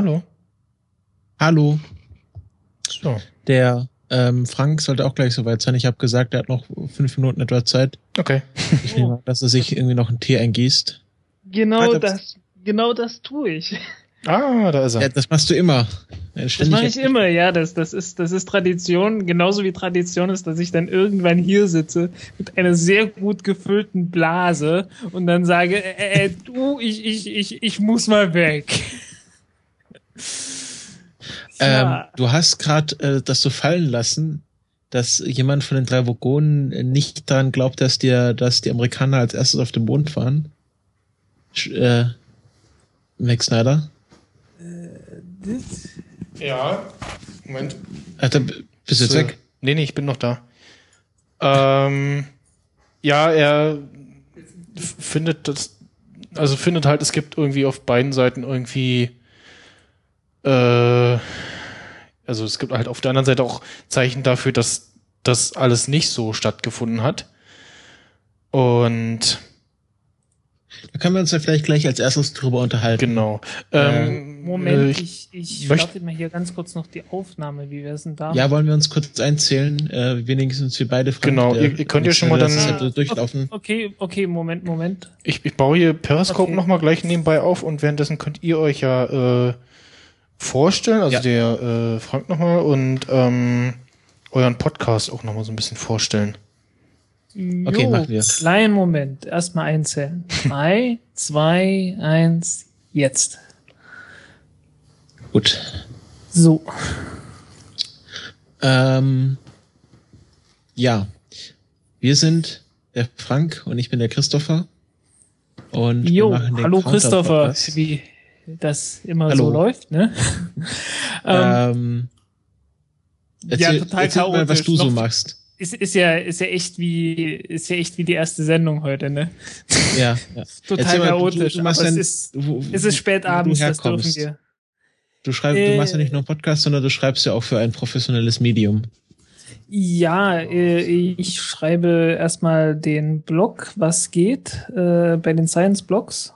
Hallo. Hallo. So. Der ähm, Frank sollte auch gleich soweit sein. Ich habe gesagt, er hat noch fünf Minuten etwa Zeit. Okay. Ich nehme an, dass er sich irgendwie noch einen Tee eingießt. Genau Alter, das, genau das tue ich. Ah, da ist er. Ja, das machst du immer. Das mache ich immer, ja. Das, das ist, das ist Tradition. Genauso wie Tradition ist, dass ich dann irgendwann hier sitze mit einer sehr gut gefüllten Blase und dann sage, äh, äh, du, ich, ich, ich, ich muss mal weg. Ähm, du hast gerade äh, das so fallen lassen, dass jemand von den drei Vogonen äh, nicht daran glaubt, dass dir, dass die Amerikaner als erstes auf dem Mond waren. Sch äh, Max Snyder. Ja. Moment. Alter, bist du jetzt weg? Nee, nee, ich bin noch da. Ähm, ja, er findet das, also findet halt, es gibt irgendwie auf beiden Seiten irgendwie, äh, also es gibt halt auf der anderen Seite auch Zeichen dafür, dass das alles nicht so stattgefunden hat. Und Da können wir uns ja vielleicht gleich als erstes drüber unterhalten. genau. Ähm, Moment, äh, ich, ich möchte- starte mal hier ganz kurz noch die Aufnahme. Wie wäre es denn da? Ja, wollen wir uns kurz einzählen? Äh, wenigstens wir beide. Frank, Genau, der- ihr- ihr könnt ja schon mal das dann- ja durchlaufen. Okay, okay, Moment, Moment. Ich, ich baue hier Periscope Okay. noch mal gleich nebenbei auf und währenddessen könnt ihr euch ja äh, vorstellen, also Ja. der äh, Frank noch mal und ähm, euren Podcast auch noch mal so ein bisschen vorstellen. Okay, Jo, machen wir. Kleinen Moment. Erstmal einzählen. Drei, zwei, eins, jetzt. Gut. So. Ähm, ja, wir sind der Frank und ich bin der Christopher. Und wir Jo, machen den hallo Counter Christopher, Podcast. wie das immer Hallo. so läuft, ne? ähm, Ähm, ja, erzähl, total erzähl mal, was du so machst. ist, ist ja, ist ja echt wie, ist ja echt wie die erste Sendung heute, ne? Ja, ja. Total Erzähl mal, du- chaotisch, du, du machst aber es dann- ist, wo- es ist spät du abends, das dürfen wir. Du schreibst, du Äh, machst ja nicht nur einen Podcast, sondern du schreibst ja auch für ein professionelles Medium. Ja, äh, ich schreibe erstmal den Blog, was geht, äh, bei den Science Blogs.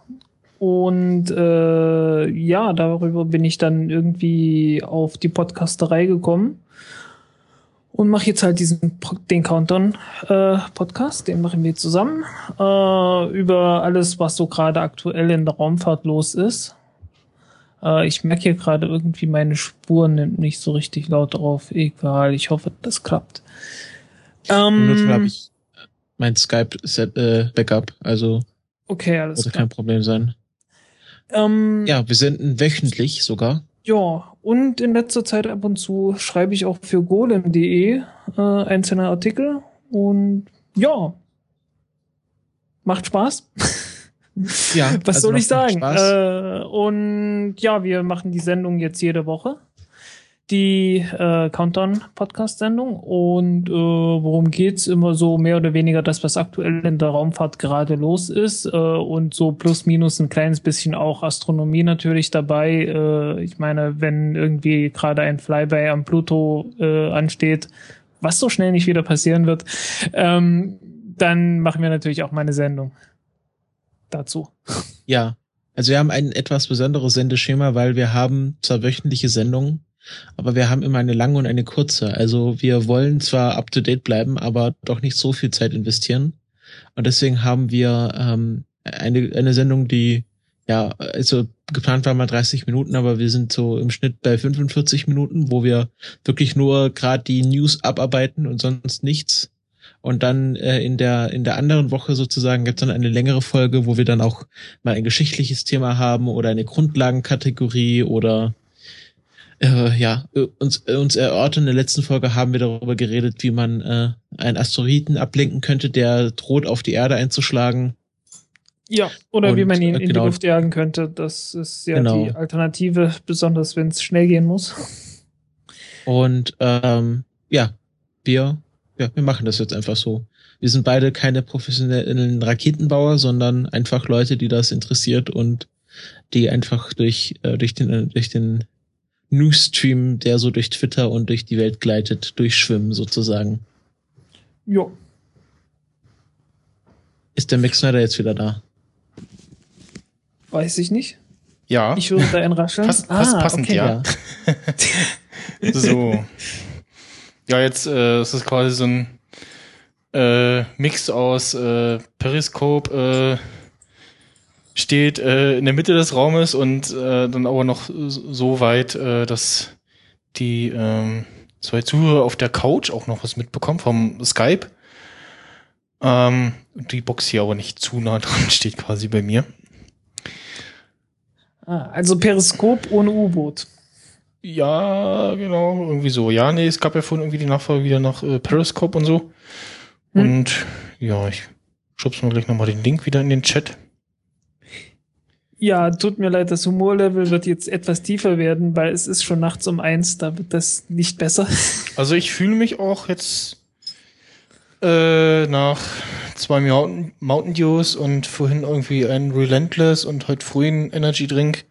Und äh, ja, darüber bin ich dann irgendwie auf die Podcasterei gekommen und mache jetzt halt diesen den Countdown äh, Podcast, den machen wir zusammen äh, über alles, was so gerade aktuell in der Raumfahrt los ist. Äh, ich merke hier gerade irgendwie meine Spuren nimmt nicht so richtig laut auf. Egal, ich hoffe, das klappt. Dazu habe Ähm, ich mein Skype-Set äh, Backup, also okay, alles sollte kein Problem sein. Ähm, Ja, wir senden wöchentlich sogar. Ja, und in letzter Zeit ab und zu schreibe ich auch für golem.de äh, einzelne Artikel und ja, macht Spaß. Ja, Was also soll ich sagen? Äh, und ja, wir machen die Sendung jetzt jede Woche. Die äh, Countdown-Podcast-Sendung. Und äh, worum geht's? Immer so mehr oder weniger das, was aktuell in der Raumfahrt gerade los ist. Äh, und so plus minus ein kleines bisschen auch Astronomie natürlich dabei. Äh, ich meine, wenn irgendwie gerade ein Flyby am Pluto äh, ansteht, was so schnell nicht wieder passieren wird, ähm, dann machen wir natürlich auch mal eine Sendung dazu. Ja, also wir haben ein etwas besonderes Sendeschema, weil wir haben zwar wöchentliche Sendungen, aber wir haben immer eine lange und eine kurze. Also wir wollen zwar up to date bleiben, aber doch nicht so viel Zeit investieren. Und deswegen haben wir ähm, eine, eine Sendung, die ja, also geplant war mal 30 Minuten, aber wir sind so im Schnitt bei 45 Minuten, wo wir wirklich nur gerade die News abarbeiten und sonst nichts. Und dann äh, in der in der anderen Woche sozusagen gibt es dann eine längere Folge, wo wir dann auch mal ein geschichtliches Thema haben oder eine Grundlagenkategorie oder äh, ja äh, uns äh, uns erörtern. In der letzten Folge haben wir darüber geredet, wie man äh, einen Asteroiden ablenken könnte, der droht auf die Erde einzuschlagen. Ja, oder Und, wie man ihn äh, in genau. die Luft jagen könnte. Das ist ja Genau. die Alternative, besonders wenn es schnell gehen muss. Und ähm, ja, wir ja wir machen das jetzt einfach so. Wir sind beide keine professionellen Raketenbauer, sondern einfach Leute, die das interessiert und die einfach durch, äh, durch den, durch den Newsstream, der so durch Twitter und durch die Welt gleitet, durchschwimmen sozusagen. Jo. Ist der Max Snyder jetzt wieder da? Weiß ich nicht. Ja. Ich höre da ein Rascheln. Pass, pass, Ah, passend, okay. ja. so. Ja, jetzt äh, ist es quasi so ein äh, Mix aus äh, Periskop, äh, steht äh, in der Mitte des Raumes und äh, dann aber noch so weit, äh, dass die ähm, zwei Zuhörer auf der Couch auch noch was mitbekommen vom Skype. Ähm, die Box hier aber nicht zu nah dran steht quasi bei mir. Ah, also Periskop ohne U-Boot. Ja, genau, irgendwie so. Ja, nee, es gab ja vorhin irgendwie die Nachfrage wieder nach äh, Periscope und so. Und ja, ich schub's mal gleich nochmal den Link wieder in den Chat. Ja, tut mir leid, das Humorlevel wird jetzt etwas tiefer werden, weil es ist schon nachts um eins, da wird das nicht besser. Also ich fühle mich auch jetzt äh, nach zwei Mountain, Mountain Dews und vorhin irgendwie ein Relentless und heute frühen Energy Drink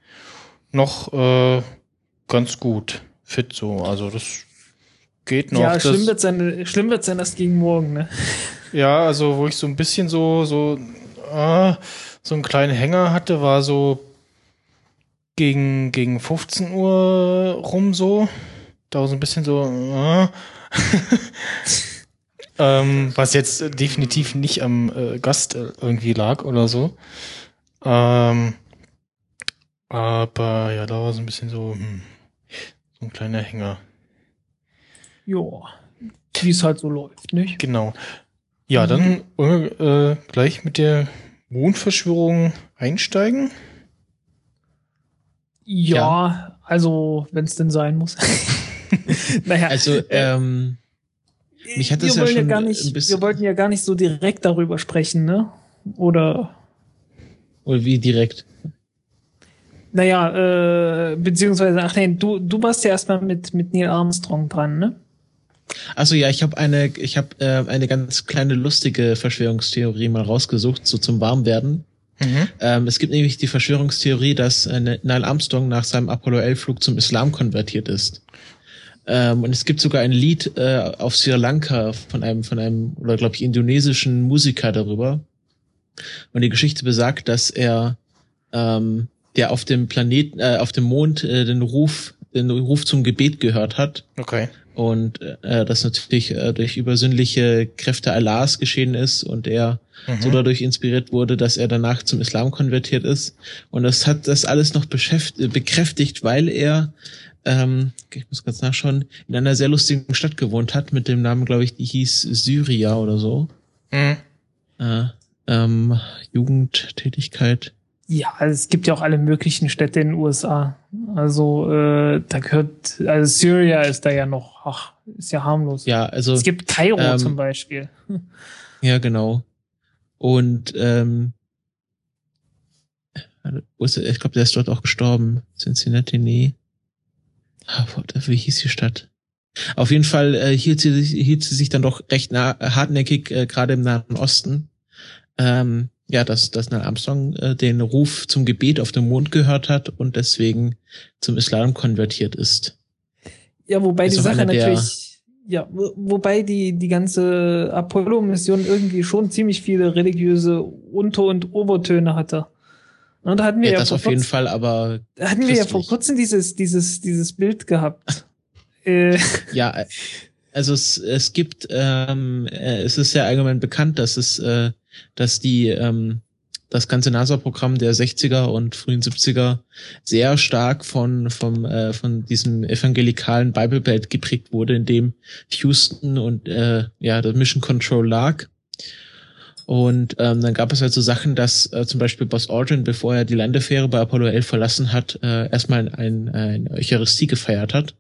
noch äh, ganz gut fit so. Also das geht noch. ja, das, schlimm wird sein, schlimm wird sein erst gegen morgen, ne? Ja, also wo ich so ein bisschen so so äh, so einen kleinen Hänger hatte, war so gegen gegen 15 Uhr rum so. Da war so ein bisschen so äh. ähm, was jetzt definitiv nicht am äh, Gast äh, irgendwie lag oder so. Ähm, aber ja, da war so ein bisschen so hm, so ein kleiner Hänger. Jo. Wie es halt so läuft, nicht? Genau. Ja, dann äh, gleich mit der Mondverschwörung einsteigen. Ja, also, wenn es denn sein muss. naja, Also, ähm, mich hat wir das ja wollen schon gar ein nicht, bisschen- wir wollten ja gar nicht so direkt darüber sprechen, ne? Oder, oder wie direkt? naja, äh, beziehungsweise, ach nein, du, du warst ja erstmal mit, mit Neil Armstrong dran, ne? Also ja, ich habe eine, ich habe äh, eine ganz kleine lustige Verschwörungstheorie mal rausgesucht, so zum Warmwerden. Mhm. Ähm, es gibt nämlich die Verschwörungstheorie, dass äh, Neil Armstrong nach seinem Apollo 11 Flug zum Islam konvertiert ist. Ähm, und es gibt sogar ein Lied äh, auf Sri Lanka von einem, von einem, oder glaube ich, indonesischen Musiker darüber. Und die Geschichte besagt, dass er ähm, der auf dem Planeten, äh, auf dem Mond äh, den Ruf, den Ruf zum Gebet gehört hat Okay. Und äh, das natürlich äh, durch übersinnliche Kräfte Allahs geschehen ist und er Mhm. so dadurch inspiriert wurde, dass er danach zum Islam konvertiert ist. Und das hat das alles noch beschäft äh, bekräftigt, weil er, ähm, ich muss kurz nachschauen, in einer sehr lustigen Stadt gewohnt hat mit dem Namen, glaube ich, die hieß Syria oder so. Mhm. Äh, ähm, Jugendtätigkeit. Ja, also es gibt ja auch alle möglichen Städte in den USA. Also, äh, da gehört, also Syria ist da ja noch, ach, ist ja harmlos. Ja, also Es gibt Kairo ähm, zum Beispiel. Ja, genau. Und ähm, ich glaube, der ist dort auch gestorben. Cincinnati, nee. Ah, warte, wie hieß die Stadt? Auf jeden Fall äh, hielt, sie, sich- hielt sie sich dann doch recht nah, hartnäckig, äh, gerade im Nahen Osten. Ähm, ja, dass, dass Neil Armstrong äh, den Ruf zum Gebet auf dem Mond gehört hat und deswegen zum Islam konvertiert ist. Ja, wobei Ist die doch Sache natürlich, ja, wo- wobei die, die ganze Apollo-Mission irgendwie schon ziemlich viele religiöse Unter- und Obertöne hatte. Und da hatten wir Ja, ja, das vor auf jeden kurzem- Fall, aber da hatten wir ja vor kurzem dieses, dieses, dieses Bild gehabt. äh, Ja, also es, es gibt, ähm, äh, es ist ja allgemein bekannt, dass es, äh, dass die, ähm, das ganze NASA-Programm der 60er und frühen 70er sehr stark von, vom, äh, von diesem evangelikalen Bible Belt geprägt wurde, in dem Houston und äh, ja, das Mission Control lag. Und ähm, dann gab es halt so Sachen, dass äh, zum Beispiel Buzz Aldrin, bevor er die Landefähre bei Apollo 11 verlassen hat, äh, erstmal ein, ein Eucharistie gefeiert hat.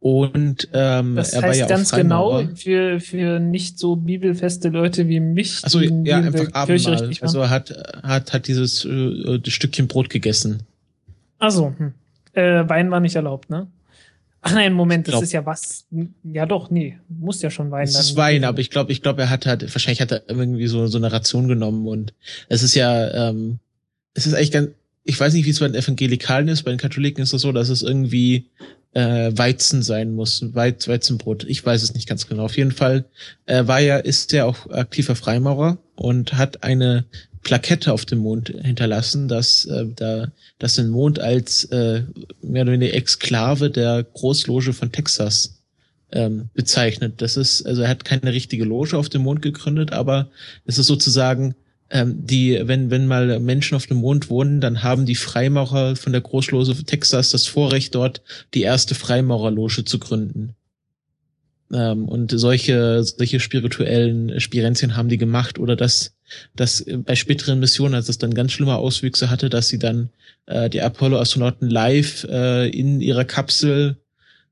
Und ähm, das er war heißt ja auch ganz genau für, für nicht so bibelfeste Leute wie mich, die ja, einfach Abendmahl. Also er hat, hat, hat dieses äh, das Stückchen Brot gegessen. Achso, hm. äh, Wein war nicht erlaubt, ne? Ach nein, Moment, das ist ja was. Ja doch, nee, muss ja schon Wein Es ist Wein, aber ich glaube, ich glaube, er hat halt, wahrscheinlich hat er irgendwie so, so eine Ration genommen und es ist ja, ähm, es ist eigentlich ganz, ich weiß nicht, wie es bei den Evangelikalen ist, bei den Katholiken ist es so, dass es irgendwie äh, Weizen sein muss, Weiz, Weizenbrot. Ich weiß es nicht ganz genau. Auf jeden Fall äh, war ja, ist er auch aktiver Freimaurer und hat eine Plakette auf dem Mond hinterlassen, dass äh, da dass den Mond als äh, mehr oder weniger Exklave der Großloge von Texas ähm, bezeichnet. Das ist also er hat keine richtige Loge auf dem Mond gegründet, aber es ist sozusagen ähm, die, wenn, wenn mal Menschen auf dem Mond wohnen, dann haben die Freimaurer von der Großlose Texas das Vorrecht, dort die erste Freimaurerloge zu gründen. Ähm, und solche, solche spirituellen Spirenzien haben die gemacht oder dass, dass bei späteren Missionen, als es dann ganz schlimme Auswüchse hatte, dass sie dann äh, die Apollo-Astronauten live äh, in ihrer Kapsel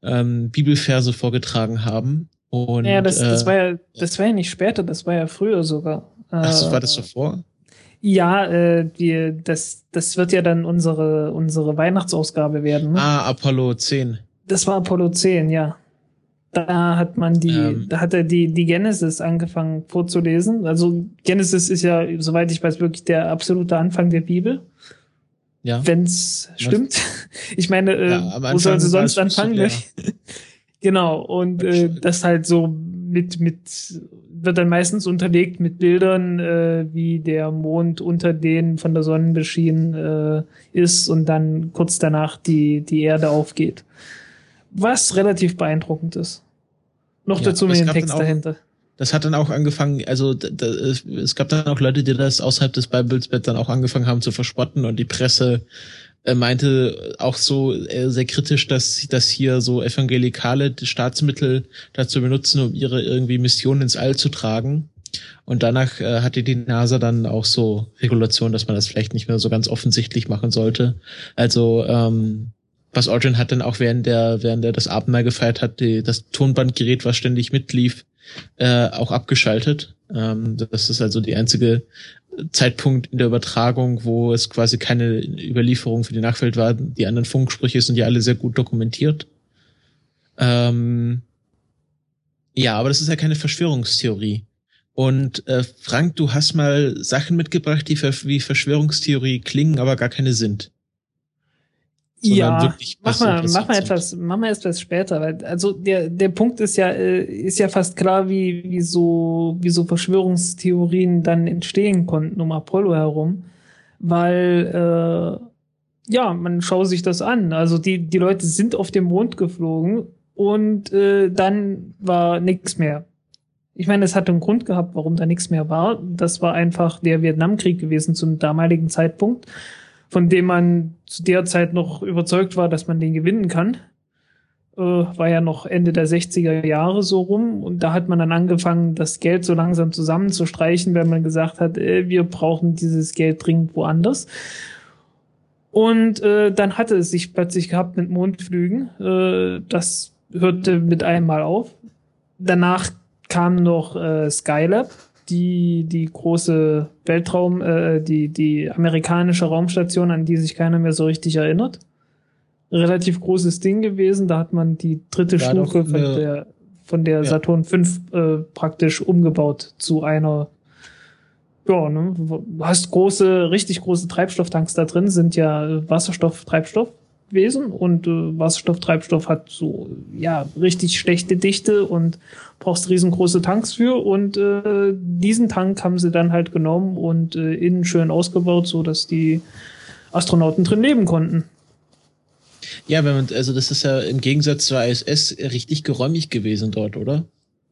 ähm, Bibelverse vorgetragen haben. Und, ja, das, das äh, war ja, das war ja nicht später, das war ja früher sogar. Ach, war das so vor? Ja, äh, die, das, das wird ja dann unsere, unsere Weihnachtsausgabe werden. Ne? Ah, Apollo 10. Das war Apollo 10, ja. Da hat man die, ähm. da hat er die, die Genesis angefangen vorzulesen. Also Genesis ist ja, soweit ich weiß, wirklich der absolute Anfang der Bibel. Ja. Wenn's stimmt. Ich meine, äh, ja, wo soll sie sonst anfangen? Ne? genau. Und äh, das halt so mit, mit wird dann meistens unterlegt mit Bildern, äh, wie der Mond unter denen von der Sonne beschienen äh, ist und dann kurz danach die, die Erde aufgeht. Was relativ beeindruckend ist. Noch ja, dazu mit dem Text auch, dahinter. Das hat dann auch angefangen, also da, da, es gab dann auch Leute, die das außerhalb des Bibelsbett dann auch angefangen haben zu verspotten und die Presse er meinte auch so äh, sehr kritisch, dass, dass hier so evangelikale Staatsmittel dazu benutzen, um ihre irgendwie Mission ins All zu tragen. Und danach äh, hatte die NASA dann auch so Regulation, dass man das vielleicht nicht mehr so ganz offensichtlich machen sollte. Also ähm, Buzz Aldrin hat dann auch während der während er das Abendmahl gefeiert hat, die, das Tonbandgerät, was ständig mitlief, äh, auch abgeschaltet. Ähm, das ist also die einzige Zeitpunkt in der Übertragung, wo es quasi keine Überlieferung für die Nachwelt war. Die anderen Funksprüche sind ja alle sehr gut dokumentiert. Ähm, ja, aber das ist ja keine Verschwörungstheorie. Und äh, Frank, du hast mal Sachen mitgebracht, die wie Verschwörungstheorie klingen, aber gar keine sind ja, mach mal, mach mal etwas, mach mal etwas später, weil, also der, der Punkt ist ja, äh, ist ja fast klar, wie, wie so, wie so Verschwörungstheorien dann entstehen konnten um Apollo herum, weil, äh, ja, man schaut sich das an. Also die, die Leute sind auf dem Mond geflogen und äh, dann war nichts mehr. Ich meine, es hat einen Grund gehabt, warum da nichts mehr war. Das war einfach der Vietnamkrieg gewesen zum damaligen Zeitpunkt von dem man zu der Zeit noch überzeugt war, dass man den gewinnen kann. Äh, war ja noch Ende der 60er Jahre so rum und da hat man dann angefangen, das Geld so langsam zusammenzustreichen, weil man gesagt hat, äh, wir brauchen dieses Geld dringend woanders. Und äh, dann hatte es sich plötzlich gehabt mit Mondflügen. Äh, das hörte mit einmal auf. Danach kam noch äh, Skylab, die, die große Weltraum, äh, die, die amerikanische Raumstation, an die sich keiner mehr so richtig erinnert. Relativ großes Ding gewesen. Da hat man die dritte ja, Stufe von der, von der ja. Saturn V äh, praktisch umgebaut zu einer ja, ne, hast große, richtig große Treibstofftanks da drin, sind ja Wasserstoff, Treibstoff. Wesen und äh, Wasserstofftreibstoff hat so ja richtig schlechte Dichte und brauchst riesengroße Tanks für und äh, diesen Tank haben sie dann halt genommen und äh, innen schön ausgebaut, so dass die Astronauten drin leben konnten. Ja, wenn man also das ist ja im Gegensatz zur ISS richtig geräumig gewesen dort, oder?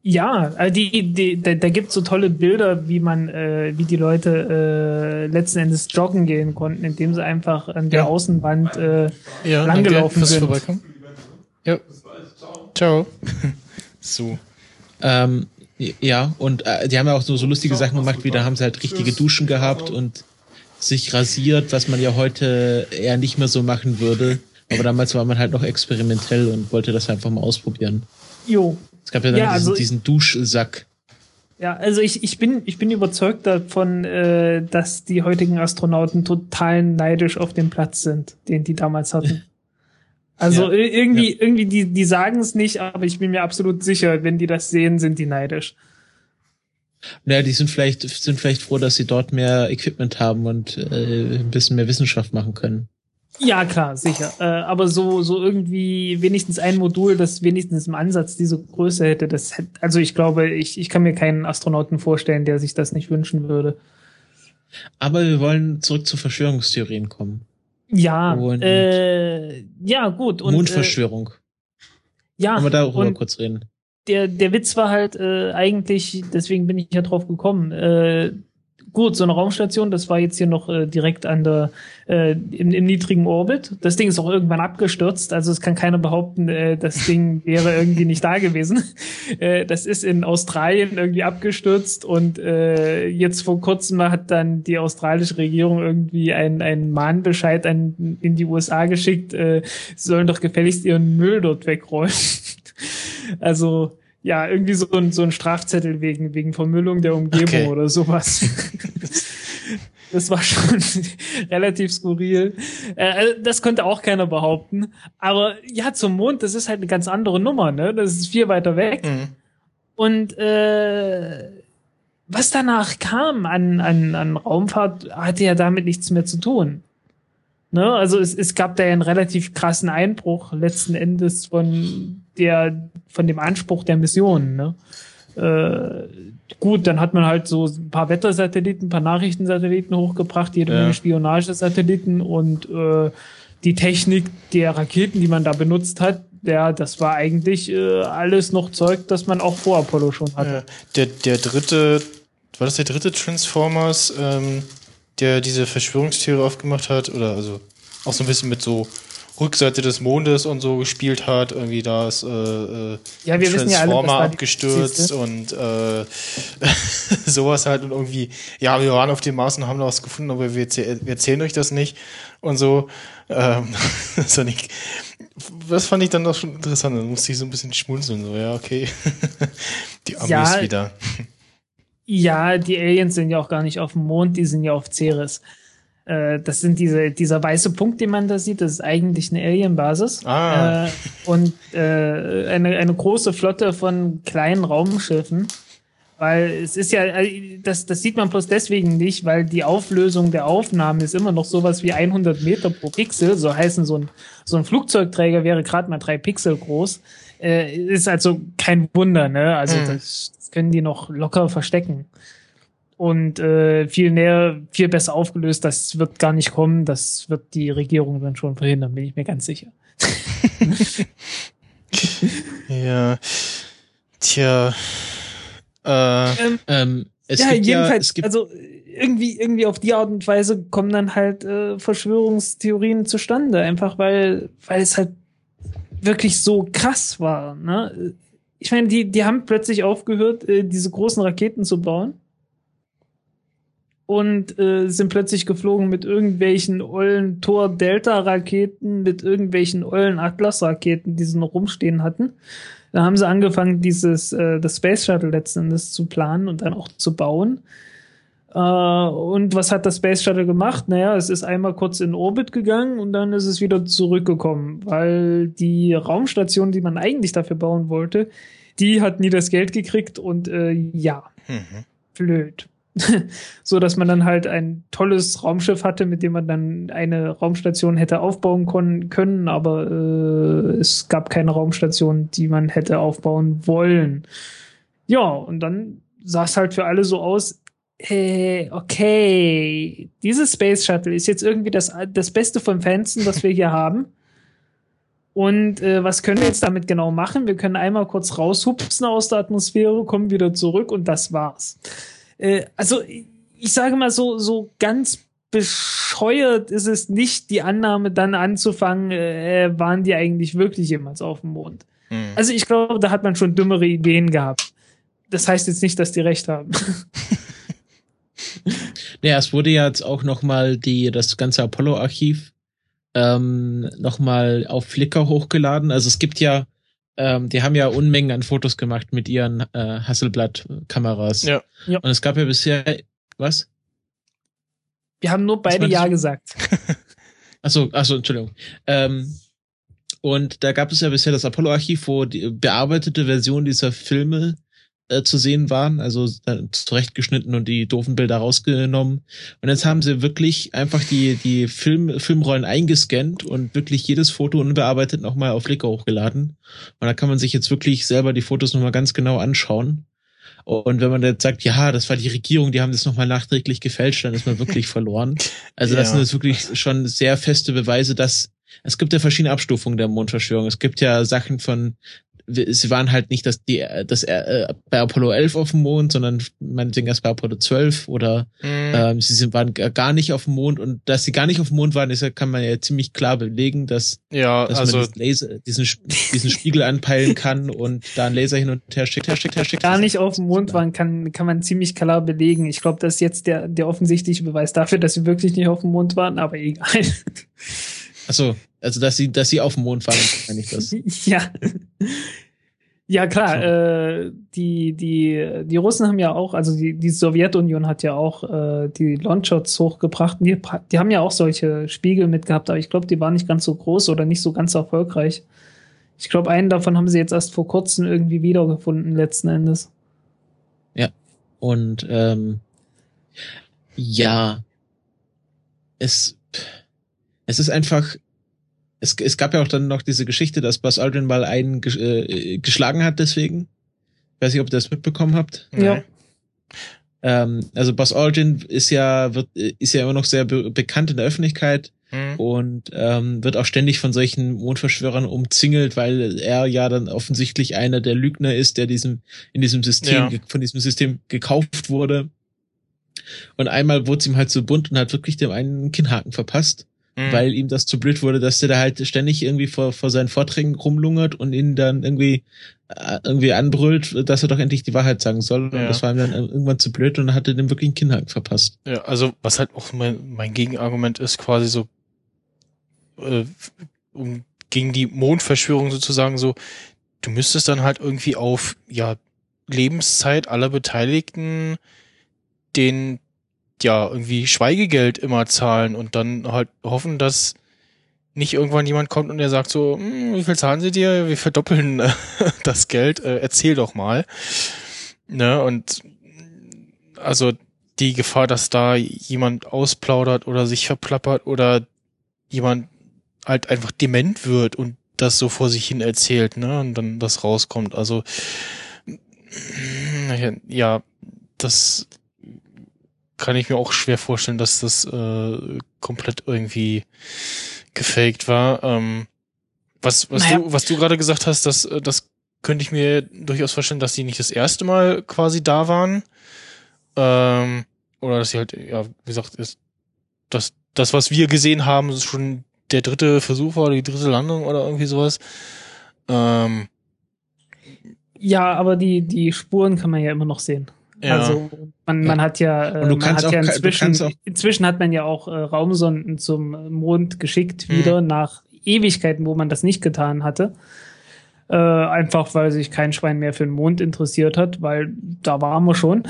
Ja, also die, die, da, da gibt so tolle Bilder, wie man, äh, wie die Leute äh, letzten Endes joggen gehen konnten, indem sie einfach an der ja. Außenwand äh, ja, langgelaufen sind. Vorbeikommen. Ja. Ciao. so. Ähm, ja, und äh, die haben ja auch so, so lustige Sachen gemacht, wie da haben sie halt richtige Duschen gehabt und sich rasiert, was man ja heute eher nicht mehr so machen würde. Aber damals war man halt noch experimentell und wollte das einfach mal ausprobieren. Jo, es gab ja dann ja, diesen, also diesen Duschsack. Ja, also ich, ich bin ich bin überzeugt davon, äh, dass die heutigen Astronauten total neidisch auf dem Platz sind, den die damals hatten. Also ja, irgendwie ja. irgendwie die die sagen es nicht, aber ich bin mir absolut sicher, wenn die das sehen, sind die neidisch. Naja, die sind vielleicht, sind vielleicht froh, dass sie dort mehr Equipment haben und äh, ein bisschen mehr Wissenschaft machen können. Ja, klar, sicher. Äh, aber so, so irgendwie wenigstens ein Modul, das wenigstens im Ansatz diese Größe hätte, das hätte, also ich glaube, ich, ich kann mir keinen Astronauten vorstellen, der sich das nicht wünschen würde. Aber wir wollen zurück zu Verschwörungstheorien kommen. Ja, und äh, ja, gut. Und, Mondverschwörung. Äh, ja. Können wir darüber kurz reden? Der, der Witz war halt äh, eigentlich, deswegen bin ich ja drauf gekommen, äh, gut, so eine Raumstation, das war jetzt hier noch äh, direkt an der äh, im, im niedrigen Orbit. Das Ding ist auch irgendwann abgestürzt, also es kann keiner behaupten, äh, das Ding wäre irgendwie nicht da gewesen. Äh, das ist in Australien irgendwie abgestürzt und äh, jetzt vor kurzem hat dann die australische Regierung irgendwie einen, einen Mahnbescheid an, in die USA geschickt, äh, sie sollen doch gefälligst ihren Müll dort wegräumen. also ja, irgendwie so ein, so ein Strafzettel wegen, wegen Vermüllung der Umgebung okay. oder sowas. das war schon relativ skurril. Äh, also das könnte auch keiner behaupten. Aber ja, zum Mond, das ist halt eine ganz andere Nummer, ne? Das ist viel weiter weg. Mhm. Und äh, was danach kam an, an, an Raumfahrt, hatte ja damit nichts mehr zu tun. Ne? Also es, es gab da ja einen relativ krassen Einbruch letzten Endes von der, von dem Anspruch der Mission. Ne? Äh, gut, dann hat man halt so ein paar Wettersatelliten, ein paar Nachrichtensatelliten hochgebracht, jede ja. Menge Spionagesatelliten und äh, die Technik der Raketen, die man da benutzt hat, ja, das war eigentlich äh, alles noch Zeug, das man auch vor Apollo schon hatte. Ja. Der, der dritte, war das der dritte Transformers? Ähm der diese Verschwörungstheorie aufgemacht hat, oder also auch so ein bisschen mit so Rückseite des Mondes und so gespielt hat, irgendwie da ist äh, äh ja, wir wissen ja alle, abgestürzt und äh, sowas halt und irgendwie, ja, wir waren auf dem Mars und haben da was gefunden, aber wir, wir erzählen euch das nicht und so. Ähm, so nicht, das fand ich dann doch schon interessant, dann musste ich so ein bisschen schmunzeln, so, ja, okay. Die Amis ja, wieder. Ja, die Aliens sind ja auch gar nicht auf dem Mond, die sind ja auf Ceres. Äh, das sind diese, dieser weiße Punkt, den man da sieht, das ist eigentlich eine Alien-Basis. Ah. Äh, und äh, eine, eine große Flotte von kleinen Raumschiffen. Weil es ist ja, äh, das, das sieht man bloß deswegen nicht, weil die Auflösung der Aufnahmen ist immer noch sowas wie 100 Meter pro Pixel. So heißen, so ein, so ein Flugzeugträger wäre gerade mal drei Pixel groß. Äh, ist also kein Wunder, ne? Also mhm. das, können die noch locker verstecken. Und äh, viel näher, viel besser aufgelöst, das wird gar nicht kommen. Das wird die Regierung dann schon verhindern, bin ich mir ganz sicher. ja. Tja. Äh, ähm, ähm, es ja, gibt jedenfalls, ja, es gibt also irgendwie, irgendwie auf die Art und Weise kommen dann halt äh, Verschwörungstheorien zustande, einfach weil, weil es halt wirklich so krass war. Ne? ich meine, die, die haben plötzlich aufgehört, äh, diese großen Raketen zu bauen. Und äh, sind plötzlich geflogen mit irgendwelchen ollen Tor-Delta-Raketen, mit irgendwelchen ollen Atlas-Raketen, die sie noch rumstehen hatten. Da haben sie angefangen, dieses, äh, das Space Shuttle letzten Endes zu planen und dann auch zu bauen. Äh, und was hat das Space Shuttle gemacht? Naja, es ist einmal kurz in Orbit gegangen und dann ist es wieder zurückgekommen, weil die Raumstation, die man eigentlich dafür bauen wollte, die hat nie das Geld gekriegt und äh, ja, mhm. blöd. so dass man dann halt ein tolles Raumschiff hatte, mit dem man dann eine Raumstation hätte aufbauen können, aber äh, es gab keine Raumstation, die man hätte aufbauen wollen. Ja, und dann sah es halt für alle so aus, hey, okay, dieses Space Shuttle ist jetzt irgendwie das, das Beste vom Fansen, was wir hier haben. Und äh, was können wir jetzt damit genau machen? Wir können einmal kurz raushupsen aus der Atmosphäre, kommen wieder zurück und das war's. Äh, also ich sage mal so, so ganz bescheuert ist es nicht, die Annahme dann anzufangen, äh, waren die eigentlich wirklich jemals auf dem Mond. Mhm. Also ich glaube, da hat man schon dümmere Ideen gehabt. Das heißt jetzt nicht, dass die recht haben. Naja, es wurde ja jetzt auch nochmal die, das ganze Apollo-Archiv ähm, nochmal auf Flickr hochgeladen. Also es gibt ja, ähm, die haben ja Unmengen an Fotos gemacht mit ihren äh, Hasselblatt-Kameras. Ja. ja. Und es gab ja bisher, was? Wir haben nur beide Ja gesagt. achso, achso, Entschuldigung. Ähm, und da gab es ja bisher das Apollo-Archiv, wo die bearbeitete Version dieser Filme äh, zu sehen waren, also zurechtgeschnitten und die doofen Bilder rausgenommen. Und jetzt haben sie wirklich einfach die, die Film, Filmrollen eingescannt und wirklich jedes Foto unbearbeitet nochmal auf Flickr hochgeladen. Und da kann man sich jetzt wirklich selber die Fotos nochmal ganz genau anschauen. Und wenn man jetzt sagt, ja, das war die Regierung, die haben das nochmal nachträglich gefälscht, dann ist man wirklich verloren. Also das ja. sind jetzt wirklich schon sehr feste Beweise, dass es gibt ja verschiedene Abstufungen der Mondverschwörung. Es gibt ja Sachen von sie waren halt nicht das, die, das äh, bei Apollo 11 auf dem Mond, sondern meinetwegen erst bei Apollo 12 oder mhm. ähm, sie sind, waren gar nicht auf dem Mond und dass sie gar nicht auf dem Mond waren, ist ja, kann man ja ziemlich klar belegen, dass, ja, dass also man Laser, diesen, diesen Spiegel anpeilen kann und da ein Laser hin und her schickt, her schickt, her schickt. Gar nicht auf dem Mond waren, kann, kann man ziemlich klar belegen. Ich glaube, das ist jetzt der, der offensichtliche Beweis dafür, dass sie wirklich nicht auf dem Mond waren, aber egal. Achso, also dass sie, dass sie auf dem Mond fahren, meine ich das. ja. Ja, klar, äh, die, die, die Russen haben ja auch, also die, die Sowjetunion hat ja auch äh, die Launchots hochgebracht. Die, die haben ja auch solche Spiegel mitgehabt, aber ich glaube, die waren nicht ganz so groß oder nicht so ganz erfolgreich. Ich glaube, einen davon haben sie jetzt erst vor kurzem irgendwie wiedergefunden, letzten Endes. Ja. Und ähm, ja, es, es ist einfach, es, es gab ja auch dann noch diese Geschichte, dass Buzz Aldrin mal einen äh, geschlagen hat deswegen. Ich weiß nicht, ob ihr das mitbekommen habt. Ja. Ähm, also Buzz Aldrin ist ja, wird, ist ja immer noch sehr be bekannt in der Öffentlichkeit mhm. und ähm, wird auch ständig von solchen Mondverschwörern umzingelt, weil er ja dann offensichtlich einer der Lügner ist, der diesem, in diesem System, ja. von diesem System gekauft wurde. Und einmal wurde es ihm halt so bunt und hat wirklich dem einen Kinnhaken verpasst mhm. weil ihm das zu blöd wurde, dass der da halt ständig irgendwie vor, vor seinen Vorträgen rumlungert und ihn dann irgendwie äh, irgendwie anbrüllt, dass er doch endlich die Wahrheit sagen soll. Ja. Und das war ihm dann irgendwann zu blöd und hatte dem wirklich einen Kinnhaken verpasst. Ja, also was halt auch mein, mein Gegenargument ist, quasi so äh, um, gegen die Mondverschwörung sozusagen so, du müsstest dann halt irgendwie auf ja Lebenszeit aller Beteiligten den ja, irgendwie Schweigegeld immer zahlen und dann halt hoffen, dass nicht irgendwann jemand kommt und der sagt so, hm, wie viel zahlen sie dir? Wir verdoppeln äh, das Geld, äh, erzähl doch mal. Ne, und also die Gefahr, dass da jemand ausplaudert oder sich verplappert oder jemand halt einfach dement wird und das so vor sich hin erzählt, ne, und dann das rauskommt. Also ja, das kann ich mir auch schwer vorstellen, dass das äh, komplett irgendwie gefaked war. Ähm, was, was naja. du, was du gerade gesagt hast, das, äh, das könnte ich mir durchaus vorstellen, dass die nicht das erste Mal quasi da waren. Ähm, oder dass sie halt, ja, wie gesagt, ist, das, das, was wir gesehen haben, ist schon der dritte Versuch war oder die dritte Landung oder irgendwie sowas. Ähm, ja, aber die, die Spuren kann man ja immer noch sehen. Ja. Also man, man hat ja, äh, man hat ja inzwischen, inzwischen hat man ja auch äh, Raumsonden zum Mond geschickt mhm. wieder nach Ewigkeiten, wo man das nicht getan hatte. Äh, einfach weil sich kein Schwein mehr für den Mond interessiert hat, weil da waren wir schon.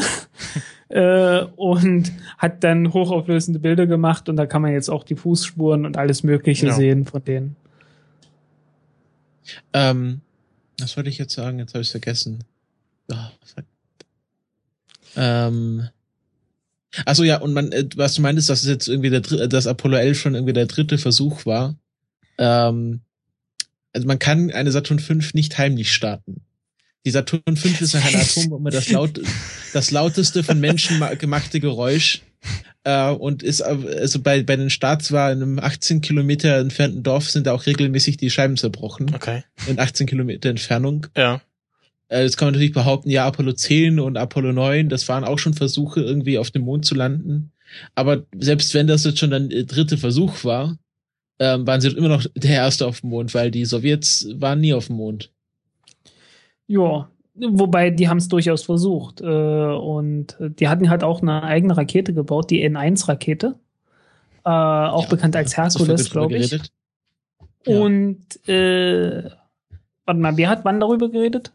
äh, und hat dann hochauflösende Bilder gemacht und da kann man jetzt auch die Fußspuren und alles Mögliche ja. sehen von denen. Ähm, was wollte ich jetzt sagen? Jetzt habe ich vergessen. Oh, ähm, also ja, und man, äh, was du meintest, dass es jetzt irgendwie der dass Apollo 11 schon irgendwie der dritte Versuch war. Ähm, also man kann eine Saturn 5 nicht heimlich starten. Die Saturn 5 ist eine Atombombe, das laut, das lauteste von Menschen gemachte Geräusch. Äh, und ist, also bei, bei den Starts war in einem 18 Kilometer entfernten Dorf sind da auch regelmäßig die Scheiben zerbrochen. Okay. In 18 Kilometer Entfernung. Ja. Äh, jetzt kann man natürlich behaupten, ja, Apollo 10 und Apollo 9, das waren auch schon Versuche, irgendwie auf dem Mond zu landen. Aber selbst wenn das jetzt schon der dritte Versuch war, ähm, waren sie immer noch der erste auf dem Mond, weil die Sowjets waren nie auf dem Mond. Ja, wobei die haben es durchaus versucht. Äh, und die hatten halt auch eine eigene Rakete gebaut, die N1-Rakete. Äh, auch ja, bekannt als Herkules, glaube ich. Ja. Und äh, warte mal, wer hat wann darüber geredet?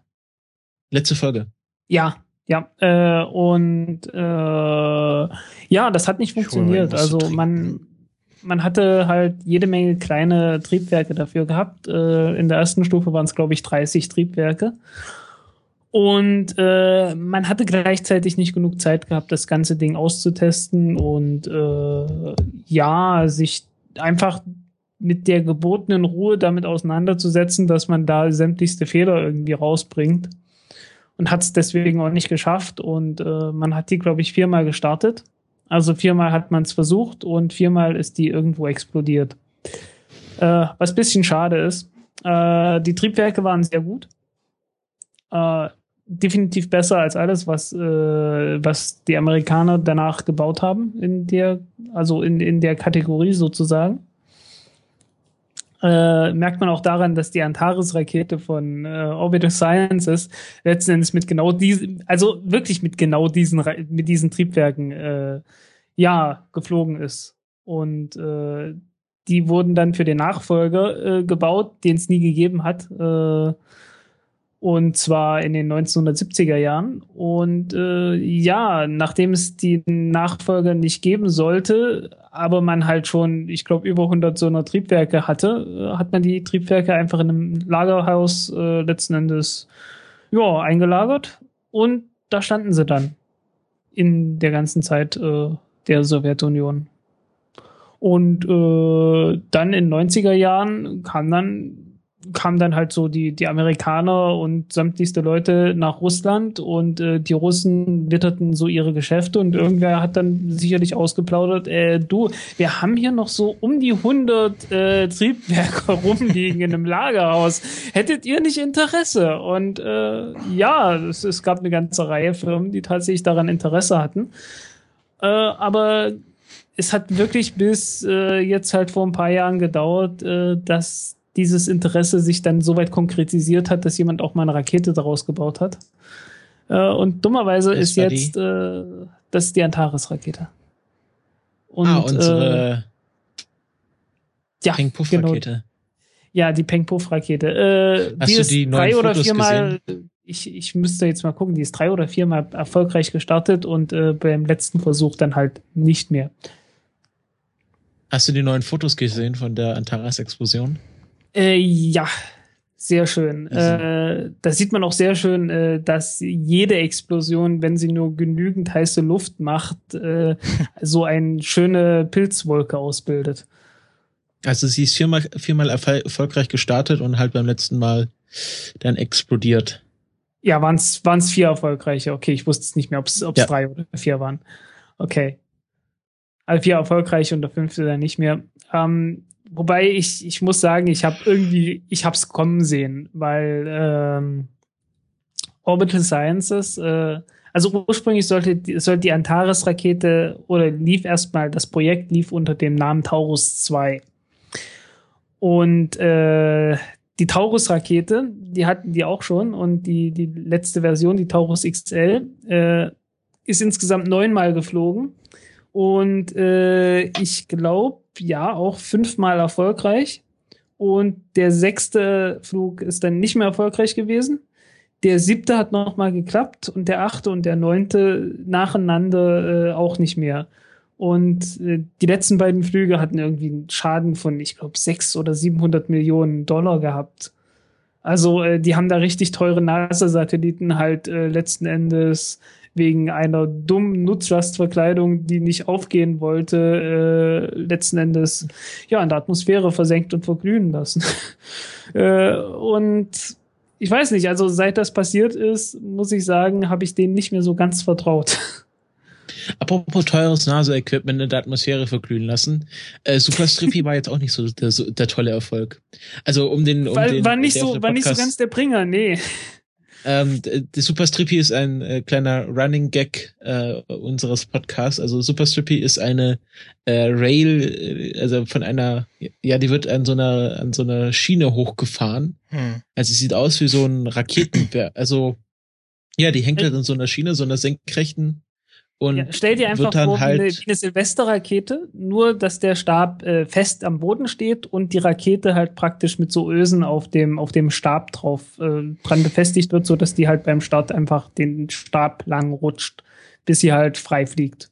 Letzte Folge. Ja, ja. Äh, und äh, ja, das hat nicht funktioniert. Also man, man hatte halt jede Menge kleine Triebwerke dafür gehabt. Äh, in der ersten Stufe waren es, glaube ich, 30 Triebwerke. Und äh, man hatte gleichzeitig nicht genug Zeit gehabt, das ganze Ding auszutesten und äh, ja, sich einfach mit der gebotenen Ruhe damit auseinanderzusetzen, dass man da sämtlichste Fehler irgendwie rausbringt. Und hat es deswegen auch nicht geschafft. Und äh, man hat die, glaube ich, viermal gestartet. Also viermal hat man es versucht und viermal ist die irgendwo explodiert. Äh, was bisschen schade ist. Äh, die Triebwerke waren sehr gut. Äh, definitiv besser als alles, was, äh, was die Amerikaner danach gebaut haben in der, also in, in der Kategorie sozusagen. Äh, merkt man auch daran, dass die Antares-Rakete von äh, Orbital Sciences letzten Endes mit genau diesen, also wirklich mit genau diesen, mit diesen Triebwerken, äh, ja, geflogen ist. Und äh, die wurden dann für den Nachfolger äh, gebaut, den es nie gegeben hat. Äh, und zwar in den 1970er Jahren. Und äh, ja, nachdem es die Nachfolger nicht geben sollte, aber man halt schon, ich glaube, über 100 so einer Triebwerke hatte, äh, hat man die Triebwerke einfach in einem Lagerhaus äh, letzten Endes ja, eingelagert. Und da standen sie dann in der ganzen Zeit äh, der Sowjetunion. Und äh, dann in 90er Jahren kam dann kamen dann halt so die, die Amerikaner und sämtlichste Leute nach Russland und äh, die Russen witterten so ihre Geschäfte und irgendwer hat dann sicherlich ausgeplaudert, äh, du, wir haben hier noch so um die 100 äh, Triebwerke rumliegen in einem Lagerhaus. Hättet ihr nicht Interesse? Und äh, ja, es, es gab eine ganze Reihe Firmen, die tatsächlich daran Interesse hatten. Äh, aber es hat wirklich bis äh, jetzt halt vor ein paar Jahren gedauert, äh, dass dieses Interesse sich dann so weit konkretisiert hat, dass jemand auch mal eine Rakete daraus gebaut hat. Äh, und dummerweise das ist jetzt äh, das ist die Antares-Rakete. Und, ah, unsere äh, ja, Peng-Puff-Rakete. Genau. Ja, die Peng-Puff-Rakete. Äh, Hast die du die drei oder viermal, ich, ich müsste jetzt mal gucken, die ist drei oder viermal erfolgreich gestartet und äh, beim letzten Versuch dann halt nicht mehr. Hast du die neuen Fotos gesehen von der Antares-Explosion? Äh, ja, sehr schön. Also. Äh, da sieht man auch sehr schön, äh, dass jede Explosion, wenn sie nur genügend heiße Luft macht, äh, so eine schöne Pilzwolke ausbildet. Also sie ist viermal, viermal erfolgreich gestartet und halt beim letzten Mal dann explodiert. Ja, waren es vier erfolgreiche. Okay, ich wusste es nicht mehr, ob es ja. drei oder vier waren. Okay. Also vier erfolgreiche und der fünfte dann nicht mehr. Ähm, wobei ich, ich muss sagen, ich habe irgendwie, ich habe es kommen sehen, weil ähm, Orbital Sciences, äh, also ursprünglich sollte, sollte die Antares-Rakete oder lief erstmal, das Projekt lief unter dem Namen Taurus 2. Und äh, die Taurus-Rakete, die hatten die auch schon und die, die letzte Version, die Taurus XL, äh, ist insgesamt neunmal geflogen. Und äh, ich glaube, ja auch fünfmal erfolgreich. Und der sechste Flug ist dann nicht mehr erfolgreich gewesen. Der siebte hat nochmal geklappt und der achte und der neunte nacheinander äh, auch nicht mehr. Und äh, die letzten beiden Flüge hatten irgendwie einen Schaden von, ich glaube, sechs oder 700 Millionen Dollar gehabt. Also äh, die haben da richtig teure NASA-Satelliten halt äh, letzten Endes wegen einer dummen Nutzlastverkleidung, die nicht aufgehen wollte, äh, letzten Endes ja in der Atmosphäre versenkt und verglühen lassen. äh, und ich weiß nicht, also seit das passiert ist, muss ich sagen, habe ich denen nicht mehr so ganz vertraut. Apropos teures NASA-Equipment in der Atmosphäre verglühen lassen. Äh, Super Strippy war jetzt auch nicht so der, so der tolle Erfolg. Also um den, um war, den war nicht so, war nicht so ganz der Bringer, nee. Ähm, der Super Strippy ist ein äh, kleiner Running Gag äh, unseres Podcasts. Also Super Strippy ist eine äh, Rail, äh, also von einer, ja, die wird an so einer an so einer Schiene hochgefahren. Hm. Also sieht aus wie so ein Raketenwerk. Also ja, die hängt halt an so einer Schiene, so einer senkrechten und ja, stell dir einfach vor, halt wie, eine, wie eine Silvesterrakete, nur dass der Stab äh, fest am Boden steht und die Rakete halt praktisch mit so Ösen auf dem, auf dem Stab drauf äh, dran befestigt wird, so dass die halt beim Start einfach den Stab lang rutscht, bis sie halt frei fliegt.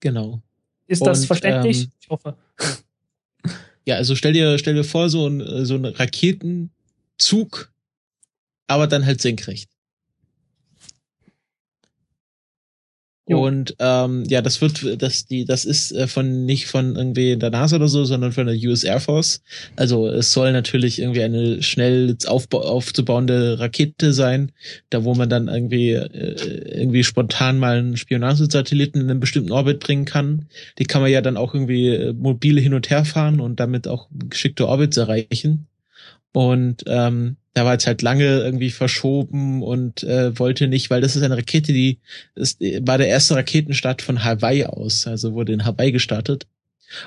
Genau. Ist das und, verständlich? Ähm, ich hoffe. Ja, also stell dir, stell dir vor, so ein, so ein Raketenzug, aber dann halt senkrecht. Und ähm, ja, das wird, das die, das ist äh, von nicht von irgendwie der NASA oder so, sondern von der US Air Force. Also es soll natürlich irgendwie eine schnell aufzubauende Rakete sein, da wo man dann irgendwie äh, irgendwie spontan mal einen Spionagesatelliten in einen bestimmten Orbit bringen kann. Die kann man ja dann auch irgendwie äh, mobile hin und her fahren und damit auch geschickte Orbits erreichen. Und ähm, da war jetzt halt lange irgendwie verschoben und äh, wollte nicht, weil das ist eine Rakete, die ist, war der erste Raketenstart von Hawaii aus, also wurde in Hawaii gestartet.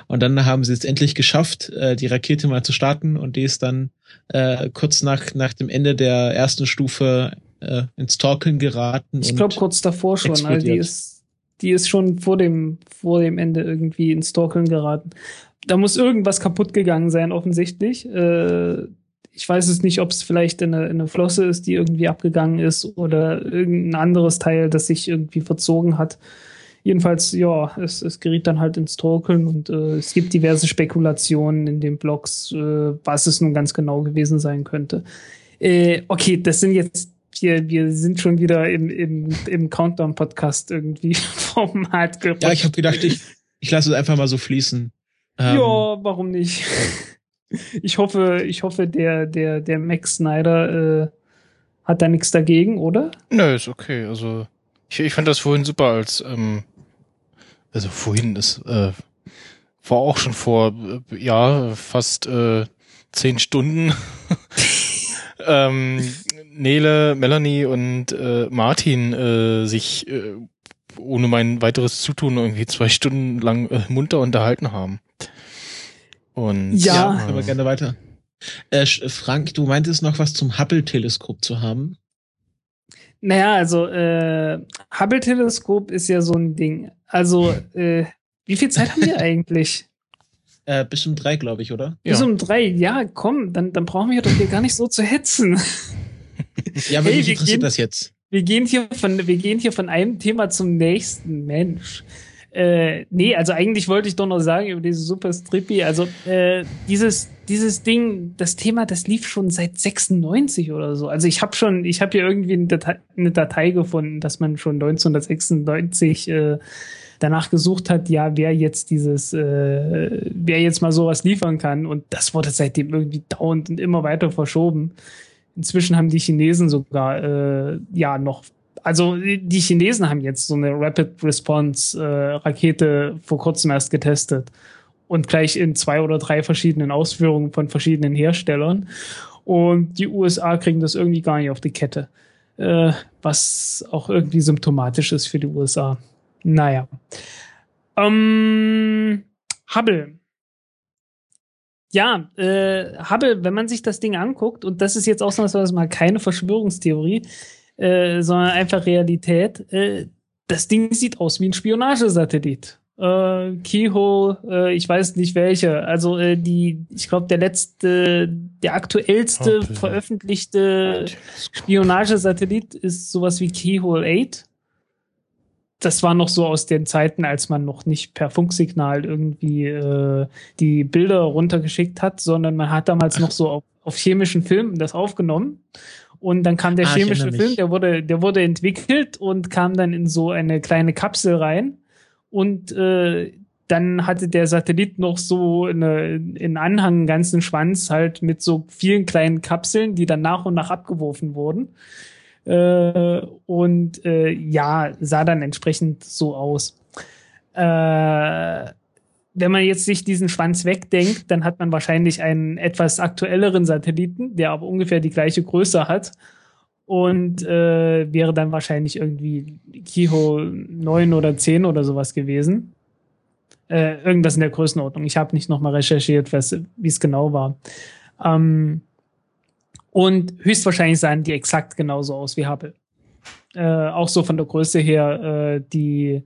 Und dann haben sie es endlich geschafft, äh, die Rakete mal zu starten und die ist dann äh, kurz nach, nach dem Ende der ersten Stufe äh, ins Torkeln geraten. Ich glaube kurz davor schon, also die ist, die ist schon vor dem, vor dem Ende irgendwie ins Torkeln geraten. Da muss irgendwas kaputt gegangen sein, offensichtlich. Äh, ich weiß es nicht, ob es vielleicht eine, eine Flosse ist, die irgendwie abgegangen ist oder irgendein anderes Teil, das sich irgendwie verzogen hat. Jedenfalls, ja, es, es geriet dann halt ins Torkeln und äh, es gibt diverse Spekulationen in den Blogs, äh, was es nun ganz genau gewesen sein könnte. Äh, okay, das sind jetzt wir, wir sind schon wieder im, im, im Countdown-Podcast irgendwie Format gerutscht. Ja, ich habe gedacht, ich, ich lasse es einfach mal so fließen. Ähm, ja, warum nicht? Ich hoffe, ich hoffe, der, der, der Max Snyder äh, hat da nichts dagegen, oder? Nö, ist okay. Also ich, ich fand das vorhin super, als ähm, also vorhin ist äh, war auch schon vor äh, ja fast äh, zehn Stunden. ähm, Nele, Melanie und äh, Martin äh, sich äh, ohne mein weiteres Zutun irgendwie zwei Stunden lang äh, munter unterhalten haben. Und ja, ja aber gerne weiter. Äh, Frank, du meintest noch was zum Hubble-Teleskop zu haben. Naja, also äh, Hubble-Teleskop ist ja so ein Ding. Also, äh, wie viel Zeit haben wir eigentlich? Äh, bis um drei, glaube ich, oder? Bis ja. um drei, ja, komm, dann, dann brauchen wir doch hier gar nicht so zu hetzen. ja, aber hey, mich interessiert gehen, das jetzt. Wir gehen hier von, wir gehen hier von einem Thema zum nächsten, Mensch. Äh, nee, also eigentlich wollte ich doch noch sagen über diese Super Strippy, also äh, dieses dieses Ding, das Thema, das lief schon seit 96 oder so. Also ich habe schon, ich habe hier irgendwie eine Datei, eine Datei gefunden, dass man schon 1996 äh, danach gesucht hat, ja, wer jetzt dieses, äh, wer jetzt mal sowas liefern kann. Und das wurde seitdem irgendwie dauernd und immer weiter verschoben. Inzwischen haben die Chinesen sogar äh, ja noch also die Chinesen haben jetzt so eine Rapid Response äh, Rakete vor kurzem erst getestet und gleich in zwei oder drei verschiedenen Ausführungen von verschiedenen Herstellern. Und die USA kriegen das irgendwie gar nicht auf die Kette, äh, was auch irgendwie symptomatisch ist für die USA. Naja. Ähm, Hubble. Ja, äh, Hubble, wenn man sich das Ding anguckt, und das ist jetzt ausnahmsweise mal keine Verschwörungstheorie, äh, sondern einfach Realität. Äh, das Ding sieht aus wie ein Spionagesatellit. Äh, Keyhole, äh, ich weiß nicht welche. Also äh, die, ich glaube, der letzte, der aktuellste oh, veröffentlichte Spionagesatellit ist sowas wie Keyhole 8. Das war noch so aus den Zeiten, als man noch nicht per Funksignal irgendwie äh, die Bilder runtergeschickt hat, sondern man hat damals noch so auf, auf chemischen Filmen das aufgenommen und dann kam der ah, chemische Film, der wurde, der wurde entwickelt und kam dann in so eine kleine Kapsel rein. Und äh, dann hatte der Satellit noch so eine, in Anhang einen ganzen Schwanz halt mit so vielen kleinen Kapseln, die dann nach und nach abgeworfen wurden. Äh, und äh, ja, sah dann entsprechend so aus. Äh, wenn man jetzt sich diesen Schwanz wegdenkt, dann hat man wahrscheinlich einen etwas aktuelleren Satelliten, der aber ungefähr die gleiche Größe hat und äh, wäre dann wahrscheinlich irgendwie Keyhole 9 oder 10 oder sowas gewesen. Äh, irgendwas in der Größenordnung. Ich habe nicht nochmal recherchiert, wie es genau war. Ähm, und höchstwahrscheinlich sahen die exakt genauso aus wie Hubble. Äh, auch so von der Größe her, äh, die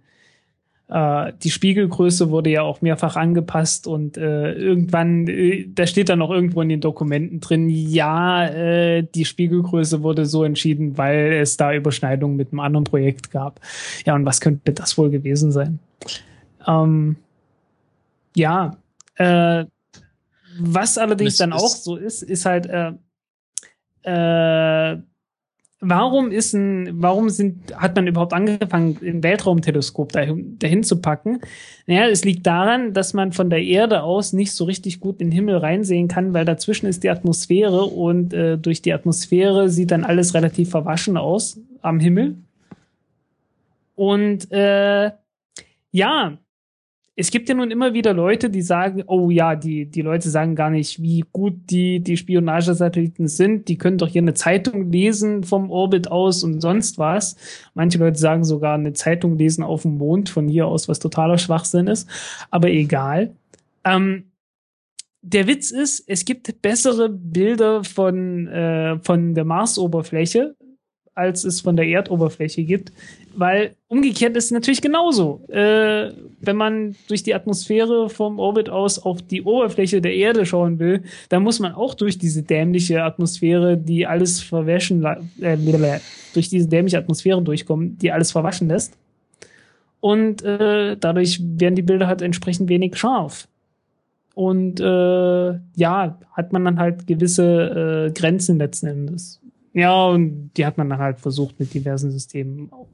äh, die Spiegelgröße wurde ja auch mehrfach angepasst und äh, irgendwann, äh, da steht dann auch irgendwo in den Dokumenten drin, ja, äh, die Spiegelgröße wurde so entschieden, weil es da Überschneidungen mit einem anderen Projekt gab. Ja, und was könnte das wohl gewesen sein? Ähm, ja, äh, was allerdings dann auch so ist, ist halt, äh, äh, warum ist ein, warum sind, hat man überhaupt angefangen, ein Weltraumteleskop dahin, dahin zu packen? Naja, es liegt daran, dass man von der Erde aus nicht so richtig gut in den Himmel reinsehen kann, weil dazwischen ist die Atmosphäre und äh, durch die Atmosphäre sieht dann alles relativ verwaschen aus am Himmel. Und äh, ja, es gibt ja nun immer wieder Leute, die sagen, oh ja, die, die Leute sagen gar nicht, wie gut die, die Spionagesatelliten sind. Die können doch hier eine Zeitung lesen vom Orbit aus und sonst was. Manche Leute sagen sogar eine Zeitung lesen auf dem Mond von hier aus, was totaler Schwachsinn ist. Aber egal. Ähm, der Witz ist, es gibt bessere Bilder von, äh, von der Marsoberfläche, als es von der Erdoberfläche gibt. Weil umgekehrt ist es natürlich genauso. Äh, wenn man durch die Atmosphäre vom Orbit aus auf die Oberfläche der Erde schauen will, dann muss man auch durch diese dämliche Atmosphäre, die alles verwäschen, äh, durch diese dämliche Atmosphäre durchkommen, die alles verwaschen lässt. Und äh, dadurch werden die Bilder halt entsprechend wenig scharf. Und äh, ja, hat man dann halt gewisse äh, Grenzen letzten Endes. Ja, und die hat man dann halt versucht mit diversen Systemen auch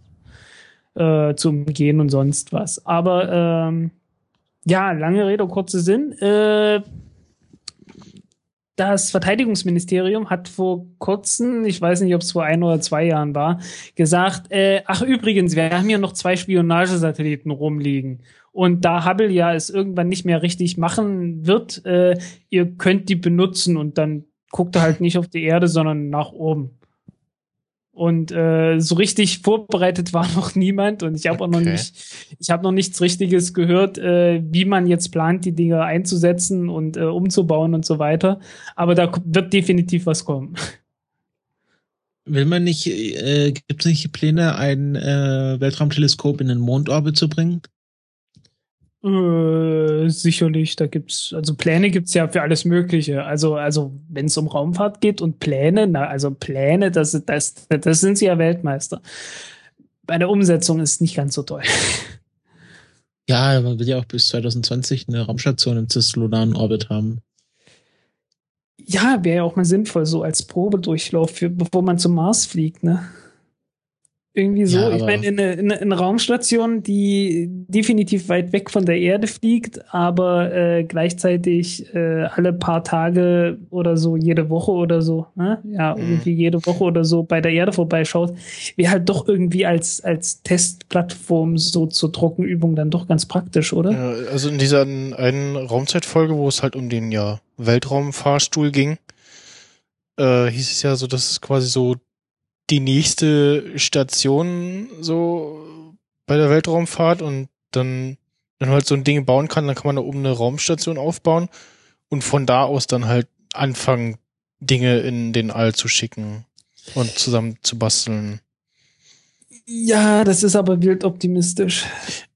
äh, zu umgehen und sonst was. Aber ähm, ja, lange Rede, kurzer Sinn. Äh, das Verteidigungsministerium hat vor kurzem, ich weiß nicht, ob es vor ein oder zwei Jahren war, gesagt, äh, ach übrigens, wir haben hier noch zwei Spionagesatelliten rumliegen. Und da Hubble ja es irgendwann nicht mehr richtig machen wird, äh, ihr könnt die benutzen und dann guckt er halt nicht auf die Erde, sondern nach oben. Und äh, so richtig vorbereitet war noch niemand und ich habe okay. auch noch nicht, ich habe noch nichts Richtiges gehört, äh, wie man jetzt plant, die Dinger einzusetzen und äh, umzubauen und so weiter. Aber da wird definitiv was kommen. Will man nicht, äh, gibt es nicht Pläne, ein äh, Weltraumteleskop in den Mondorbit zu bringen? Äh, sicherlich, da gibt's, also Pläne gibt's ja für alles Mögliche. Also, also wenn es um Raumfahrt geht und Pläne, na, also Pläne, das, das, das sind sie ja Weltmeister. Bei der Umsetzung ist nicht ganz so toll. Ja, man will ja auch bis 2020 eine Raumstation im cislunanen Orbit haben. Ja, wäre ja auch mal sinnvoll, so als Probedurchlauf, für, bevor man zum Mars fliegt, ne? Irgendwie so. Ja, ich meine, in eine, in eine Raumstation, die definitiv weit weg von der Erde fliegt, aber äh, gleichzeitig äh, alle paar Tage oder so, jede Woche oder so, ne? ja, mhm. irgendwie jede Woche oder so bei der Erde vorbeischaut, wäre halt doch irgendwie als, als Testplattform so zur Trockenübung dann doch ganz praktisch, oder? Ja, also in dieser einen Raumzeitfolge, wo es halt um den ja Weltraumfahrstuhl ging, äh, hieß es ja so, dass es quasi so die nächste Station so bei der Weltraumfahrt und dann, wenn man halt so ein Ding bauen kann, dann kann man da oben eine Raumstation aufbauen und von da aus dann halt anfangen, Dinge in den All zu schicken und zusammen zu basteln. Ja, das ist aber wild optimistisch.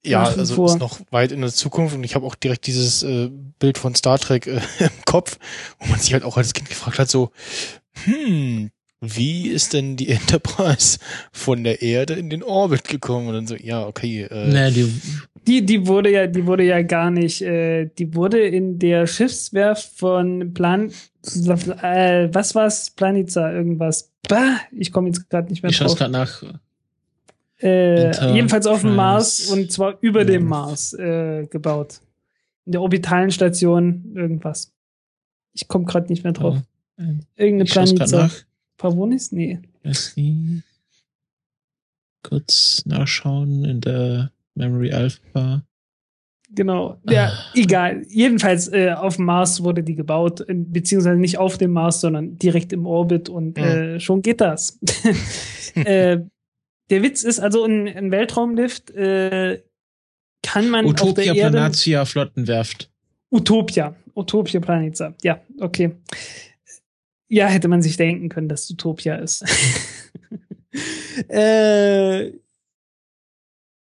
Ja, also vor. ist noch weit in der Zukunft und ich habe auch direkt dieses äh, Bild von Star Trek äh, im Kopf, wo man sich halt auch als Kind gefragt hat, so, hm, wie ist denn die Enterprise von der Erde in den Orbit gekommen? Und dann so, ja, okay. Äh, nee, die, die, die wurde ja, die wurde ja gar nicht, äh, die wurde in der Schiffswerft von Plan, äh, was war's? Planica, irgendwas. Bah, ich komme jetzt gerade nicht mehr ich drauf. Ich schaue nach. Äh, jedenfalls auf dem Mars und zwar über ja. dem Mars äh, gebaut. In der orbitalen Station irgendwas. Ich komme gerade nicht mehr drauf. Irgendeine Planica. Pavonis? Nee. SI. Kurz nachschauen in der Memory Alpha. Genau. Ja, ah. egal. Jedenfalls äh, auf dem Mars wurde die gebaut, beziehungsweise nicht auf dem Mars, sondern direkt im Orbit und mhm. äh, schon geht das. äh, der Witz ist also ein, ein Weltraumlift äh, kann man Utopia auf der Erde Planatia Flottenwerft. Utopia, Utopia Planatia. Ja, okay. Ja, hätte man sich denken können, dass Utopia ist. äh,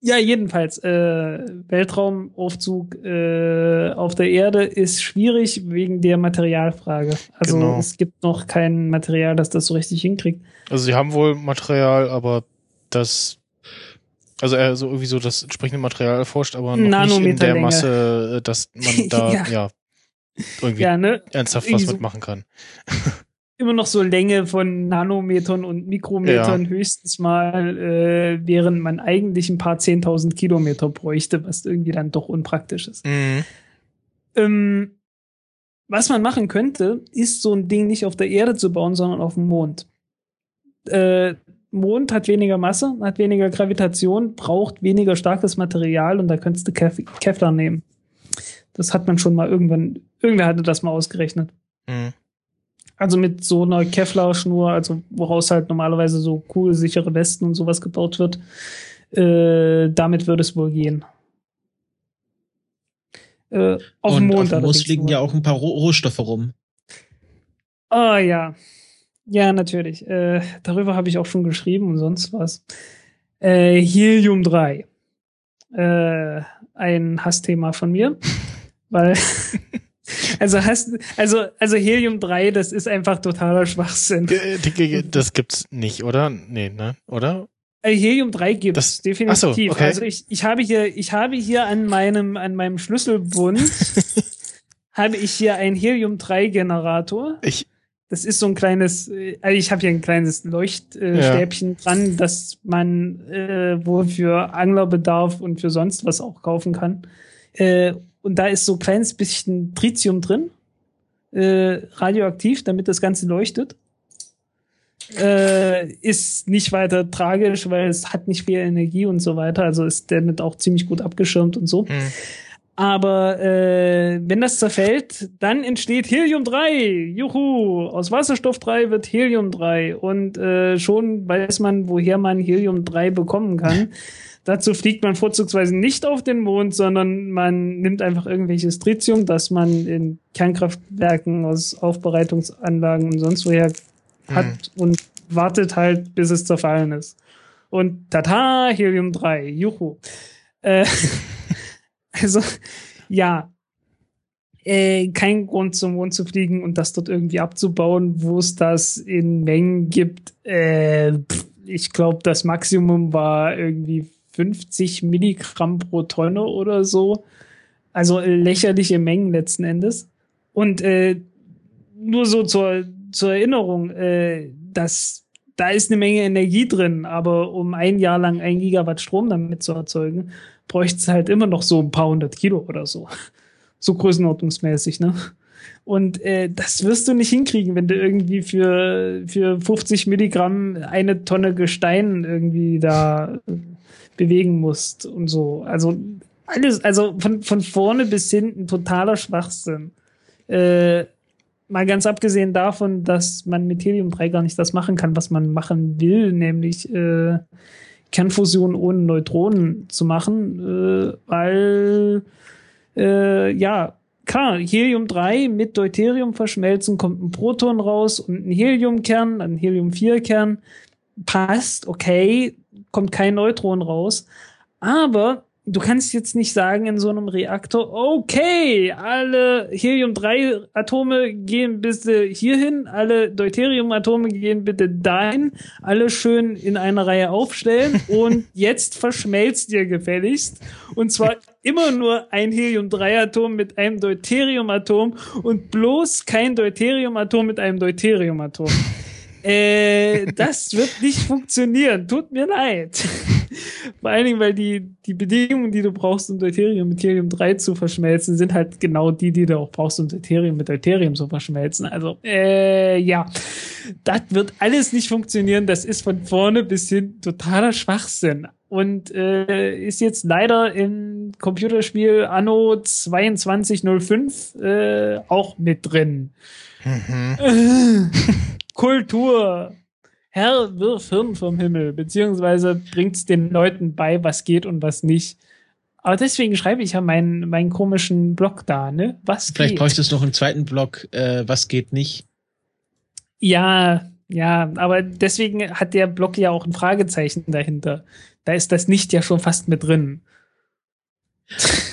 ja, jedenfalls, äh, Weltraumaufzug äh, auf der Erde ist schwierig wegen der Materialfrage. Also genau. es gibt noch kein Material, das das so richtig hinkriegt. Also sie haben wohl Material, aber das also er so irgendwie so das entsprechende Material erforscht, aber noch nicht in der Masse, äh, dass man da ja, ja irgendwie ja, ne? ernsthaft was mitmachen kann. immer noch so Länge von Nanometern und Mikrometern ja. höchstens mal, äh, während man eigentlich ein paar 10.000 Kilometer bräuchte, was irgendwie dann doch unpraktisch ist. Mhm. Ähm, was man machen könnte, ist so ein Ding nicht auf der Erde zu bauen, sondern auf dem Mond. Äh, Mond hat weniger Masse, hat weniger Gravitation, braucht weniger starkes Material und da könntest du Kef Kevlar nehmen. Das hat man schon mal irgendwann, irgendwer hatte das mal ausgerechnet. Mhm. Also mit so einer Kevlar-Schnur, also woraus halt normalerweise so cool sichere Westen und sowas gebaut wird, äh, damit würde es wohl gehen. Äh, auf und dem Mond, auf dem Mond liegen nur. ja auch ein paar Rohstoffe rum. Ah oh, ja, ja, natürlich. Äh, darüber habe ich auch schon geschrieben und sonst was. Äh, Helium 3. Äh, ein Hassthema von mir. Weil, also Hass, also, also Helium 3, das ist einfach totaler Schwachsinn. Das gibt's nicht, oder? Nee, ne? Oder? Äh, Helium 3 gibt es definitiv. So, okay. Also ich, ich habe hier, ich habe hier an meinem, an meinem Schlüsselbund habe ich hier einen Helium 3 Generator. Ich, das ist so ein kleines, äh, also ich habe hier ein kleines Leuchtstäbchen ja. dran, das man äh, wohl für Anglerbedarf und für sonst was auch kaufen kann. Äh, und da ist so ein kleines bisschen Tritium drin, äh, radioaktiv, damit das Ganze leuchtet. Äh, ist nicht weiter tragisch, weil es hat nicht viel Energie und so weiter. Also ist damit auch ziemlich gut abgeschirmt und so. Mhm. Aber äh, wenn das zerfällt, dann entsteht Helium 3. Juhu! Aus Wasserstoff 3 wird Helium 3. Und äh, schon weiß man, woher man Helium 3 bekommen kann. Dazu fliegt man vorzugsweise nicht auf den Mond, sondern man nimmt einfach irgendwelches Tritium, das man in Kernkraftwerken aus Aufbereitungsanlagen und sonst woher hat mhm. und wartet halt, bis es zerfallen ist. Und tata, Helium 3. Juhu. Äh, Also, ja, äh, kein Grund zum Mond zu fliegen und das dort irgendwie abzubauen, wo es das in Mengen gibt. Äh, ich glaube, das Maximum war irgendwie 50 Milligramm pro Tonne oder so. Also lächerliche Mengen letzten Endes. Und äh, nur so zur, zur Erinnerung, äh, dass da ist eine Menge Energie drin, aber um ein Jahr lang ein Gigawatt Strom damit zu erzeugen, bräuchte es halt immer noch so ein paar hundert Kilo oder so. So größenordnungsmäßig, ne? Und äh, das wirst du nicht hinkriegen, wenn du irgendwie für, für 50 Milligramm eine Tonne Gestein irgendwie da bewegen musst und so. Also alles, also von, von vorne bis hinten totaler Schwachsinn. Äh, mal ganz abgesehen davon, dass man mit Helium-3 gar nicht das machen kann, was man machen will, nämlich äh, Kernfusion ohne Neutronen zu machen, äh, weil äh, ja, klar, Helium-3 mit Deuterium verschmelzen, kommt ein Proton raus und ein Heliumkern, ein Helium-4-Kern, passt, okay, kommt kein Neutron raus. Aber du kannst jetzt nicht sagen in so einem Reaktor, okay, alle Helium-3-Atome gehen bitte hierhin, alle Deuterium-Atome gehen bitte dahin, alle schön in eine Reihe aufstellen und jetzt verschmelzt ihr gefälligst. Und zwar immer nur ein Helium-3-Atom mit einem Deuterium-Atom und bloß kein Deuterium-Atom mit einem Deuterium-Atom. Äh, das wird nicht funktionieren. Tut mir leid. Vor allen Dingen, weil die, die Bedingungen, die du brauchst, um Deuterium mit Helium 3 zu verschmelzen, sind halt genau die, die du auch brauchst, um Deuterium mit Deuterium zu verschmelzen. Also, äh, ja. Das wird alles nicht funktionieren. Das ist von vorne bis hin totaler Schwachsinn. Und äh, ist jetzt leider im Computerspiel Anno 2205 äh, auch mit drin. Mhm. Kultur. Herr, wirf Hirn vom Himmel, beziehungsweise bringt's den Leuten bei, was geht und was nicht. Aber deswegen schreibe ich ja meinen, meinen komischen Blog da, ne? Was Vielleicht geht? bräuchte es noch einen zweiten Blog, äh, was geht nicht. Ja, ja, aber deswegen hat der Blog ja auch ein Fragezeichen dahinter. Da ist das nicht ja schon fast mit drin.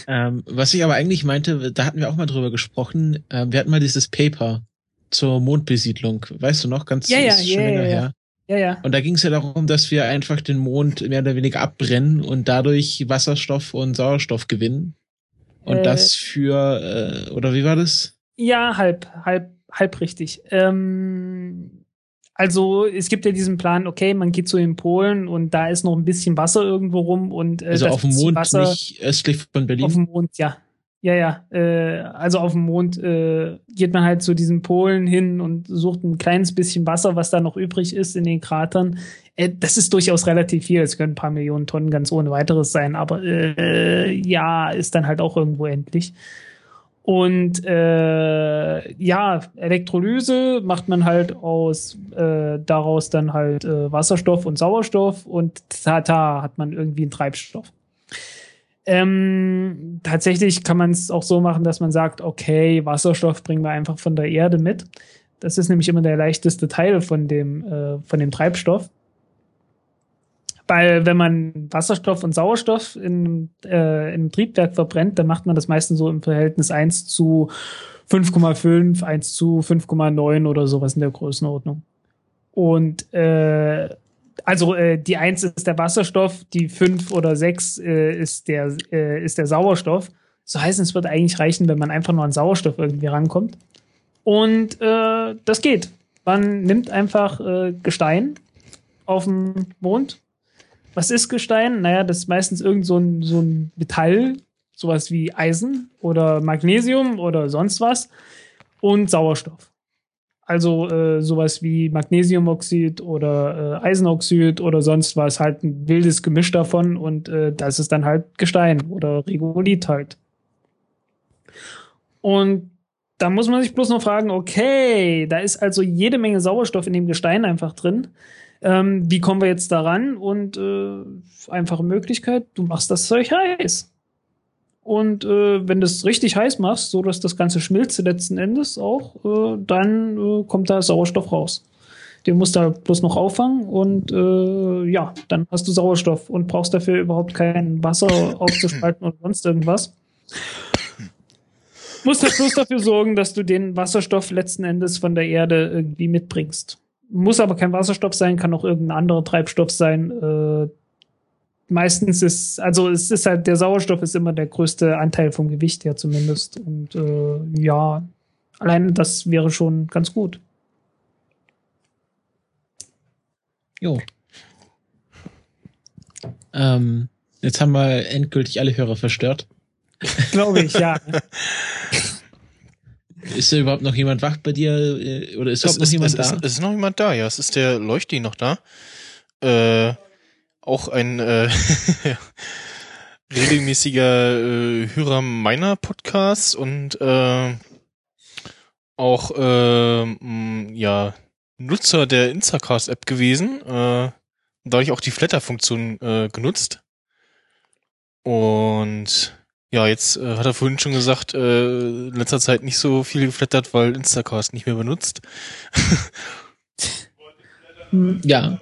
ähm, was ich aber eigentlich meinte, da hatten wir auch mal drüber gesprochen. Äh, wir hatten mal dieses Paper zur Mondbesiedlung. Weißt du noch? Ganz ja, ja, ja, länger ja, her. Ja, ja. Und da ging es ja darum, dass wir einfach den Mond mehr oder weniger abbrennen und dadurch Wasserstoff und Sauerstoff gewinnen. Und äh, das für, äh, oder wie war das? Ja, halb, halb, halb richtig. Ähm, also es gibt ja diesen Plan, okay, man geht zu den Polen und da ist noch ein bisschen Wasser irgendwo rum und äh, also auf dem Mond, Wasser, nicht östlich von Berlin. Auf dem Mond, ja, ja, ja. Äh, also auf dem Mond äh, geht man halt zu diesen Polen hin und sucht ein kleines bisschen Wasser, was da noch übrig ist in den Kratern. Äh, das ist durchaus relativ viel. Es können ein paar Millionen Tonnen ganz ohne weiteres sein, aber äh, ja, ist dann halt auch irgendwo endlich. Und äh, ja, Elektrolyse macht man halt aus äh, daraus dann halt äh, Wasserstoff und Sauerstoff und tata hat man irgendwie einen Treibstoff. Ähm, tatsächlich kann man es auch so machen, dass man sagt, okay, Wasserstoff bringen wir einfach von der Erde mit. Das ist nämlich immer der leichteste Teil von dem, äh, von dem Treibstoff. Weil wenn man Wasserstoff und Sauerstoff in, äh, im Triebwerk verbrennt, dann macht man das meistens so im Verhältnis 1 zu 5,5, 1 zu 5,9 oder sowas in der Größenordnung. Und äh, also äh, die eins ist der Wasserstoff, die fünf oder sechs äh, ist der äh, ist der Sauerstoff. So heißt es wird eigentlich reichen, wenn man einfach nur an Sauerstoff irgendwie rankommt. Und äh, das geht. Man nimmt einfach äh, Gestein auf dem Mond. Was ist Gestein? Naja, das ist meistens irgend so ein, so ein Metall, sowas wie Eisen oder Magnesium oder sonst was und Sauerstoff. Also äh, sowas wie Magnesiumoxid oder äh, Eisenoxid oder sonst was, halt ein wildes Gemisch davon und äh, das ist dann halt Gestein oder Regolith halt. Und da muss man sich bloß noch fragen, okay, da ist also jede Menge Sauerstoff in dem Gestein einfach drin. Ähm, wie kommen wir jetzt daran? Und äh, einfache Möglichkeit, du machst das Zeug heiß. Und äh, wenn du es richtig heiß machst, so dass das Ganze schmilzt letzten Endes auch, äh, dann äh, kommt da Sauerstoff raus. Den musst du halt bloß noch auffangen und äh, ja, dann hast du Sauerstoff und brauchst dafür überhaupt kein Wasser aufzuspalten oder sonst irgendwas. Musst halt bloß dafür sorgen, dass du den Wasserstoff letzten Endes von der Erde irgendwie mitbringst. Muss aber kein Wasserstoff sein, kann auch irgendein anderer Treibstoff sein. Äh, meistens ist, also es ist halt, der Sauerstoff ist immer der größte Anteil vom Gewicht her zumindest. Und äh, ja, allein das wäre schon ganz gut. Jo. Ähm, jetzt haben wir endgültig alle Hörer verstört. Glaube ich, ja. Ist da überhaupt noch jemand wach bei dir? Äh, oder ist es, überhaupt noch jemand es, da? Es ist noch jemand da, ja. Es ist der Leuchti noch da. Äh, auch ein äh, regelmäßiger äh, Hörer meiner Podcasts und äh, auch äh, mh, ja Nutzer der Instacast-App gewesen. Äh, dadurch auch die Flatter-Funktion äh, genutzt. Und ja, jetzt äh, hat er vorhin schon gesagt, äh, in letzter Zeit nicht so viel geflattert, weil Instacast nicht mehr benutzt. ja,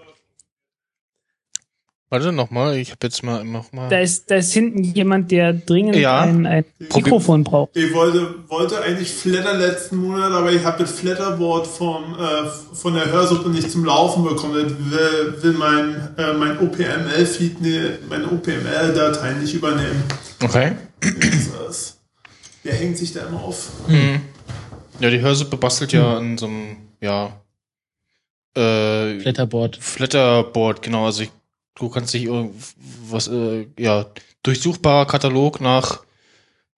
Warte nochmal, ich habe jetzt mal noch mal. Da ist, da ist hinten jemand, der dringend ja. ein, ein Mikrofon braucht. Ich wollte, wollte eigentlich Flatter letzten Monat, aber ich habe das Flatterboard vom, äh, von der Hörsuppe nicht zum Laufen bekommen. Das will, will mein, äh, mein OPML-Feed, ne, meine OPML-Datei nicht übernehmen. Okay. Der hängt sich da immer auf. Mhm. Ja, die Hörsuppe bastelt ja an so einem, ja, äh, Flatterboard. Flatterboard, genau. Also ich Du kannst dich irgendwas, äh, ja, durchsuchbarer Katalog nach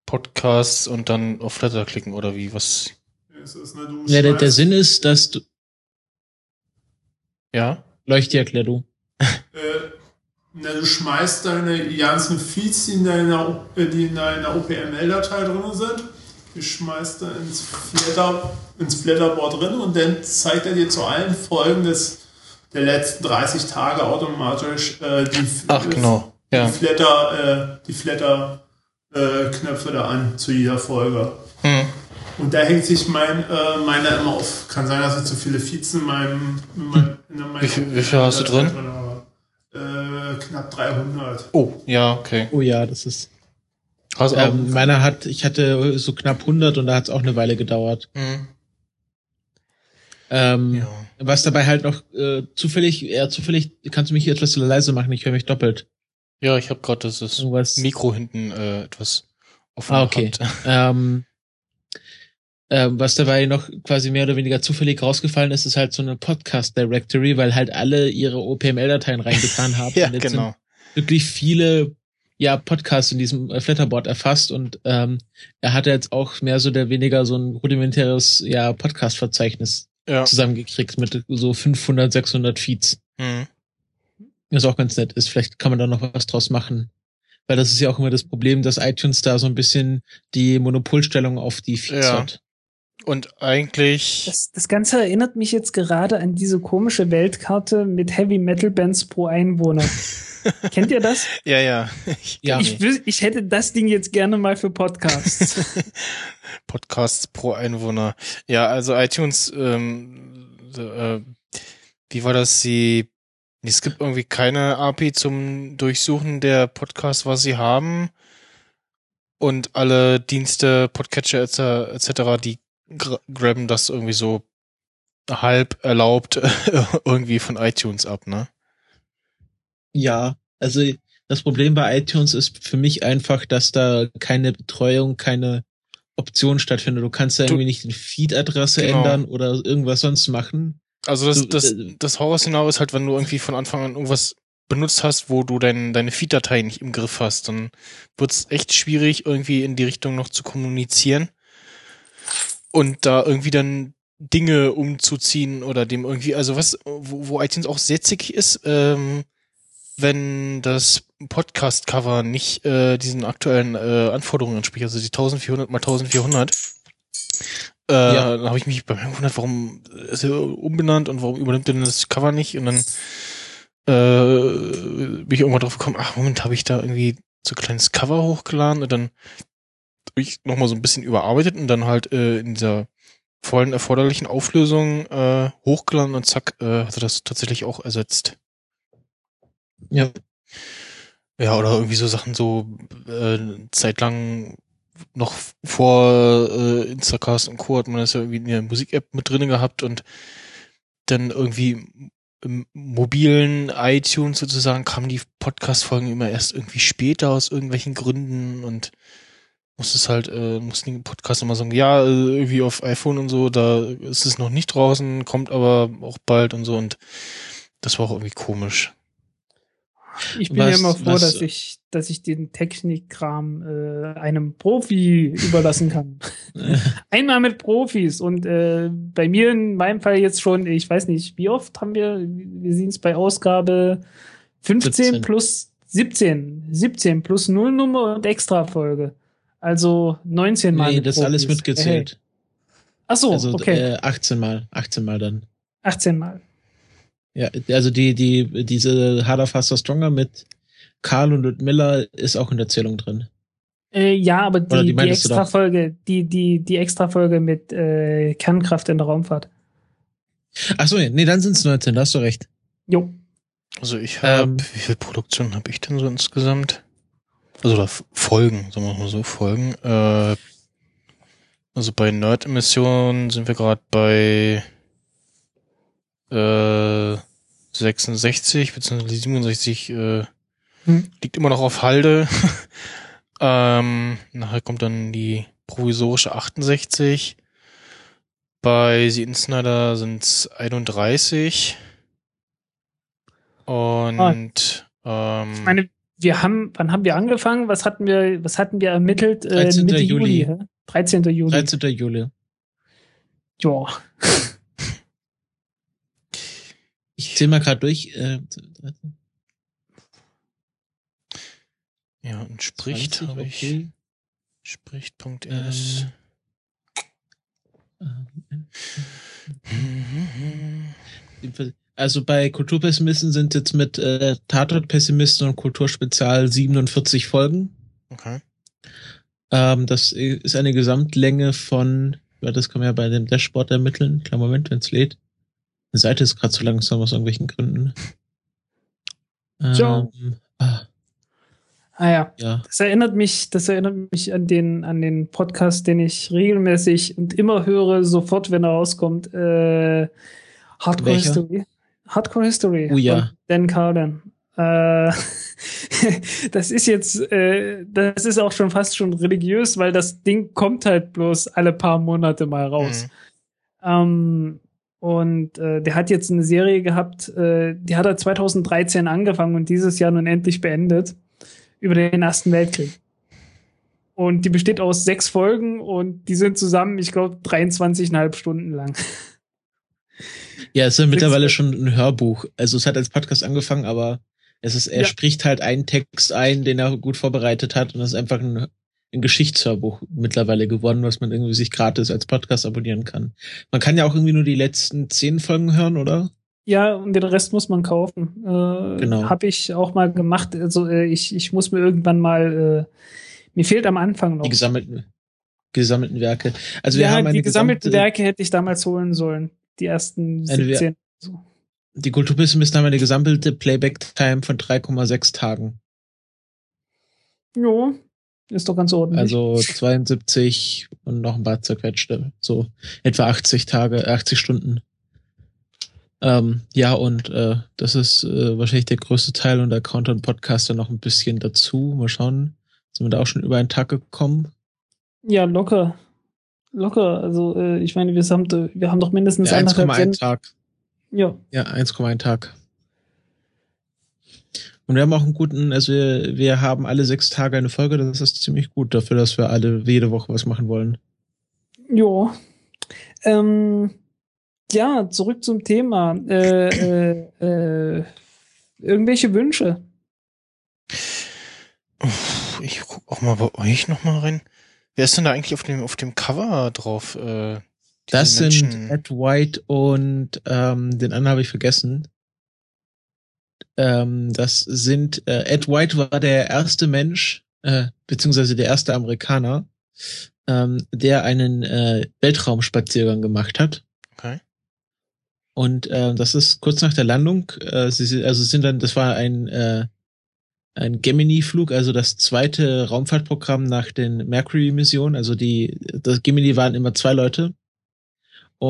Podcasts und dann auf Flatter klicken oder wie, was? Ja, der, der Sinn ist, dass du. Ja? Leuchte erklär du. äh, na, du schmeißt deine ganzen Feeds, die in deiner, die in deiner OPML-Datei drin sind, die schmeißt du ins Flatter, ins Flatterboard drin und dann zeigt er dir zu allen Folgen des der letzten 30 Tage automatisch äh, die, Ach, genau. ja. die Flatter, äh, die Flatter äh, Knöpfe da an zu jeder Folge. Hm. Und da hängt sich mein, äh, meiner immer auf. Kann sein, dass ich zu viele Feeds in meinem. In mein, in meinem wie, viel, wie viel hast du drin? Äh, knapp 300. Oh, ja, okay. Oh ja, das ist. Also, ähm, meiner hat, ich hatte so knapp 100 und da hat es auch eine Weile gedauert. Hm. Ähm, ja. Was dabei halt noch äh, zufällig, eher zufällig, kannst du mich hier etwas leise machen, ich höre mich doppelt. Ja, ich habe gerade das, das Mikro hinten äh, etwas offen Ah, okay. ähm, Ähm, was dabei noch quasi mehr oder weniger zufällig rausgefallen ist, ist halt so eine Podcast Directory, weil halt alle ihre OPML-Dateien reingetan haben. ja, genau. wirklich viele ja, Podcasts in diesem äh, Flatterboard erfasst und ähm, er hatte jetzt auch mehr so der weniger so ein rudimentäres ja, Podcast-Verzeichnis Ja. zusammengekriegt mit so 500, 600 Feeds. Mhm. Was auch ganz nett ist. Vielleicht kann man da noch was draus machen. Weil das ist ja auch immer das Problem, dass iTunes da so ein bisschen die Monopolstellung auf die Feeds Ja. hat. Und eigentlich, Das, das Ganze erinnert mich jetzt gerade an diese komische Weltkarte mit Heavy Metal Bands pro Einwohner. Kennt ihr das? ja, ja. Ich, Ja. Ich, ich hätte das Ding jetzt gerne mal für Podcasts. Podcasts pro Einwohner. Ja, also iTunes, ähm, so, äh, wie war das? Sie, es gibt irgendwie keine API zum Durchsuchen der Podcasts, was sie haben. Und alle Dienste, Podcatcher etc., etc., die gra- grabben das irgendwie so halb erlaubt irgendwie von iTunes ab, ne? Ja, also das Problem bei iTunes ist für mich einfach, dass da keine Betreuung, keine Option stattfindet. Du kannst da Du- irgendwie nicht die Feed-Adresse Genau. ändern oder irgendwas sonst machen. Also das, Du, das, äh, das Horrorszenario ist halt, wenn du irgendwie von Anfang an irgendwas benutzt hast, wo du dein, deine Feed-Datei nicht im Griff hast, dann wird's echt schwierig, irgendwie in die Richtung noch zu kommunizieren und da irgendwie dann Dinge umzuziehen oder dem irgendwie, also was, wo, wo iTunes auch sehr zickig ist, ähm, wenn das Podcast-Cover nicht äh, diesen aktuellen äh, Anforderungen entspricht, also die 1400 mal 1400. Äh, Ja. Dann habe ich mich beim gewundert, warum ist er umbenannt und warum übernimmt er denn das Cover nicht? Und dann äh, bin ich irgendwann drauf gekommen, ach, Moment, habe ich da irgendwie so ein kleines Cover hochgeladen und dann habe ich nochmal so ein bisschen überarbeitet und dann halt äh, in dieser vollen erforderlichen Auflösung äh, hochgeladen und zack, äh, hat er das tatsächlich auch ersetzt. Ja. Ja, oder irgendwie so Sachen so äh, zeitlang noch vor äh, Instacast und Co. hat man das ja irgendwie in der Musik-App mit drinne gehabt und dann irgendwie im mobilen iTunes sozusagen kamen die Podcast-Folgen immer erst irgendwie später aus irgendwelchen Gründen und musste es halt, äh, mussten die Podcast immer sagen, ja, äh, irgendwie auf iPhone und so, da ist es noch nicht draußen, kommt aber auch bald und so und das war auch irgendwie komisch. Ich bin Was- ja immer froh, was- dass ich, dass ich den Technikkram äh, einem Profi überlassen kann. Einmal mit Profis und äh, bei mir in meinem Fall jetzt schon, ich weiß nicht, wie oft haben wir, wir sind es bei Ausgabe 15 17. plus 17, 17 plus Nullnummer und Extrafolge. Also 19 Mal. nee, das ist alles Profis. mitgezählt. Hey. Ach so, also okay, äh, 18 Mal, 18 Mal dann. 18 Mal. Ja, also die, die, diese Harder, Faster, Stronger mit Karl und Ludmilla ist auch in der Zählung drin. Äh, ja, aber die die, die, doch? Extrafolge, die, die, die Extrafolge mit äh, Kernkraft in der Raumfahrt. Ach so, nee, dann sind es 19, da hast du recht. Jo. Also ich habe, Ähm. wie viel Produktion habe ich denn so insgesamt? Also oder F- Folgen, sagen wir mal so, Folgen. Äh, also bei Nerd-Emissionen sind wir gerade bei äh, 66 beziehungsweise 67 äh, Hm. liegt immer noch auf Halde. ähm, nachher kommt dann die provisorische 68. Bei The Insnider sind es 31. Und ähm, Ah. Ich meine, wir haben, wann haben wir angefangen? Was hatten wir, was hatten wir ermittelt? Äh, 13. Mitte Juli. Juli. hä? 13. Juli. 13. Juli. Ja. Ich zähl mal gerade durch. Äh, ja, und spricht 20, habe ich. okay. Spricht.rs. Ähm, Also bei Kulturpessimisten sind jetzt mit äh, Tatort-Pessimisten und Kulturspezial 47 Folgen. Okay. Ähm, das ist eine Gesamtlänge von, ja, das kann man ja bei dem Dashboard ermitteln. Klar, Moment, wenn es lädt. Die Seite ist gerade zu langsam aus irgendwelchen Gründen. Ciao. Ähm, ah, Ah ja. ja. Das erinnert mich, das erinnert mich an den, an den Podcast, den ich regelmäßig und immer höre, sofort, wenn er rauskommt. Äh, Hardcore Welcher? History. Hardcore History. Oh ja. Dan Carlin. Äh, das ist jetzt, äh, das ist auch schon fast schon religiös, weil das Ding kommt halt bloß alle paar Monate mal raus. Mhm. Ähm, und äh, der hat jetzt eine Serie gehabt, äh, die hat er 2013 angefangen und dieses Jahr nun endlich beendet über den Ersten Weltkrieg. Und die besteht aus sechs Folgen und die sind zusammen, ich glaube, 23,5 Stunden lang. Ja, es ist ja mittlerweile schon ein Hörbuch. Also es hat als Podcast angefangen, aber es ist, er ja. spricht halt einen Text ein, den er gut vorbereitet hat und das ist einfach ein, ein Geschichtshörbuch mittlerweile geworden, was man irgendwie sich gratis als Podcast abonnieren kann. Man kann ja auch irgendwie nur die letzten zehn Folgen hören, oder? Ja, und den Rest muss man kaufen. Äh, genau. Habe ich auch mal gemacht. Also äh, ich, ich muss mir irgendwann mal, äh, mir fehlt am Anfang noch. Die gesammelten, gesammelten Werke. Also wir ja, haben eine die gesammelten Werke hätte ich damals holen sollen. Die ersten 17. So. Die Kulturpessimismus haben eine gesammelte Playback-Time von 3,6 Tagen. Jo, ist doch ganz ordentlich. Also 72 und noch ein paar zerquetschte. So etwa 80 Tage, 80 Stunden. Ähm, ja, und äh, das ist äh, wahrscheinlich der größte Teil und der Countdown Podcaster noch ein bisschen dazu. Mal schauen. Sind wir da auch schon über einen Tag gekommen? Ja, locker. Locker. Also äh, ich meine, wir haben, wir haben doch mindestens ja, 1,1 Tag. Ja. Ja, 1,1 Tag. Und wir haben auch einen guten, also wir, wir haben alle sechs Tage eine Folge, das ist ziemlich gut dafür, dass wir alle jede Woche was machen wollen. Ja. Ähm, ja, zurück zum Thema. Äh, äh, äh, irgendwelche Wünsche? Ich guck auch mal bei euch noch mal rein. Wer ist denn da eigentlich auf dem, auf dem Cover drauf? Äh, das Menschen. sind Ed White und ähm, den anderen habe ich vergessen. Ähm, das sind äh, Ed White war der erste Mensch, äh, beziehungsweise der erste Amerikaner, ähm, der einen äh, Weltraumspaziergang gemacht hat. Okay. Und äh, das ist kurz nach der Landung. Äh, sie also sind dann, das war ein äh, ein Gemini-Flug, also das zweite Raumfahrtprogramm nach den Mercury-Missionen. Also die, das Gemini waren immer zwei Leute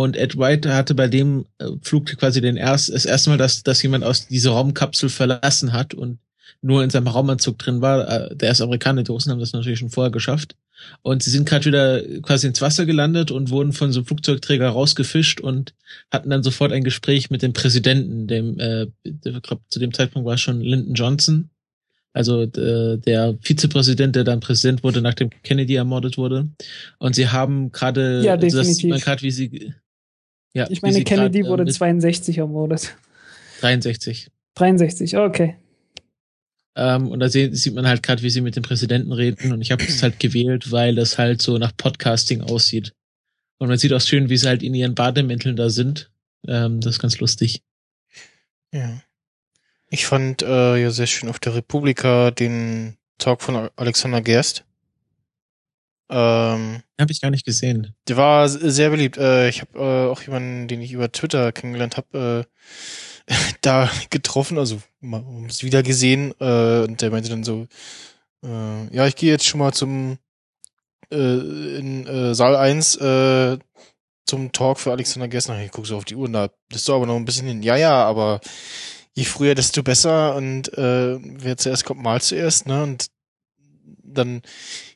und Ed White hatte bei dem äh, Flug quasi den erst, das erste Mal, dass, dass jemand aus dieser Raumkapsel verlassen hat und nur in seinem Raumanzug drin war. Äh, der erste Amerikaner, die Russen haben das natürlich schon vorher geschafft. Und sie sind gerade wieder quasi ins Wasser gelandet und wurden von so einem Flugzeugträger rausgefischt und hatten dann sofort ein Gespräch mit dem Präsidenten, dem, äh, ich glaube, zu dem Zeitpunkt war es schon Lyndon Johnson. Also äh, der Vizepräsident, der dann Präsident wurde, nachdem Kennedy ermordet wurde. Und sie haben gerade, ja, definitiv. Also das gerade, wie sie ja, ich meine, Kennedy grad, wurde 62 ermordet. 63. 63, okay. Ähm, und da sieht, sieht man halt gerade, wie sie mit dem Präsidenten reden. Und ich habe es halt gewählt, weil das halt so nach Podcasting aussieht. Und man sieht auch schön, wie sie halt in ihren Bademänteln da sind. Ähm, das ist ganz lustig. Ja. Ich fand äh, ja sehr schön auf der Republika den Talk von Alexander Gerst. Ähm, habe ich gar nicht gesehen. Der war sehr beliebt. Äh, ich habe äh, auch jemanden, den ich über Twitter kennengelernt habe, äh, da getroffen, also es wieder gesehen. Äh, und der meinte dann so, äh, ja, ich gehe jetzt schon mal zum äh, in äh, Saal 1 äh, zum Talk für Alexander Gessner. Ich gucke so auf die Uhr, da bist du aber noch ein bisschen hin. Ja, ja, aber je früher, desto besser und äh, wer zuerst kommt, mal zuerst, ne? Und dann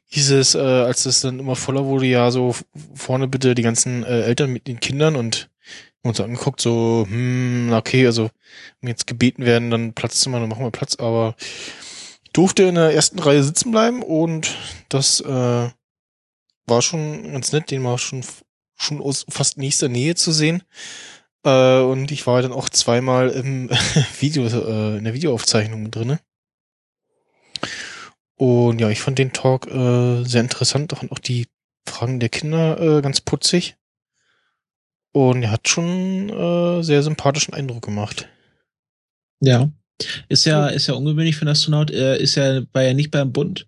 hieß es, äh, als es dann immer voller wurde, ja, so vorne bitte die ganzen äh, Eltern mit den Kindern und uns angeguckt, so, hm, okay, also wenn jetzt gebeten werden, dann Platz zu machen, dann machen wir Platz, aber ich durfte in der ersten Reihe sitzen bleiben und das äh, war schon ganz nett, den mal schon, schon aus fast nächster Nähe zu sehen. Äh, und ich war dann auch zweimal im Video, äh, in der Videoaufzeichnung drinne. Und ja, ich fand den Talk äh, sehr interessant und auch die Fragen der Kinder äh, ganz putzig. Und er hat schon äh, sehr sympathischen Eindruck gemacht. Ja. Ist ja, ist ja ungewöhnlich für einen Astronaut. Er ist ja, war ja nicht beim Bund,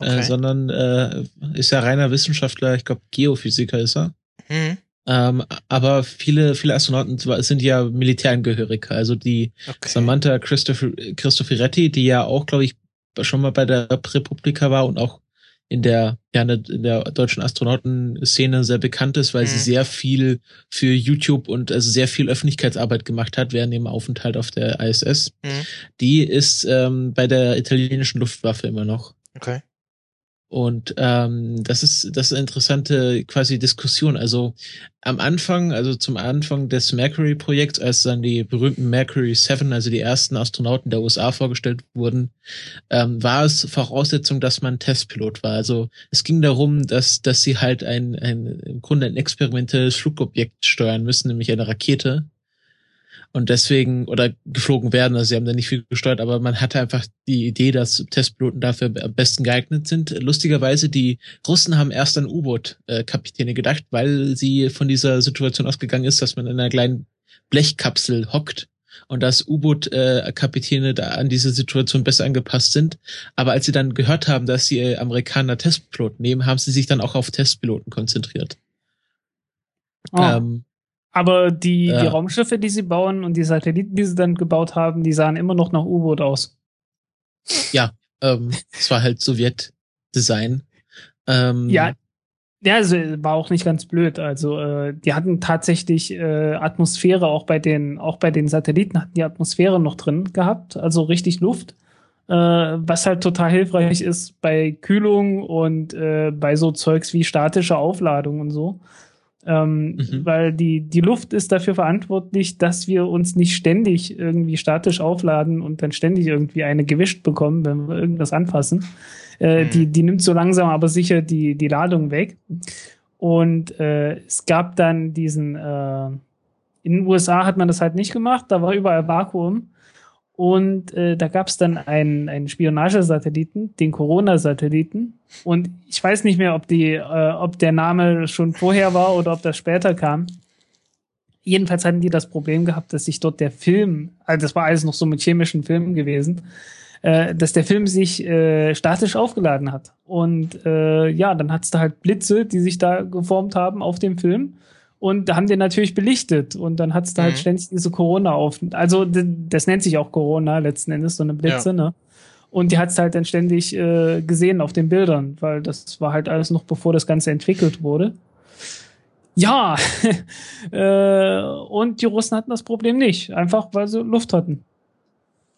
äh, okay. äh, sondern äh, ist ja reiner Wissenschaftler, ich glaube Geophysiker ist er. Mhm. Ähm, aber viele, viele Astronauten sind ja Militärangehörige. Also die okay. Samantha Christopher, Christopheretti, die ja auch, glaube ich, schon mal bei der Republika war und auch in der, ja, in der deutschen Astronautenszene sehr bekannt ist, weil mhm. sie sehr viel für YouTube und also sehr viel Öffentlichkeitsarbeit gemacht hat während dem Aufenthalt auf der ISS. Mhm. Die ist ähm, bei der italienischen Luftwaffe immer noch. Okay. Und ähm, das ist das ist eine interessante quasi Diskussion. Also am Anfang, also zum Anfang des Mercury-Projekts, als dann die berühmten Mercury 7, also die ersten Astronauten der USA vorgestellt wurden, ähm, war es Voraussetzung, dass man Testpilot war. Also es ging darum, dass dass sie halt ein, ein im Grunde ein experimentelles Flugobjekt steuern müssen, nämlich eine Rakete und deswegen oder geflogen werden. Also sie haben da nicht viel gesteuert, aber man hatte einfach die Idee, dass Testpiloten dafür am besten geeignet sind. Lustigerweise, die Russen haben erst an U-Boot-Kapitäne gedacht, weil sie von dieser Situation ausgegangen ist, dass man in einer kleinen Blechkapsel hockt und dass U-Boot-Kapitäne da an diese Situation besser angepasst sind. Aber als sie dann gehört haben, dass die Amerikaner Testpiloten nehmen, haben sie sich dann auch auf Testpiloten konzentriert. Oh. Ähm, aber die, ja. die Raumschiffe, die sie bauen und die Satelliten, die sie dann gebaut haben, die sahen immer noch nach U-Boot aus. Ja, ähm, es war halt Sowjet-Design. Ähm, ja, ja, also war auch nicht ganz blöd. Also äh, die hatten tatsächlich äh, Atmosphäre auch bei den auch bei den Satelliten hatten die Atmosphäre noch drin gehabt, also richtig Luft, äh, was halt total hilfreich ist bei Kühlung und äh, bei so Zeugs wie statische Aufladung und so. Ähm, mhm. Weil die, die Luft ist dafür verantwortlich, dass wir uns nicht ständig irgendwie statisch aufladen und dann ständig irgendwie eine gewischt bekommen, wenn wir irgendwas anfassen. Äh, mhm. die, die nimmt so langsam aber sicher die, die Ladung weg. Und äh, es gab dann diesen, äh, in den USA hat man das halt nicht gemacht, da war überall Vakuum. Und äh, da gab es dann einen, einen Spionagesatelliten, den Corona-Satelliten. Und ich weiß nicht mehr, ob, die, äh, ob der Name schon vorher war oder ob das später kam. Jedenfalls hatten die das Problem gehabt, dass sich dort der Film, also das war alles noch so mit chemischen Filmen gewesen, äh, dass der Film sich äh, statisch aufgeladen hat. Und äh, ja, dann hat's da halt Blitze, die sich da geformt haben auf dem Film und da haben den natürlich belichtet und dann hat's da halt mhm. halt ständig diese Corona auf. Also das nennt sich auch Corona letzten Endes, so eine Blitze, ja. ne? Und die hat's halt dann ständig äh, gesehen auf den Bildern, weil das war halt alles noch bevor das Ganze entwickelt wurde. Ja, äh, und die Russen hatten das Problem nicht, einfach weil sie Luft hatten.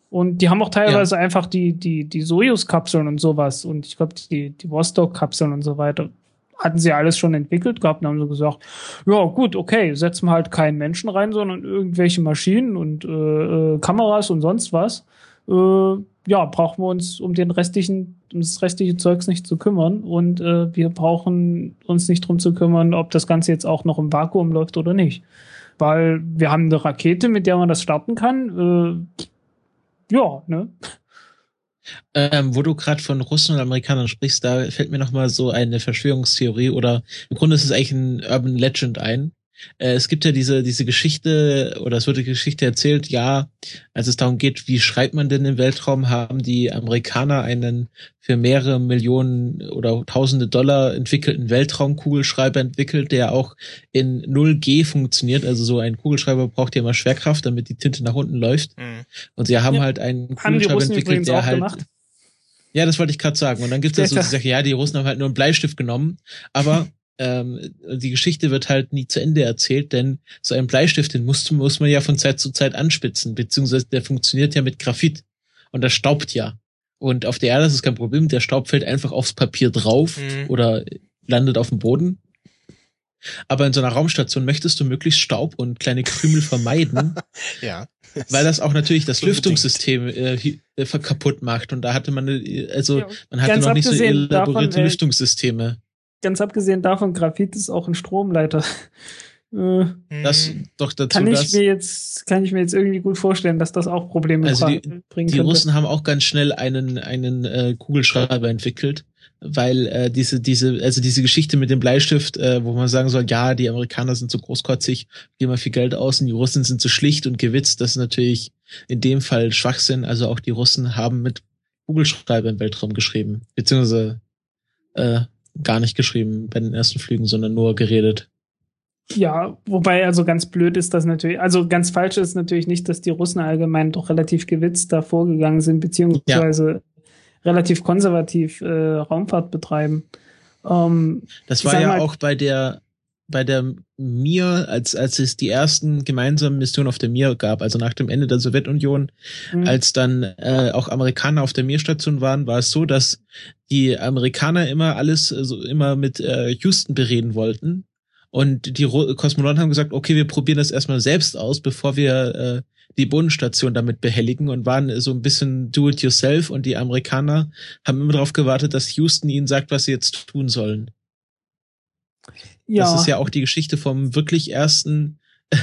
Und die haben auch teilweise ja. einfach die, die, die Sojus-Kapseln und sowas und ich glaube die, die Vostok-Kapseln und so weiter hatten sie alles schon entwickelt gehabt und haben so gesagt, ja gut, okay, setzen wir halt keinen Menschen rein, sondern irgendwelche Maschinen und äh, äh, Kameras und sonst was. Äh, ja, brauchen wir uns um den restlichen, um das restliche Zeugs nicht zu kümmern und äh, wir brauchen uns nicht drum zu kümmern, ob das Ganze jetzt auch noch im Vakuum läuft oder nicht. Weil wir haben eine Rakete, mit der man das starten kann. Äh, ja, ne? Ähm, wo du gerade von Russen und Amerikanern sprichst, da fällt mir noch mal so eine Verschwörungstheorie oder im Grunde ist es eigentlich ein Urban Legend ein. Äh, es gibt ja diese, diese Geschichte, oder es wird die Geschichte erzählt, ja, als es darum geht, wie schreibt man denn im Weltraum, haben die Amerikaner einen für mehrere Millionen oder tausende Dollar entwickelten Weltraumkugelschreiber entwickelt, der auch in 0G funktioniert. Also so ein Kugelschreiber braucht ja immer Schwerkraft, damit die Tinte nach unten läuft. Mhm. Und sie haben ja. halt einen Kugelschreiber entwickelt, der halt. Gemacht. Ja, das wollte ich gerade sagen. Und dann gibt es so die Sache, ja, die Russen haben halt nur einen Bleistift genommen, aber ähm, die Geschichte wird halt nie zu Ende erzählt, denn so ein Bleistift, den muss, muss man ja von Zeit zu Zeit anspitzen, beziehungsweise der funktioniert ja mit Graphit und das staubt ja. Und auf der Erde ist es kein Problem, der Staub fällt einfach aufs Papier drauf mhm. oder landet auf dem Boden. Aber in so einer Raumstation möchtest du möglichst Staub und kleine Krümel vermeiden. ja. Weil das auch natürlich das Lüftungssystem äh, äh, kaputt macht. Und da hatte man, äh, also ja, man hatte noch nicht so elaborierte davon, Lüftungssysteme ganz abgesehen davon, Graphit ist auch ein Stromleiter. Äh, das doch dazu. Kann ich mir jetzt, kann ich mir jetzt irgendwie gut vorstellen, dass das auch Probleme also die, bringen Die könnte. Russen haben auch ganz schnell einen, einen äh, Kugelschreiber entwickelt, weil äh, diese, diese, also diese Geschichte mit dem Bleistift, äh, wo man sagen soll, ja, die Amerikaner sind so großkotzig, geben mal viel Geld aus und die Russen sind so schlicht und gewitzt, das ist natürlich in dem Fall Schwachsinn. Also auch die Russen haben mit Kugelschreiber im Weltraum geschrieben, beziehungsweise äh, gar nicht geschrieben bei den ersten Flügen, sondern nur geredet. Ja, wobei also ganz blöd ist das natürlich, also ganz falsch ist natürlich nicht, dass die Russen allgemein doch relativ gewitzt da vorgegangen sind, beziehungsweise relativ konservativ äh, Raumfahrt betreiben. Ähm, das war ja mal, auch bei der bei der Mir, als, als es die ersten gemeinsamen Missionen auf der Mir gab, also nach dem Ende der Sowjetunion, mhm. als dann äh, auch Amerikaner auf der Mir-Station waren, war es so, dass die Amerikaner immer alles also immer mit äh, Houston bereden wollten. Und die Kosmonauten haben gesagt, okay, wir probieren das erstmal selbst aus, bevor wir äh, die Bodenstation damit behelligen und waren so ein bisschen do-it-yourself und die Amerikaner haben immer darauf gewartet, dass Houston ihnen sagt, was sie jetzt tun sollen. Ja. Das ist ja auch die Geschichte vom wirklich ersten,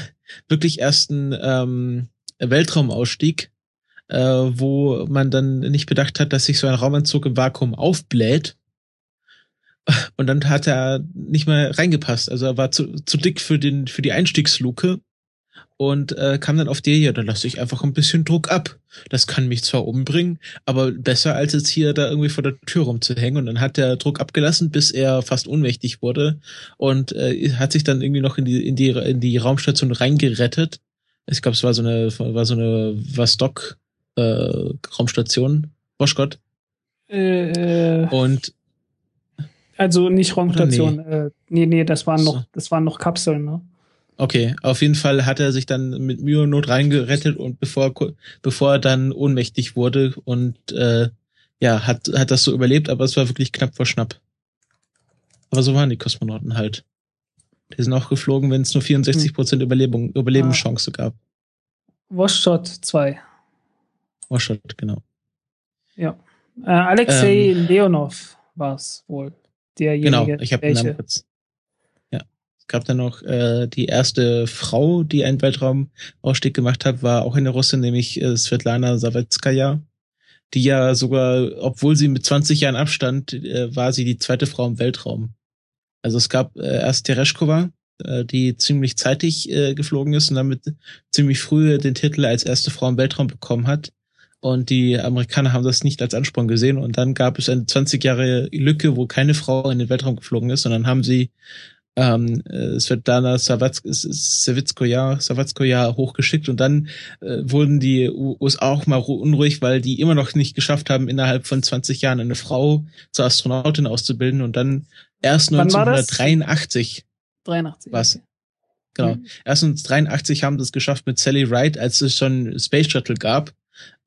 wirklich ersten ähm, Weltraumausstieg, äh, wo man dann nicht bedacht hat, dass sich so ein Raumanzug im Vakuum aufbläht. Und dann hat er nicht mehr reingepasst. Also er war zu, zu dick für den für die Einstiegsluke und äh, kam dann auf die ja, dann lasse ich einfach ein bisschen Druck ab. Das kann mich zwar umbringen, aber besser als jetzt hier da irgendwie vor der Tür rumzuhängen. Und dann hat der Druck abgelassen, bis er fast ohnmächtig wurde und äh, hat sich dann irgendwie noch in die in die in die Raumstation reingerettet. Ich glaube, es war so eine war so eine Vostok äh, Raumstation, Boschgott. Äh, und also nicht Raumstation, nee. Äh, nee, nee, das waren noch, das waren noch Kapseln, ne? Okay, auf jeden Fall hat er sich dann mit Mühe und Not reingerettet und bevor bevor er dann ohnmächtig wurde und äh, ja, hat hat das so überlebt, aber es war wirklich knapp vor Schnapp. Aber so waren die Kosmonauten halt. Die sind auch geflogen, wenn es nur 64 Prozent Überlebung, Überlebenschance gab. Washshot 2. Washshot, genau. Ja. Äh, Alexei ähm, Leonov war es wohl. Derjenige. Genau, ich habe den Namen kurz gab dann noch äh, die erste Frau, die einen Weltraumausstieg gemacht hat, war auch eine Russin, nämlich äh, Svetlana Savetskaya, die ja sogar, obwohl sie mit 20 Jahren Abstand, äh, war sie die zweite Frau im Weltraum. Also es gab äh, erst Tereshkova, äh, die ziemlich zeitig äh, geflogen ist und damit ziemlich früh den Titel als erste Frau im Weltraum bekommen hat. Und die Amerikaner haben das nicht als Ansporn gesehen. Und dann gab es eine 20 Jahre Lücke, wo keine Frau in den Weltraum geflogen ist. Und dann haben sie ähm, Svetlana Savitskoja, Savitskoja hochgeschickt und dann äh, wurden die USA auch mal unruhig, weil die immer noch nicht geschafft haben, innerhalb von 20 Jahren eine Frau zur Astronautin auszubilden und dann erst 1983 83. Was? Genau. Mhm. Erst 1983 haben sie es geschafft mit Sally Ride, als es schon Space Shuttle gab,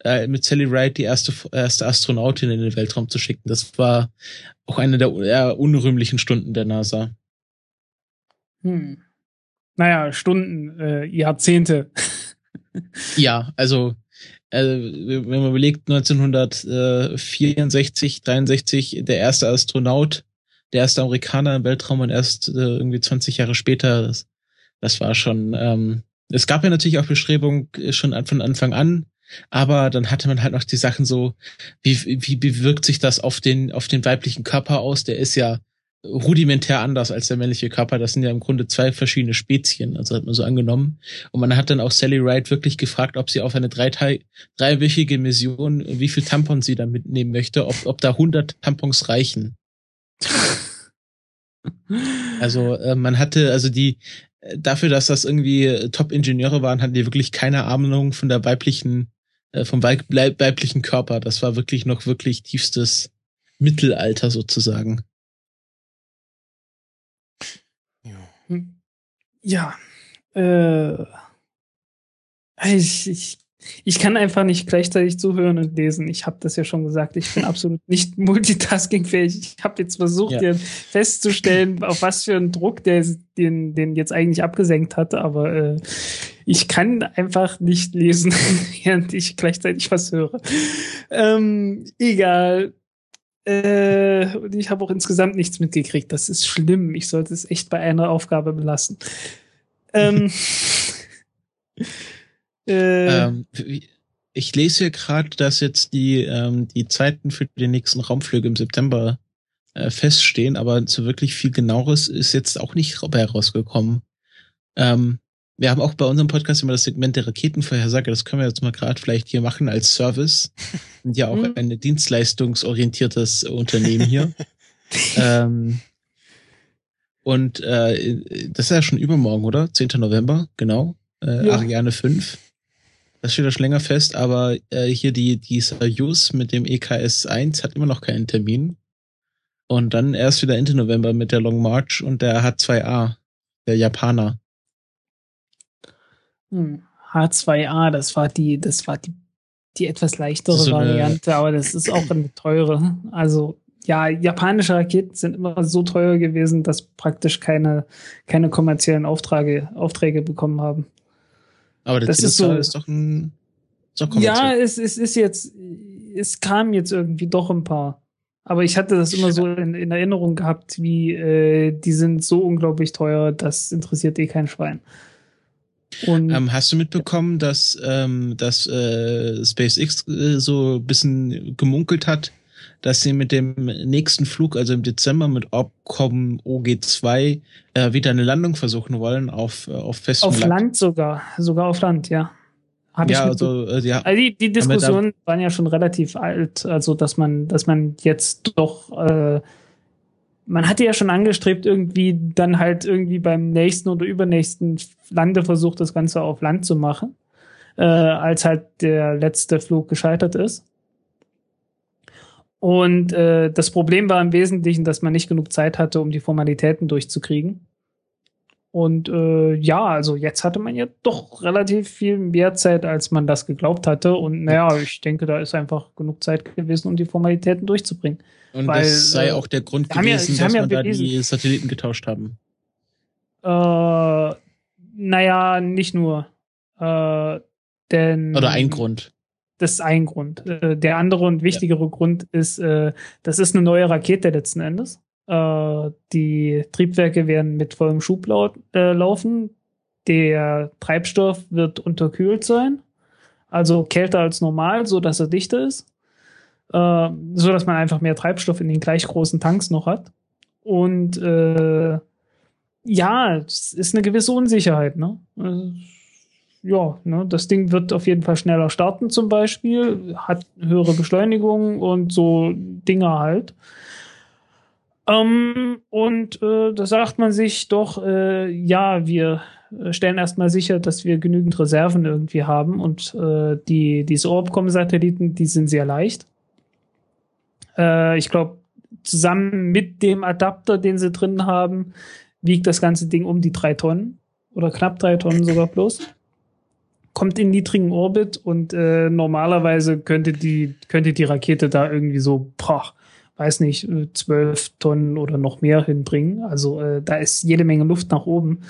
äh, mit Sally Ride die erste, erste Astronautin in den Weltraum zu schicken. Das war auch eine der eher unrühmlichen Stunden der NASA. Hm. Naja, Stunden, äh, Jahrzehnte. ja, also äh, wenn man überlegt, 1964, 63, der erste Astronaut, der erste Amerikaner im Weltraum und erst äh, irgendwie 20 Jahre später, das, das war schon, ähm, es gab ja natürlich auch Bestrebungen äh, schon von Anfang an, aber dann hatte man halt noch die Sachen so, wie, wie bewirkt sich das auf den, auf den weiblichen Körper aus? Der ist ja rudimentär anders als der männliche Körper. Das sind ja im Grunde zwei verschiedene Spezien, also hat man so angenommen. Und man hat dann auch Sally Wright wirklich gefragt, ob sie auf eine drei dreiwöchige Mission, wie viel Tampons sie da mitnehmen möchte, ob, ob da 100 Tampons reichen. also äh, man hatte, also die, äh, dafür, dass das irgendwie Top-Ingenieure waren, hatten die wirklich keine Ahnung von der weiblichen, äh, vom weib weiblichen Körper. Das war wirklich noch wirklich tiefstes Mittelalter sozusagen. Ja. Äh, ich, ich, ich kann einfach nicht gleichzeitig zuhören und lesen. Ich habe das ja schon gesagt. Ich bin absolut nicht multitaskingfähig. Ich habe jetzt versucht, ja. festzustellen, auf was für einen Druck der den, den jetzt eigentlich abgesenkt hat, aber äh, ich kann einfach nicht lesen, während ich gleichzeitig was höre. Ähm, egal. Äh, und ich habe auch insgesamt nichts mitgekriegt. Das ist schlimm. Ich sollte es echt bei einer Aufgabe belassen. Ähm, äh, ähm, ich lese hier gerade, dass jetzt die, ähm, die Zeiten für die nächsten Raumflüge im September äh, feststehen, aber so wirklich viel genaueres ist jetzt auch nicht herausgekommen. Ähm, wir haben auch bei unserem Podcast immer das Segment der Raketenvorhersage. Das können wir jetzt mal gerade vielleicht hier machen als Service. Und ja auch mhm. ein dienstleistungsorientiertes Unternehmen hier. ähm, und äh, das ist ja schon übermorgen, oder? 10. November, genau. Äh, ja. Ariane 5. Das steht ja schon länger fest, aber äh, hier die, die Soyuz mit dem EKS 1 hat immer noch keinen Termin. Und dann erst wieder Ende November mit der Long March und der H2A, der Japaner. Hm. H2A, das war die, das war die, die etwas leichtere So Variante, aber das ist auch eine teure. Also ja, japanische Raketen sind immer so teuer gewesen, dass praktisch keine, keine kommerziellen Aufträge, Aufträge bekommen haben. Aber Das ist so- ist doch ein ist doch Ja, es, es ist jetzt, es kam jetzt irgendwie doch ein paar. Aber ich hatte das immer so in, in Erinnerung gehabt, wie äh, die sind so unglaublich teuer, das interessiert eh kein Schwein. Ähm, hast du mitbekommen, dass, ähm, dass äh, SpaceX äh, so ein bisschen gemunkelt hat, dass sie mit dem nächsten Flug, also im Dezember mit Opcom OG2, äh, wieder eine Landung versuchen wollen auf, äh, auf festem auf Land? Sogar, sogar auf Land, ja. Hab Ja, ich also äh, ja, Also die, die Diskussionen waren ja schon relativ alt, also dass man, dass man jetzt doch, äh, man hatte ja schon angestrebt, irgendwie dann halt irgendwie beim nächsten oder übernächsten Landeversuch das Ganze auf Land zu machen, äh, als halt der letzte Flug gescheitert ist. Und äh, das Problem war im Wesentlichen, dass man nicht genug Zeit hatte, um die Formalitäten durchzukriegen. Und äh, ja, also jetzt hatte man ja doch relativ viel mehr Zeit, als man das geglaubt hatte. Und naja, ich denke, da ist einfach genug Zeit gewesen, um die Formalitäten durchzubringen. Und weil, das sei äh, auch der Grund ja- gewesen, haben dass ja man da die Satelliten getauscht haben. Äh, naja, nicht nur. Äh, denn Oder ein Grund. Das ist ein Grund. Äh, der andere und wichtigere Grund ist, äh, das ist eine neue Rakete letzten Endes. Äh, die Triebwerke werden mit vollem Schub lau äh, laufen. Der Treibstoff wird unterkühlt sein, also kälter als normal, so dass er dichter ist, äh, so dass man einfach mehr Treibstoff in den gleich großen Tanks noch hat. Und äh, ja, es ist eine gewisse Unsicherheit, ne? Äh, ja, ne, das Ding wird auf jeden Fall schneller starten zum Beispiel, hat höhere Beschleunigung und so Dinger halt. Ähm, und äh, da sagt man sich doch, äh, ja, wir stellen erstmal sicher, dass wir genügend Reserven irgendwie haben und äh, die, diese Orbcom-Satelliten, die sind sehr leicht. Äh, ich glaube, zusammen mit dem Adapter, den sie drin haben, wiegt das ganze Ding um die drei Tonnen oder knapp drei Tonnen sogar bloß kommt in niedrigen Orbit und äh, normalerweise könnte die, könnte die Rakete da irgendwie so, boah, weiß nicht, zwölf Tonnen oder noch mehr hinbringen. Also äh, da ist jede Menge Luft nach oben.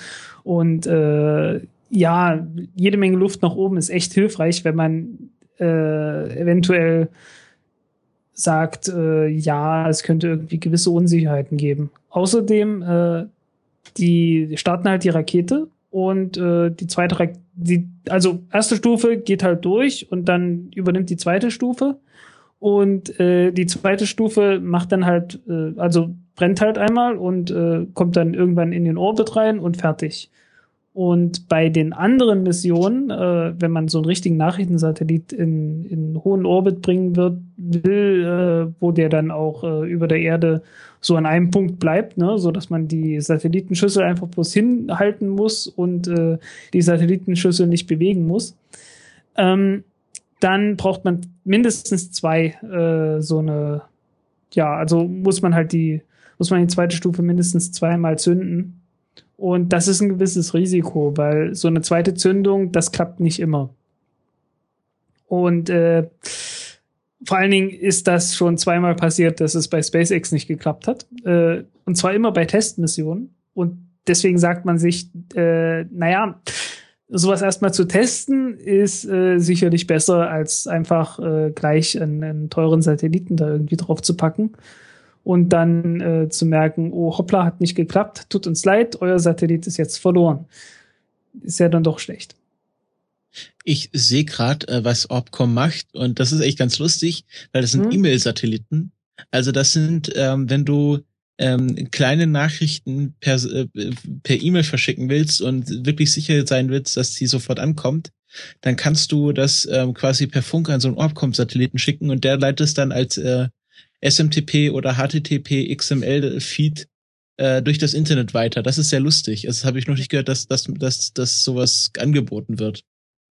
Und äh, ja, jede Menge Luft nach oben ist echt hilfreich, wenn man äh, eventuell sagt, äh, ja, es könnte irgendwie gewisse Unsicherheiten geben. Außerdem, äh, die starten halt die Rakete und äh, die zweite Rakete, die, also erste Stufe geht halt durch und dann übernimmt die zweite Stufe und äh, die zweite Stufe macht dann halt, äh, also brennt halt einmal und äh, kommt dann irgendwann in den Orbit rein und fertig. Und bei den anderen Missionen, äh, wenn man so einen richtigen Nachrichtensatellit in, in hohen Orbit bringen wird, will, äh, wo der dann auch äh, über der Erde so an einem Punkt bleibt, ne, so dass man die Satellitenschüssel einfach bloß hinhalten muss und äh, die Satellitenschüssel nicht bewegen muss, ähm, dann braucht man mindestens zwei äh, so eine, ja, also muss man halt die, muss man die zweite Stufe mindestens zweimal zünden. Und das ist ein gewisses Risiko, weil so eine zweite Zündung, das klappt nicht immer. Und äh, vor allen Dingen ist das schon zweimal passiert, dass es bei SpaceX nicht geklappt hat. Äh, und zwar immer bei Testmissionen. Und deswegen sagt man sich, äh, naja, sowas erstmal zu testen ist äh, sicherlich besser, als einfach äh, gleich einen, einen teuren Satelliten da irgendwie drauf zu packen und dann äh, zu merken, oh hoppla, hat nicht geklappt, tut uns leid, euer Satellit ist jetzt verloren. Ist ja dann doch schlecht. Ich sehe gerade, äh, was Orbcom macht und das ist echt ganz lustig, weil das sind Hm. E-Mail-Satelliten. Also das sind, ähm, wenn du ähm, kleine Nachrichten per, äh, per E-Mail verschicken willst und wirklich sicher sein willst, dass die sofort ankommt, dann kannst du das ähm, quasi per Funk an so einen Orbcom-Satelliten schicken und der leitet es dann als äh, SMTP oder HTTP XML-Feed äh, durch das Internet weiter. Das ist sehr lustig. Also, Das habe ich noch nicht gehört, dass, dass, dass, dass sowas angeboten wird.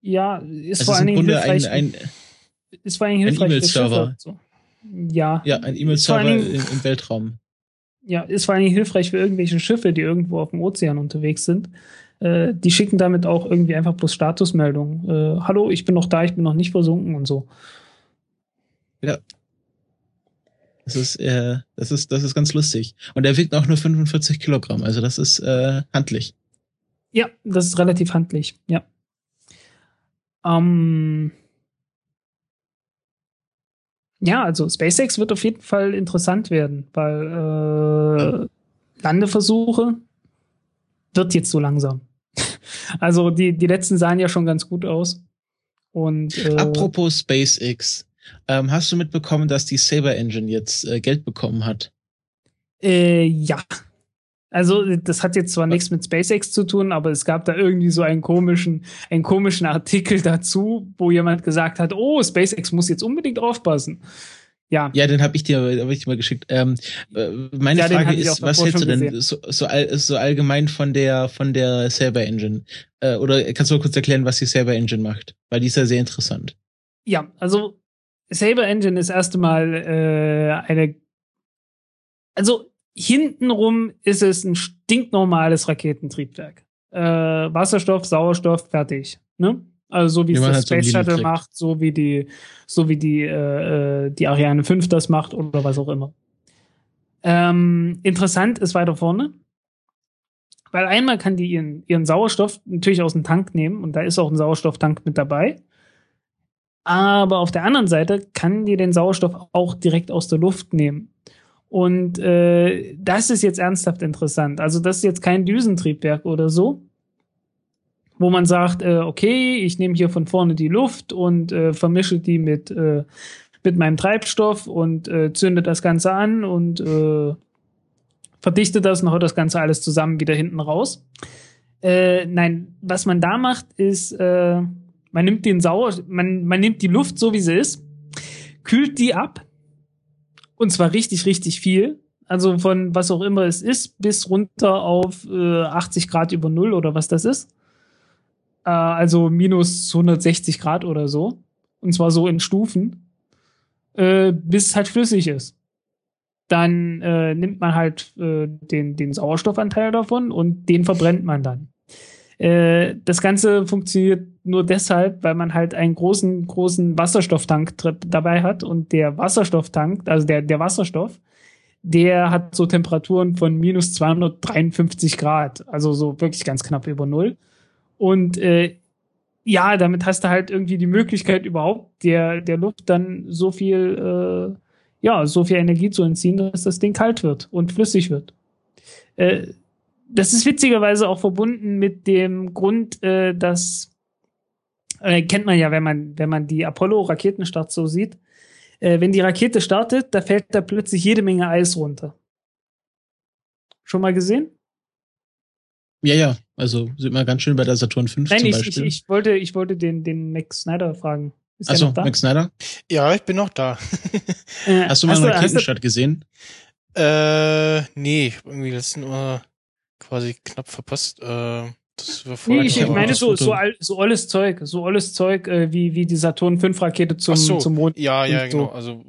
Ja, ist Also vor allen Dingen hilfreich. ein, ein, ist vor allen Dingen ein hilfreich für E-Mail-Server. So. Ja. ja, ein E-Mail-Server im, im Weltraum. ja, ist vor allen Dingen hilfreich für irgendwelche Schiffe, die irgendwo auf dem Ozean unterwegs sind. Äh, die schicken damit auch irgendwie einfach bloß Statusmeldungen. Äh, Hallo, ich bin noch da, ich bin noch nicht versunken und so. Das ist, äh, das ist, das ist ganz lustig. Und er wiegt auch nur 45 Kilogramm. Also das ist äh, handlich. Ja, das ist relativ handlich, ja. Ähm, ja, also SpaceX wird auf jeden Fall interessant werden, weil äh, Landeversuche wird jetzt so langsam. Also die, die letzten sahen ja schon ganz gut aus. Und äh, Apropos SpaceX. Ähm, hast du mitbekommen, dass die Saber Engine jetzt äh, Geld bekommen hat? Äh, ja. Also, das hat jetzt zwar nichts mit SpaceX zu tun, aber es gab da irgendwie so einen komischen, einen komischen Artikel dazu, wo jemand gesagt hat, oh, SpaceX muss jetzt unbedingt aufpassen. Ja. Ja, den habe ich dir, hab ich dir mal geschickt. Ähm, äh, meine Ja, Frage ist, was hältst du denn so, so, all, so allgemein von der von der Saber Engine? Äh, oder kannst du mal kurz erklären, was die Saber Engine macht? Weil die ist ja sehr interessant. Ja, also Saber Engine ist erst einmal äh, eine. Also hintenrum ist es ein stinknormales Raketentriebwerk. Äh, Wasserstoff, Sauerstoff, fertig. Ne? Also so wie Wie es das halt Space Shuttle macht, so wie die, so wie die äh, äh, die Ariane 5 das macht oder was auch immer. Ähm, interessant ist weiter vorne. Weil einmal kann die ihren, ihren Sauerstoff natürlich aus dem Tank nehmen und da ist auch ein Sauerstofftank mit dabei. Aber auf der anderen Seite kann die den Sauerstoff auch direkt aus der Luft nehmen. Und äh, das ist jetzt ernsthaft interessant. Also das ist jetzt kein Düsentriebwerk oder so, wo man sagt, äh, okay, ich nehme hier von vorne die Luft und äh, vermische die mit, äh, mit meinem Treibstoff und äh, zünde das Ganze an und äh, verdichte das und haut das Ganze alles zusammen wieder hinten raus. Äh, nein, was man da macht, ist, äh, man nimmt den Sauer, man, man nimmt die Luft so wie sie ist, kühlt die ab und zwar richtig, richtig viel. Also von was auch immer es ist, bis runter auf äh, 80 Grad über Null oder was das ist. Äh, also minus 160 Grad oder so. Und zwar so in Stufen, äh, bis es halt flüssig ist. Dann äh, nimmt man halt äh, den, den Sauerstoffanteil davon und den verbrennt man dann. Äh, das Ganze funktioniert nur deshalb, weil man halt einen großen, großen Wasserstofftank dabei hat und der Wasserstofftank, also der, der Wasserstoff, der hat so Temperaturen von minus 253 Grad, also so wirklich ganz knapp über Null. Und äh, ja, damit hast du halt irgendwie die Möglichkeit überhaupt der, der Luft dann so viel, äh, ja, so viel Energie zu entziehen, dass das Ding kalt wird und flüssig wird. Äh, das ist witzigerweise auch verbunden mit dem Grund, äh, dass äh, kennt man ja, wenn man wenn man die Apollo-Raketenstarts so sieht, äh, wenn die Rakete startet, da fällt da plötzlich jede Menge Eis runter. Schon mal gesehen? Ja, ja. Also sieht man ganz schön bei der Saturn 5 Nein, zum ich, ich, Beispiel. ich wollte ich wollte den den Max Snyder fragen. Ist Achso, noch da? Max Snyder. Ja, ich bin noch da. Äh, Hast du mal hast einen Raketenstart gesehen? Äh, nee, ich irgendwie letzten Mal quasi knapp verpasst. Äh, das war Nee, ich, Ja, ich meine so, so, al- so alles Zeug, so alles Zeug, äh, wie, wie die Saturn 5 Rakete zum, so, zum Mond. Ja, ja, und so. genau. Also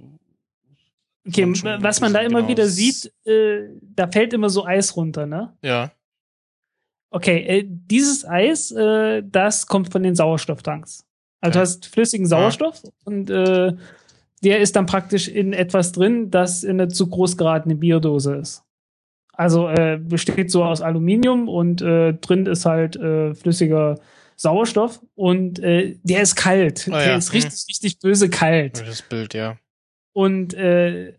Okay, was man da immer genau wieder sieht, äh, da fällt immer so Eis runter, ne? ja. Okay, äh, dieses Eis, äh, das kommt von den Sauerstofftanks. Also du Okay. hast flüssigen Sauerstoff und äh, der ist dann praktisch in etwas drin, das in einer zu groß geratene Bierdose ist. Also äh, besteht so aus Aluminium und äh, drin ist halt äh, flüssiger Sauerstoff und äh, der ist kalt. Ah, der ja. ist richtig, richtig böse kalt. Das Bild, ja. Und äh,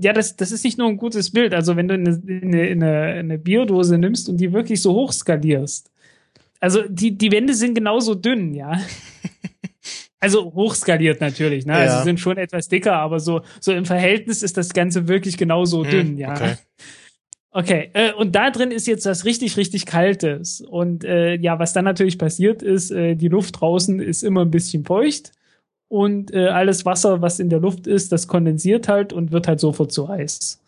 ja, das, das ist nicht nur ein gutes Bild. Also wenn du eine, eine, eine, eine Bierdose nimmst und die wirklich so hoch skalierst. Also die, die Wände sind genauso dünn, ja. Also hochskaliert natürlich, ne? Ja. Also sind schon etwas dicker, aber so, so im Verhältnis ist das Ganze wirklich genauso Hm, dünn, ja. okay. Okay, äh, und da drin ist jetzt was richtig, richtig Kaltes. Und äh, ja, was dann natürlich passiert ist, äh, die Luft draußen ist immer ein bisschen feucht und äh, alles Wasser, was in der Luft ist, das kondensiert halt und wird halt sofort zu Eis.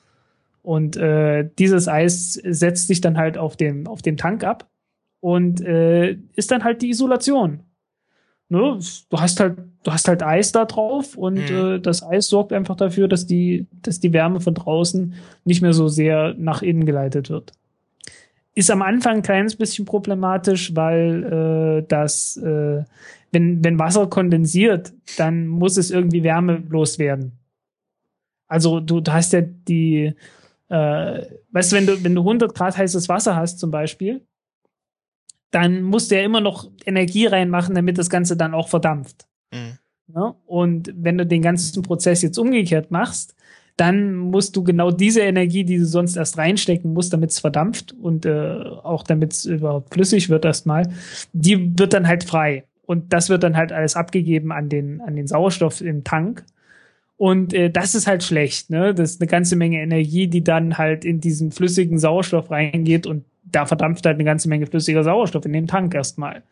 Und äh, dieses Eis setzt sich dann halt auf dem, auf dem Tank ab und äh, ist dann halt die Isolation. Ne? Du hast halt, du hast halt Eis da drauf und Mhm. äh, das Eis sorgt einfach dafür, dass die, dass die Wärme von draußen nicht mehr so sehr nach innen geleitet wird. Ist am Anfang ein kleines bisschen problematisch, weil äh, das, äh, wenn, wenn Wasser kondensiert, dann muss es irgendwie Wärme loswerden. Also du, du hast ja die, äh, weißt du, wenn du, wenn du 100 Grad heißes Wasser hast zum Beispiel, dann musst du ja immer noch Energie reinmachen, damit das Ganze dann auch verdampft. Ne? Und wenn du den ganzen Prozess jetzt umgekehrt machst, dann musst du genau diese Energie, die du sonst erst reinstecken musst, damit es verdampft und äh, auch damit es überhaupt flüssig wird erstmal, die wird dann halt frei. Und das wird dann halt alles abgegeben an den, an den Sauerstoff im Tank. Und äh, das ist halt schlecht, ne? Das ist eine ganze Menge Energie, die dann halt in diesen flüssigen Sauerstoff reingeht und da verdampft halt eine ganze Menge flüssiger Sauerstoff in den Tank erstmal.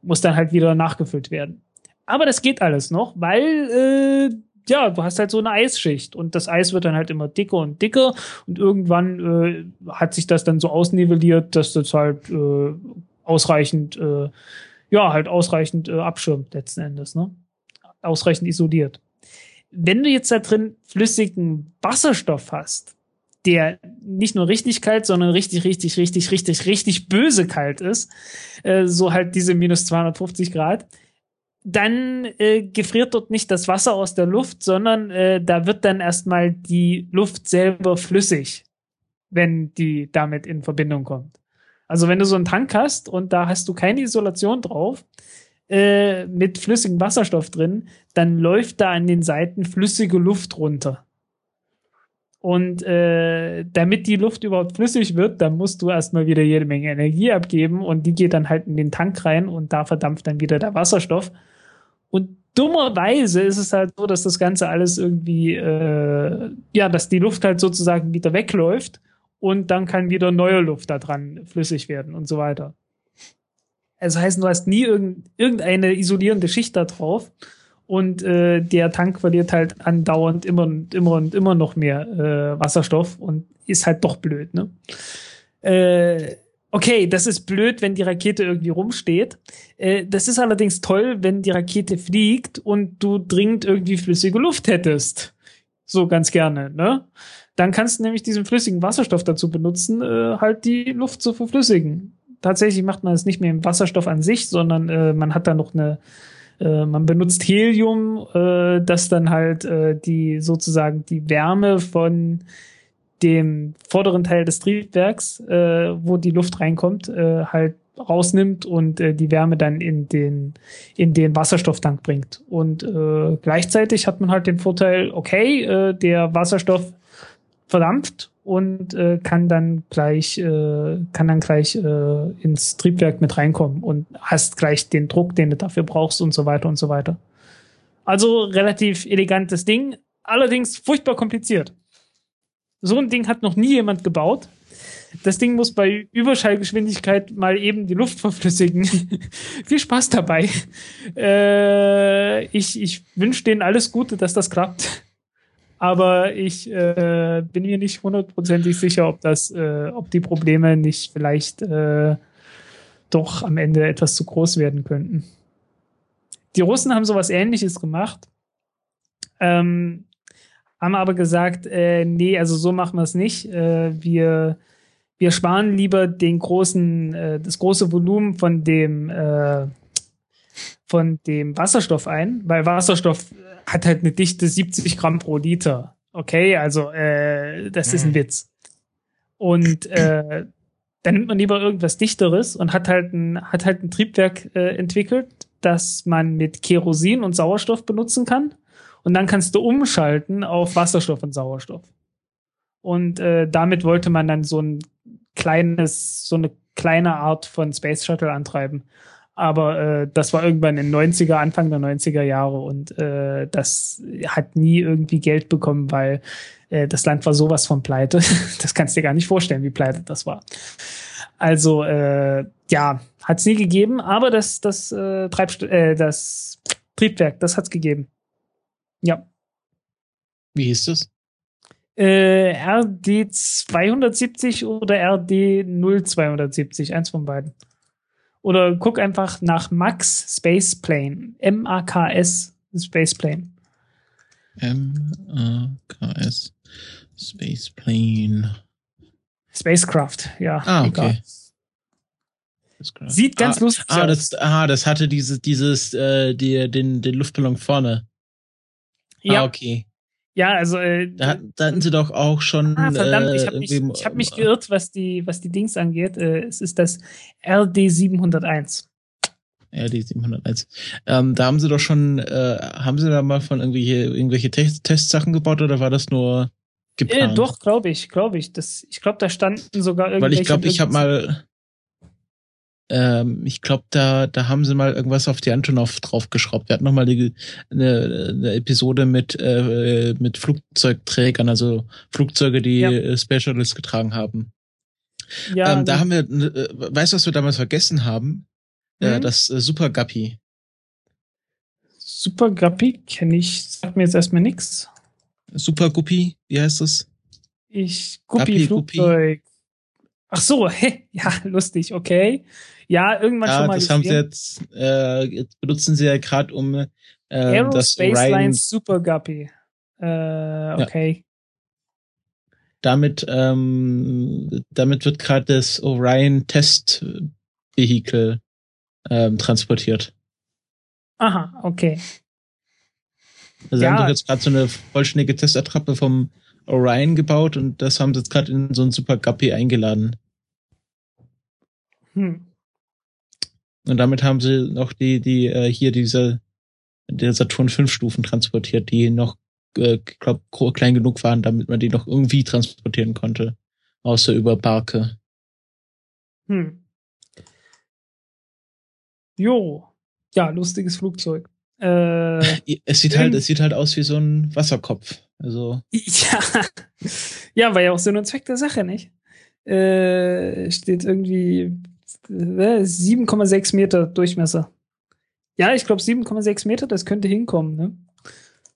Muss dann halt wieder nachgefüllt werden. Aber das geht alles noch, weil äh, ja, du hast halt so eine Eisschicht und das Eis wird dann halt immer dicker und dicker und irgendwann äh, hat sich das dann so ausnivelliert, dass das halt äh, ausreichend, äh, ja, halt ausreichend äh, abschirmt letzten Endes, ne? Ausreichend isoliert. Wenn du jetzt da drin flüssigen Wasserstoff hast, der nicht nur richtig kalt, sondern richtig, richtig, richtig, richtig, richtig böse kalt ist, äh, so halt diese minus 250 Grad, dann äh, gefriert dort nicht das Wasser aus der Luft, sondern äh, da wird dann erstmal die Luft selber flüssig, wenn die damit in Verbindung kommt. Also wenn du so einen Tank hast und da hast du keine Isolation drauf, äh, mit flüssigem Wasserstoff drin, dann läuft da an den Seiten flüssige Luft runter. Und äh, damit die Luft überhaupt flüssig wird, dann musst du erstmal wieder jede Menge Energie abgeben und die geht dann halt in den Tank rein und da verdampft dann wieder der Wasserstoff. Und dummerweise ist es halt so, dass das Ganze alles irgendwie, äh, ja, dass die Luft halt sozusagen wieder wegläuft und dann kann wieder neue Luft da dran flüssig werden und so weiter. Also heißt, du hast nie irgend, irgendeine isolierende Schicht da drauf und äh, der Tank verliert halt andauernd immer und immer und immer noch mehr äh, Wasserstoff und ist halt doch blöd, ne? Äh, okay, das ist blöd, wenn die Rakete irgendwie rumsteht. Äh, das ist allerdings toll, wenn die Rakete fliegt und du dringend irgendwie flüssige Luft hättest. So ganz gerne, ne? Dann kannst du nämlich diesen flüssigen Wasserstoff dazu benutzen, äh, halt die Luft zu verflüssigen. Tatsächlich macht man es nicht mehr im Wasserstoff an sich, sondern äh, man hat da noch eine äh, man benutzt Helium, äh, das dann halt äh, die sozusagen die Wärme von dem vorderen Teil des Triebwerks, äh, wo die Luft reinkommt, äh, halt rausnimmt und äh, die Wärme dann in den in den Wasserstofftank bringt. Und äh, gleichzeitig hat man halt den Vorteil, okay, äh, der Wasserstoff verdampft und äh, kann dann gleich äh, kann dann gleich äh, ins Triebwerk mit reinkommen und hast gleich den Druck, den du dafür brauchst und so weiter und so weiter. Also relativ elegantes Ding, allerdings furchtbar kompliziert. So ein Ding hat noch nie jemand gebaut. Das Ding muss bei Überschallgeschwindigkeit mal eben die Luft verflüssigen. Viel Spaß dabei. Äh, ich ich wünsche denen alles Gute, dass das klappt aber ich äh, bin mir nicht hundertprozentig sicher, ob das, äh, ob die Probleme nicht vielleicht äh, doch am Ende etwas zu groß werden könnten. Die Russen haben sowas Ähnliches gemacht, ähm, haben aber gesagt, äh, nee, also so machen wir es nicht. Äh, wir wir sparen lieber den großen, äh, das große Volumen von dem von dem Wasserstoff ein, weil Wasserstoff hat halt eine Dichte 70 Gramm pro Liter. Okay, also äh, das ist ein Mhm. Witz. Und äh, dann nimmt man lieber irgendwas Dichteres und hat halt ein, hat halt ein Triebwerk äh, entwickelt, das man mit Kerosin und Sauerstoff benutzen kann. Und dann kannst du umschalten auf Wasserstoff und Sauerstoff. Und äh, damit wollte man dann so ein kleines, so eine kleine Art von Space Shuttle antreiben. Aber äh, das war irgendwann in den 90er, Anfang der 90er Jahre und äh, das hat nie irgendwie Geld bekommen, weil äh, das Land war sowas von pleite. Das kannst du dir gar nicht vorstellen, wie pleite das war. Also äh, ja, hat es nie gegeben, aber das, das, äh, Treibst äh, das Triebwerk, das hat's gegeben. Ja. Wie hieß das? Äh, RD 270 oder RD 0270, eins von beiden. Oder guck einfach nach Max Spaceplane. M-A-K-S Spaceplane. M-A-K-S Spaceplane. Spacecraft, ja. Ah, okay. Sieht ganz ah, lustig ah, aus. Das, ah, das hatte dieses, dieses, äh, die, den, den Luftballon vorne. ja, Ah, okay. Ja, also äh, Da, da hatten sie doch auch schon. Ah, verdammt, äh, ich habe mich, ich hab mich geirrt, was die, was die Dings angeht. Äh, es ist das RD 701. Ja, die 701. Ähm, da haben sie doch schon, äh, haben sie da mal von irgendwelche, irgendwelche Test Testsachen gebaut oder war das nur Äh, geplant? doch, glaube ich, glaube ich. Das, ich glaube, da standen sogar Weil irgendwelche. ich glaube, ich habe mal, ähm, ich glaube, da, da haben sie mal irgendwas auf die Antonov draufgeschraubt. Wir hatten noch mal die, eine, eine Episode mit, äh, mit Flugzeugträgern, also Flugzeuge, die Ja. äh, Space Shuttles getragen haben. Ja, ähm, da haben wir, äh, weißt du, was wir damals vergessen haben? Äh, Hm? das äh, Super Guppy. Super Guppy kenne ich, sagt mir jetzt erstmal nix. Super Guppy, wie heißt das? Ich Guppy, Guppi Flugzeug. Ach so, hä, ja, lustig, okay. Ja, irgendwann schon Ja, mal das haben sie gesehen. jetzt, äh, jetzt benutzen sie ja gerade um äh, das Aerospace Orion Lines Super Guppy. Äh, okay. damit ähm, damit wird gerade das Orion Test Vehicle ähm, transportiert. Aha, okay. Also Ja. haben doch jetzt gerade so eine vollständige Testattrappe vom Orion gebaut und das haben sie jetzt gerade in so ein Super Guppy eingeladen. Hm. Und damit haben sie noch die die äh, hier diese der Saturn 5 Stufen transportiert, die noch äh, glaub klein genug waren, damit man die noch irgendwie transportieren konnte, außer über Barke. Hm. Jo. Ja, lustiges Flugzeug. Äh, Es sieht halt es sieht halt aus wie so ein Wasserkopf. Also ja. ja, war ja auch Sinn und Zweck der Sache, nicht? Äh, steht irgendwie 7,6 Meter Durchmesser. Ja, ich glaube 7,6 Meter, das könnte hinkommen, ne?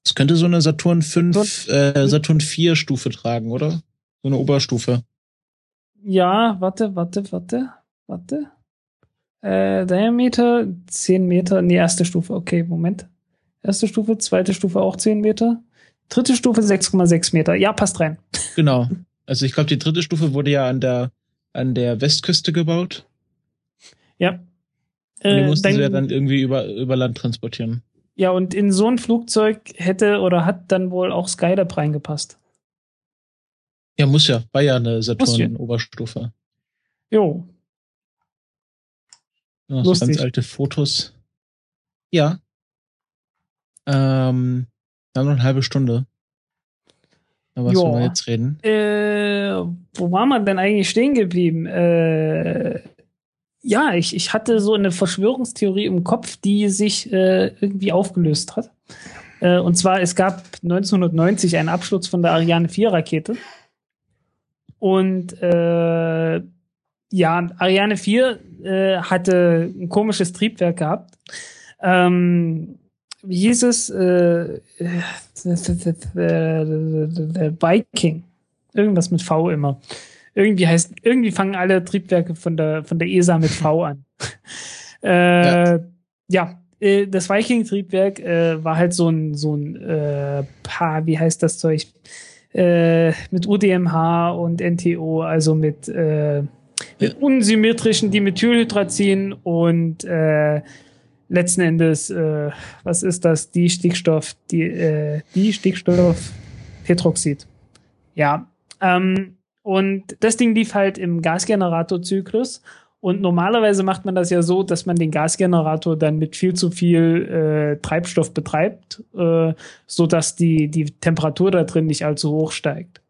Es könnte so eine Saturn 5, äh, Saturn 4 Stufe tragen, oder? So eine Oberstufe. Ja, warte, warte, warte, warte. Äh, Diameter 10 Meter, nee, erste Stufe, okay, Moment. Erste Stufe, zweite Stufe auch 10 Meter. Dritte Stufe 6,6 Meter. Ja, passt rein. Genau. Also ich glaube, die dritte Stufe wurde ja an der an der Westküste gebaut. Ja. Und die Äh, mussten dann- sie ja dann irgendwie über, über Land transportieren. Ja, und in so ein Flugzeug hätte oder hat dann wohl auch Skylab reingepasst. Ja, muss ja. War ja eine. Saturn-Oberstufe. Jo. Ja, so ganz alte Fotos. Ja. Ähm, haben noch eine halbe Stunde. Aber was wollen wir jetzt reden? Äh, wo war man denn eigentlich stehen geblieben? Äh, ja, ich, ich hatte so eine Verschwörungstheorie im Kopf, die sich äh, irgendwie aufgelöst hat. Äh, und zwar, es gab 1990 einen Absturz von der Ariane 4 Rakete. Und äh, ja, Ariane 4 äh, hatte ein komisches Triebwerk gehabt. Ähm, wie hieß es? Äh, äh, Viking. Irgendwas mit V immer. Irgendwie heißt, irgendwie fangen alle Triebwerke von der, von der ESA mit V an. äh, ja. äh, das Viking-Triebwerk äh, war halt so ein, so ein äh, Paar, wie heißt das Zeug? Äh, mit UDMH und NTO, also mit, äh, mit unsymmetrischen Dimethylhydrazin und äh, letzten Endes, äh, was ist das? Die Stickstoff, die, äh, die Stickstofftetroxid. Ja. Ähm, und das Ding lief halt im Gasgeneratorzyklus. Und normalerweise macht man das ja so, dass man den Gasgenerator dann mit viel zu viel äh, Treibstoff betreibt, äh, so dass die, die Temperatur da drin nicht allzu hoch steigt.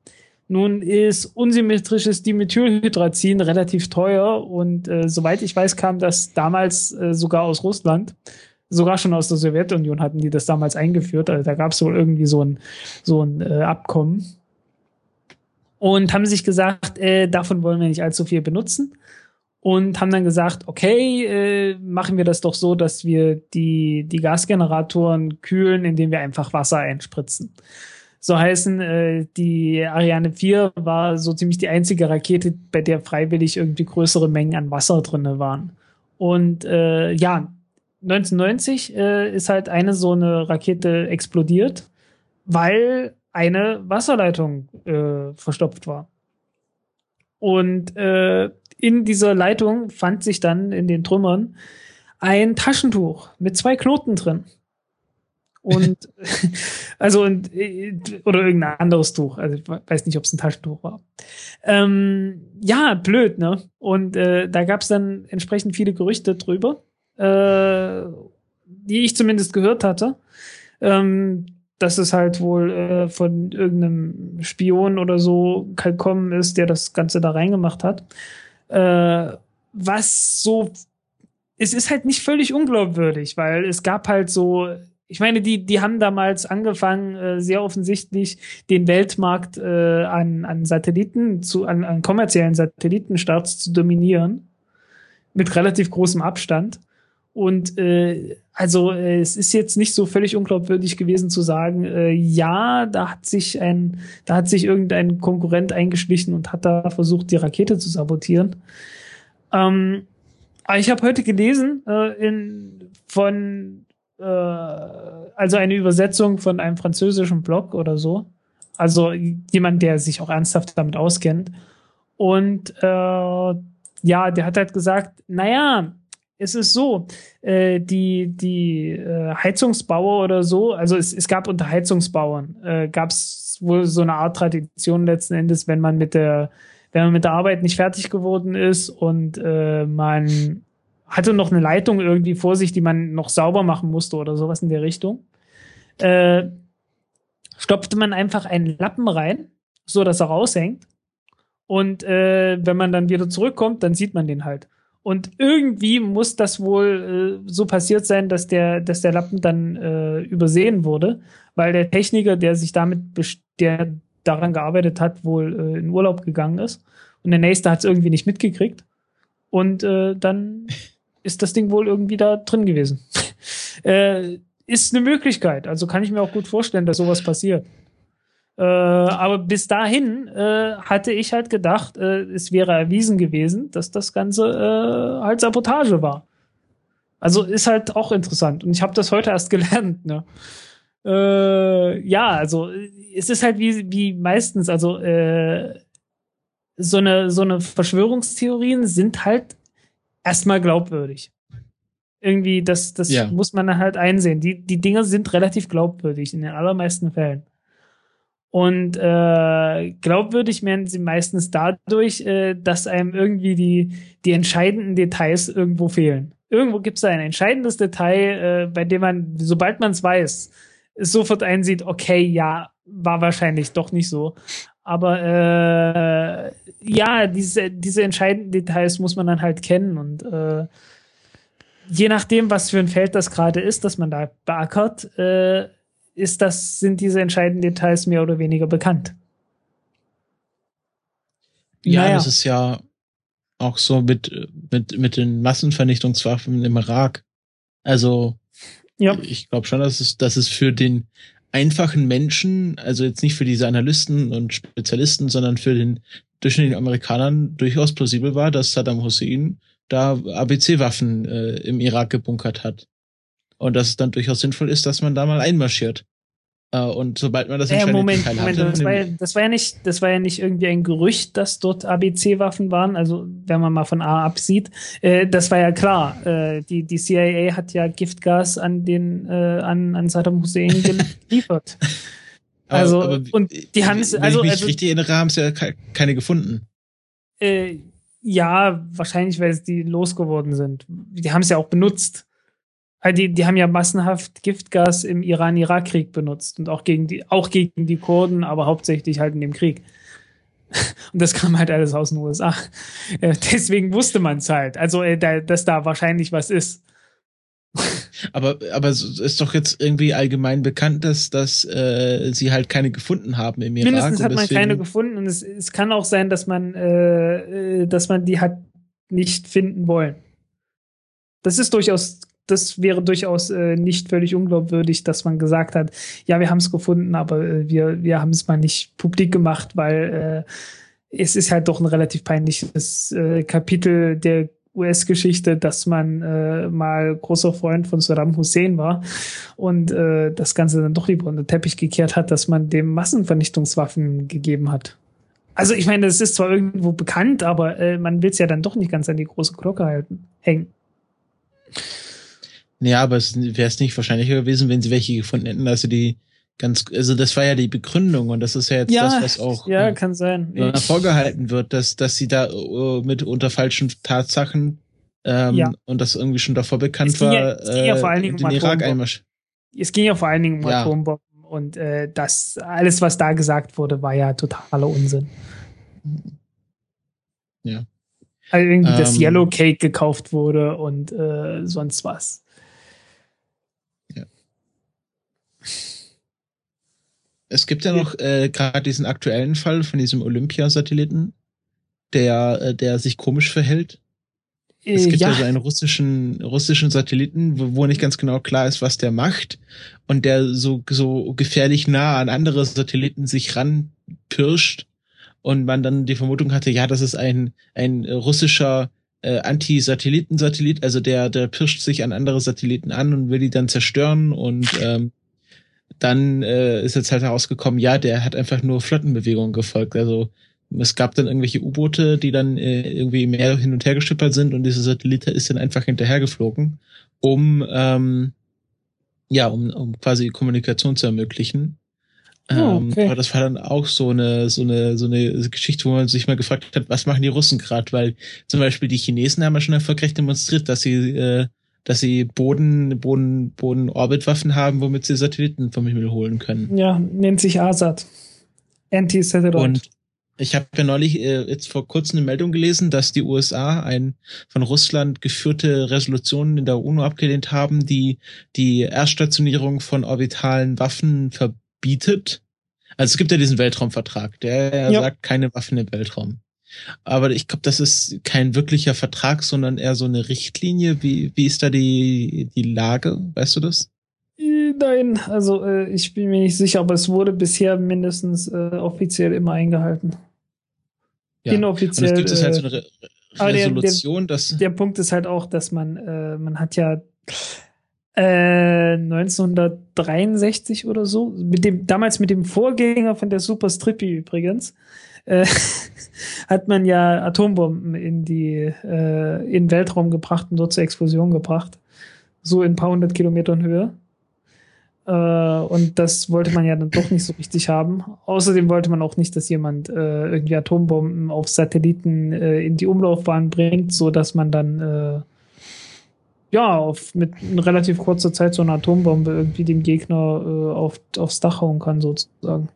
Nun ist unsymmetrisches Dimethylhydrazin relativ teuer und äh, soweit ich weiß, kam das damals äh, sogar aus Russland. Sogar schon aus der Sowjetunion hatten die das damals eingeführt. Also da gab es wohl irgendwie so ein, so ein äh, Abkommen. Und haben sich gesagt, äh, davon wollen wir nicht allzu viel benutzen. Und haben dann gesagt, okay, äh, machen wir das doch so, dass wir die, die Gasgeneratoren kühlen, indem wir einfach Wasser einspritzen. So heißen, äh, die Ariane 4 war so ziemlich die einzige Rakete, bei der freiwillig irgendwie größere Mengen an Wasser drinne waren. Und äh, ja, 1990 äh, ist halt eine so eine Rakete explodiert, weil eine Wasserleitung äh, verstopft war. Und äh, in dieser Leitung fand sich dann in den Trümmern ein Taschentuch mit zwei Knoten drin. Und also und, äh, oder irgendein anderes Tuch. Also ich weiß nicht, ob es ein Taschentuch war. Ähm, ja, blöd, ne? Und äh, da gab es dann entsprechend viele Gerüchte drüber, äh, die ich zumindest gehört hatte. Ähm, dass es halt wohl äh, von irgendeinem Spion oder so gekommen ist, der das Ganze da reingemacht hat. Äh, was so, es ist halt nicht völlig unglaubwürdig, weil es gab halt so, ich meine, die, die haben damals angefangen, äh, sehr offensichtlich den Weltmarkt äh, an, an Satelliten, zu, an, an kommerziellen Satellitenstarts zu dominieren. Mit relativ großem Abstand. Und äh, also äh, es ist jetzt nicht so völlig unglaubwürdig gewesen zu sagen, äh, ja, da hat sich ein, da hat sich irgendein Konkurrent eingeschlichen und hat da versucht, die Rakete zu sabotieren. Ähm, aber ich habe heute gelesen äh, in, von äh, also eine Übersetzung von einem französischen Blog oder so. Also jemand, der sich auch ernsthaft damit auskennt. Und äh, ja, der hat halt gesagt, naja, es ist so, äh, die, die äh, Heizungsbauer oder so, also es, es gab unter Heizungsbauern, äh, gab es wohl so eine Art Tradition letzten Endes, wenn man mit der, wenn man mit der Arbeit nicht fertig geworden ist und äh, man hatte noch eine Leitung irgendwie vor sich, die man noch sauber machen musste oder sowas in der Richtung, äh, stopfte man einfach einen Lappen rein, so dass er raushängt. Und äh, wenn man dann wieder zurückkommt, dann sieht man den halt. Und irgendwie muss das wohl äh, so passiert sein, dass der, dass der Lappen dann äh, übersehen wurde, weil der Techniker, der sich damit, der daran gearbeitet hat, wohl äh, in Urlaub gegangen ist. Und der nächste hat es irgendwie nicht mitgekriegt. Und äh, dann ist das Ding wohl irgendwie da drin gewesen. äh, ist eine Möglichkeit. Also kann ich mir auch gut vorstellen, dass sowas passiert. Äh, aber bis dahin äh, hatte ich halt gedacht, äh, es wäre erwiesen gewesen, dass das Ganze äh, halt Sabotage war. Also ist halt auch interessant. Und ich habe das heute erst gelernt. Ne? Äh, ja, also es ist halt wie, wie meistens, also äh, so eine so eine Verschwörungstheorien sind halt erstmal glaubwürdig. Irgendwie, das, das ja. muss man halt einsehen. Die, die Dinge sind relativ glaubwürdig in den allermeisten Fällen. Und äh, glaubwürdig werden sie meistens dadurch, äh, dass einem irgendwie die, die entscheidenden Details irgendwo fehlen. Irgendwo gibt es ein entscheidendes Detail, äh, bei dem man, sobald man es weiß, sofort einsieht, okay, ja, war wahrscheinlich doch nicht so. Aber äh, ja, diese, diese entscheidenden Details muss man dann halt kennen und äh, je nachdem, was für ein Feld das gerade ist, dass man da beackert, äh, ist das, sind diese entscheidenden Details mehr oder weniger bekannt. Ja, naja. das ist ja auch so mit, mit, mit den Massenvernichtungswaffen im Irak. Also, ja. ich glaube schon, dass es, dass es für den einfachen Menschen, also jetzt nicht für diese Analysten und Spezialisten, sondern für den durchschnittlichen Amerikanern durchaus plausibel war, dass Saddam Hussein da ABC-Waffen äh, im Irak gebunkert hat. Und dass es dann durchaus sinnvoll ist, dass man da mal einmarschiert. Uh, und sobald man das ja, Moment, Moment, hatte, das, war ja, das war ja nicht, das war ja nicht irgendwie ein Gerücht, dass dort ABC-Waffen waren. Also wenn man mal von A absieht, äh, das war ja klar. Äh, die die CIA hat ja Giftgas an den äh, an an Saddam Hussein geliefert. also aber, aber, und die haben es, also wenn ich mich also, richtig erinnere, haben sie ja keine gefunden. Äh, ja, wahrscheinlich, weil es die losgeworden sind. Die haben es ja auch benutzt. Die, die haben ja massenhaft Giftgas im Iran-Irak-Krieg benutzt und auch gegen die, auch gegen die Kurden, aber hauptsächlich halt in dem Krieg. Und das kam halt alles aus den USA. Äh, deswegen wusste man es halt. Also, äh, dass da wahrscheinlich was ist. Aber, aber es ist doch jetzt irgendwie allgemein bekannt, dass, dass äh, sie halt keine gefunden haben im Irak. Mindestens hat man keine gefunden und es, es kann auch sein, dass man, äh, dass man die hat nicht finden wollen. Das ist durchaus das wäre durchaus äh, nicht völlig unglaubwürdig, dass man gesagt hat, ja, wir haben es gefunden, aber äh, wir, wir haben es mal nicht publik gemacht, weil äh, es ist halt doch ein relativ peinliches äh, Kapitel der US-Geschichte, dass man äh, mal großer Freund von Saddam Hussein war und äh, das Ganze dann doch lieber unter Teppich gekehrt hat, dass man dem Massenvernichtungswaffen gegeben hat. Also ich meine, das ist zwar irgendwo bekannt, aber äh, man will es ja dann doch nicht ganz an die große Glocke halten, hängen. Ja, aber es wäre es nicht wahrscheinlicher gewesen, wenn sie welche gefunden hätten, also die ganz, also das war ja die Begründung und das ist ja jetzt Ja, das, was auch ja, äh, kann sein. äh, vorgehalten wird, dass, dass sie da äh, mit unter falschen Tatsachen ähm, Ja. und das irgendwie schon davor bekannt war, ja- es ging ja vor allen Dingen um Irak Atombomben. einmarsch. es ging ja vor allen Dingen um Ja. Atombomben und äh, das alles, was da gesagt wurde, war ja totaler Unsinn. Ja. Also irgendwie das Ähm. Yellow Cake gekauft wurde und äh, sonst was. Es gibt ja noch äh, gerade diesen aktuellen Fall von diesem Olympiasatelliten, der, äh, der sich komisch verhält. Es Äh, gibt ja. ja, so einen russischen, russischen Satelliten, wo, wo nicht ganz genau klar ist, was der macht. Und der so, so gefährlich nah an andere Satelliten sich ranpirscht. Und man dann die Vermutung hatte, ja, das ist ein, ein russischer äh, Anti-Satelliten-Satellit, also der, der pirscht sich an andere Satelliten an und will die dann zerstören. Und ähm, dann äh, ist jetzt halt herausgekommen, ja, der hat einfach nur Flottenbewegungen gefolgt. Also es gab dann irgendwelche U-Boote, die dann äh, irgendwie im Meer hin und her geschippert sind und dieser Satellit ist dann einfach hinterhergeflogen, um ähm, ja, um, um quasi Kommunikation zu ermöglichen. Oh, Ähm, okay. Aber das war dann auch so eine, so eine, so eine Geschichte, wo man sich mal gefragt hat, was machen die Russen gerade? Weil zum Beispiel die Chinesen haben ja schon erfolgreich demonstriert, dass sie, äh, dass sie Boden, Boden, Boden-Orbit-Waffen haben, womit sie Satelliten vom Himmel holen können. ja, nennt sich ASAT. Anti-Satellite. Und ich habe ja neulich äh, jetzt vor kurzem eine Meldung gelesen, dass die USA ein von Russland geführte Resolution in der UNO abgelehnt haben, die die Erststationierung von orbitalen Waffen verbietet. Also es gibt ja diesen Weltraumvertrag, der Ja. sagt keine Waffen im Weltraum. Aber ich glaube, das ist kein wirklicher Vertrag, sondern eher so eine Richtlinie. Wie, wie ist da die, die Lage? Weißt du das? Äh, Nein, also äh, ich bin mir nicht sicher, aber es wurde bisher mindestens äh, offiziell immer eingehalten. Und Inoffiziell. es gibt es halt so äh, eine Re aber der- der- Resolution, dass der Punkt ist halt auch, dass man, äh, man hat ja äh, 1963 oder so, mit dem, damals mit dem Vorgänger von der Super Strippy übrigens, äh, hat man ja Atombomben in die, äh, in den Weltraum gebracht und dort zur Explosion gebracht. So in ein paar hundert Kilometern Höhe. Äh, und das wollte man ja dann doch nicht so richtig haben. Außerdem wollte man auch nicht, dass jemand äh, irgendwie Atombomben auf Satelliten äh, in die Umlaufbahn bringt, so dass man dann äh, ja auf, mit relativ kurzer Zeit so eine Atombombe irgendwie dem Gegner äh, auf, aufs Dach hauen kann, sozusagen.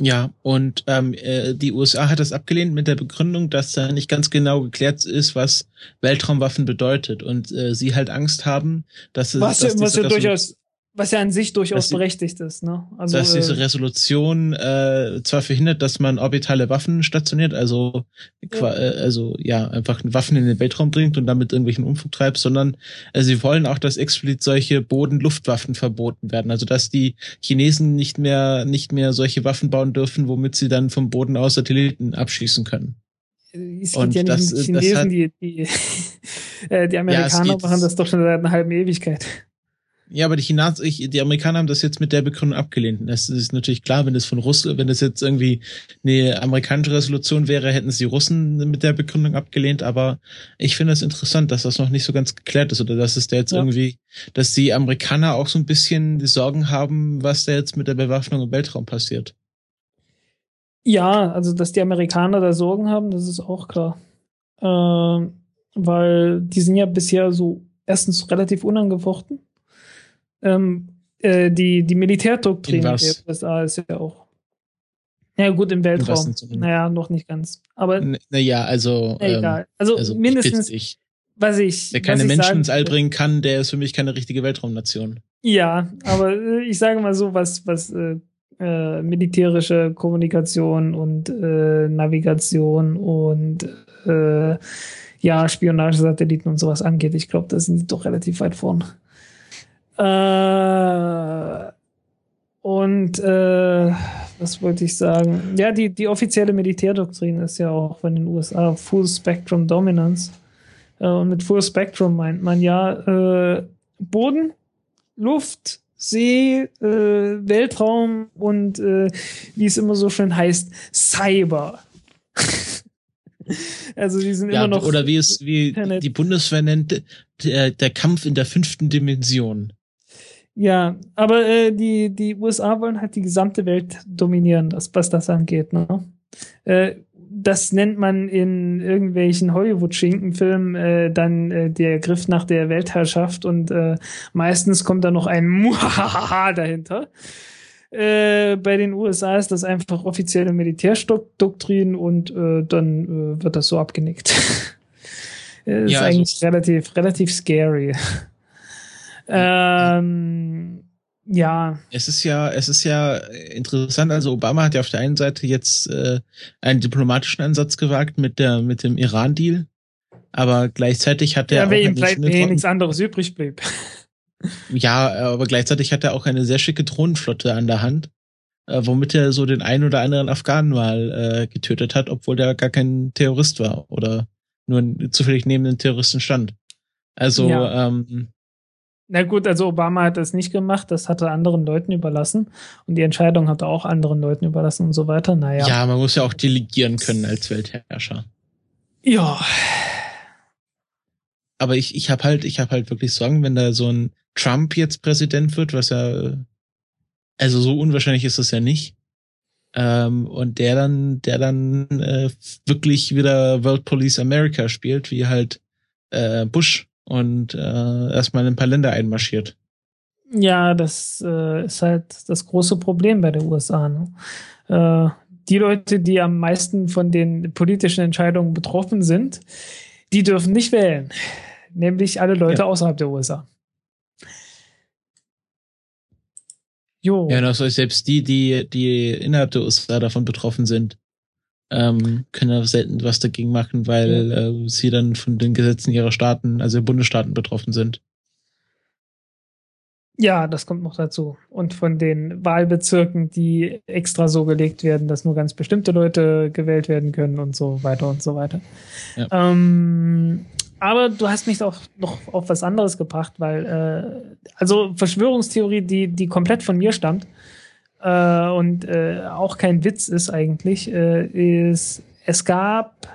Ja, und ähm, äh, die USA hat das abgelehnt mit der Begründung, dass da nicht ganz genau geklärt ist, was Weltraumwaffen bedeutet. Und äh, sie halt Angst haben, dass es Was, dass was ja durchaus, was ja an sich durchaus die- berechtigt ist, ne? Also, dass diese äh, Resolution äh, zwar verhindert, dass man orbitale Waffen stationiert, also qua- äh, also ja einfach Waffen in den Weltraum bringt und damit irgendwelchen Unfug treibt, sondern äh, sie wollen auch, dass explizit solche Boden-Luftwaffen verboten werden, also dass die Chinesen nicht mehr nicht mehr solche Waffen bauen dürfen, womit sie dann vom Boden aus Satelliten abschießen können. es geht und ja nicht das- um die Chinesen, hat- die, die, äh, die Amerikaner geht- machen das doch schon seit einer halben Ewigkeit. Ja, aber die Chinesen, ich, die Amerikaner haben das jetzt mit der Begründung abgelehnt. Das ist natürlich klar, wenn es von Russland, wenn das jetzt irgendwie eine amerikanische Resolution wäre, hätten es die Russen mit der Begründung abgelehnt. Aber ich finde es interessant, dass das noch nicht so ganz geklärt ist oder dass es da jetzt Ja. irgendwie, dass die Amerikaner auch so ein bisschen die Sorgen haben, was da jetzt mit der Bewaffnung im Weltraum passiert. Ja, also dass die Amerikaner da Sorgen haben, das ist auch klar. Ähm, weil die sind ja bisher so erstens relativ unangefochten. Ähm, äh, die, die Militärdoktrin In der? USA ist ja auch. Ja, gut, im Weltraum. Naja, noch nicht ganz. Aber Naja, also, ähm, egal. Also, also mindestens, ich, was ich. wer keine ich Menschen ins All bringen kann, der ist für mich keine richtige Weltraumnation. Ja, aber äh, ich sage mal so, was, was äh, äh, militärische Kommunikation und äh, Navigation und äh, ja, Spionagesatelliten und sowas angeht. Ich glaube, da sind die doch relativ weit vorn. Äh, und äh, was wollte ich sagen? Ja, die, die offizielle Militärdoktrin ist ja auch von den USA Full Spectrum Dominance. Äh, und mit Full Spectrum meint man ja äh, Boden, Luft, See, äh, Weltraum und äh, wie es immer so schön heißt, Cyber. also die sind Ja, immer noch. oder wie es, wie Internet. die Bundeswehr nennt, der, der Kampf in der fünften Dimension. Ja, aber äh, die, die USA wollen halt die gesamte Welt dominieren, das, was das angeht. Ne? Äh, das nennt man in irgendwelchen Hollywood-Schinkenfilmen äh, dann äh, der Griff nach der Weltherrschaft und äh, meistens kommt da noch ein Muhahaha dahinter. Äh, bei den USA ist das einfach offizielle Militärdoktrin und äh, dann äh, wird das so abgenickt. Äh, ist Ja, also- eigentlich relativ, relativ scary. Ähm, ja, Es ist ja, es ist ja interessant. Also Obama hat ja auf der einen Seite jetzt äh, einen diplomatischen Ansatz gewagt mit der mit dem Iran-Deal, aber gleichzeitig hat er ja, auch ihm schöne eh nichts anderes übrig blieb. ja, aber gleichzeitig hat er auch eine sehr schicke Drohnenflotte an der Hand, äh, womit er so den einen oder anderen Afghanen mal äh, getötet hat, obwohl der gar kein Terrorist war oder nur zufällig neben den Terroristen stand. Also Ja. ähm, Na gut, also Obama hat das nicht gemacht, das hat er anderen Leuten überlassen und die Entscheidung hat er auch anderen Leuten überlassen und so weiter. Naja. ja, man muss ja auch delegieren können als Weltherrscher. Ja. aber ich, ich habe halt, ich habe halt wirklich Sorgen, wenn da so ein Trump jetzt Präsident wird, was ja, also so unwahrscheinlich ist es ja nicht. Ähm, und der dann, der dann äh, wirklich wieder World Police America spielt, wie halt äh, Bush und äh, erstmal in ein paar Länder einmarschiert. Ja, das äh, ist halt das große Problem bei den USA. Ne? Äh, die Leute, die am meisten von den politischen Entscheidungen betroffen sind, die dürfen nicht wählen. Nämlich alle Leute Ja. außerhalb der USA. Jo. Ja, heißt, selbst die, die, die innerhalb der USA davon betroffen sind, ähm, können ja selten was dagegen machen, weil äh, sie dann von den Gesetzen ihrer Staaten, also Bundesstaaten betroffen sind. Ja, das kommt noch dazu. Und von den Wahlbezirken, die extra so gelegt werden, dass nur ganz bestimmte Leute gewählt werden können und so weiter und so weiter. Ja. Ähm, aber du hast mich auch noch auf was anderes gebracht, weil, äh, also Verschwörungstheorie, die, die komplett von mir stammt äh, und äh, auch kein Witz ist eigentlich, äh, ist, es gab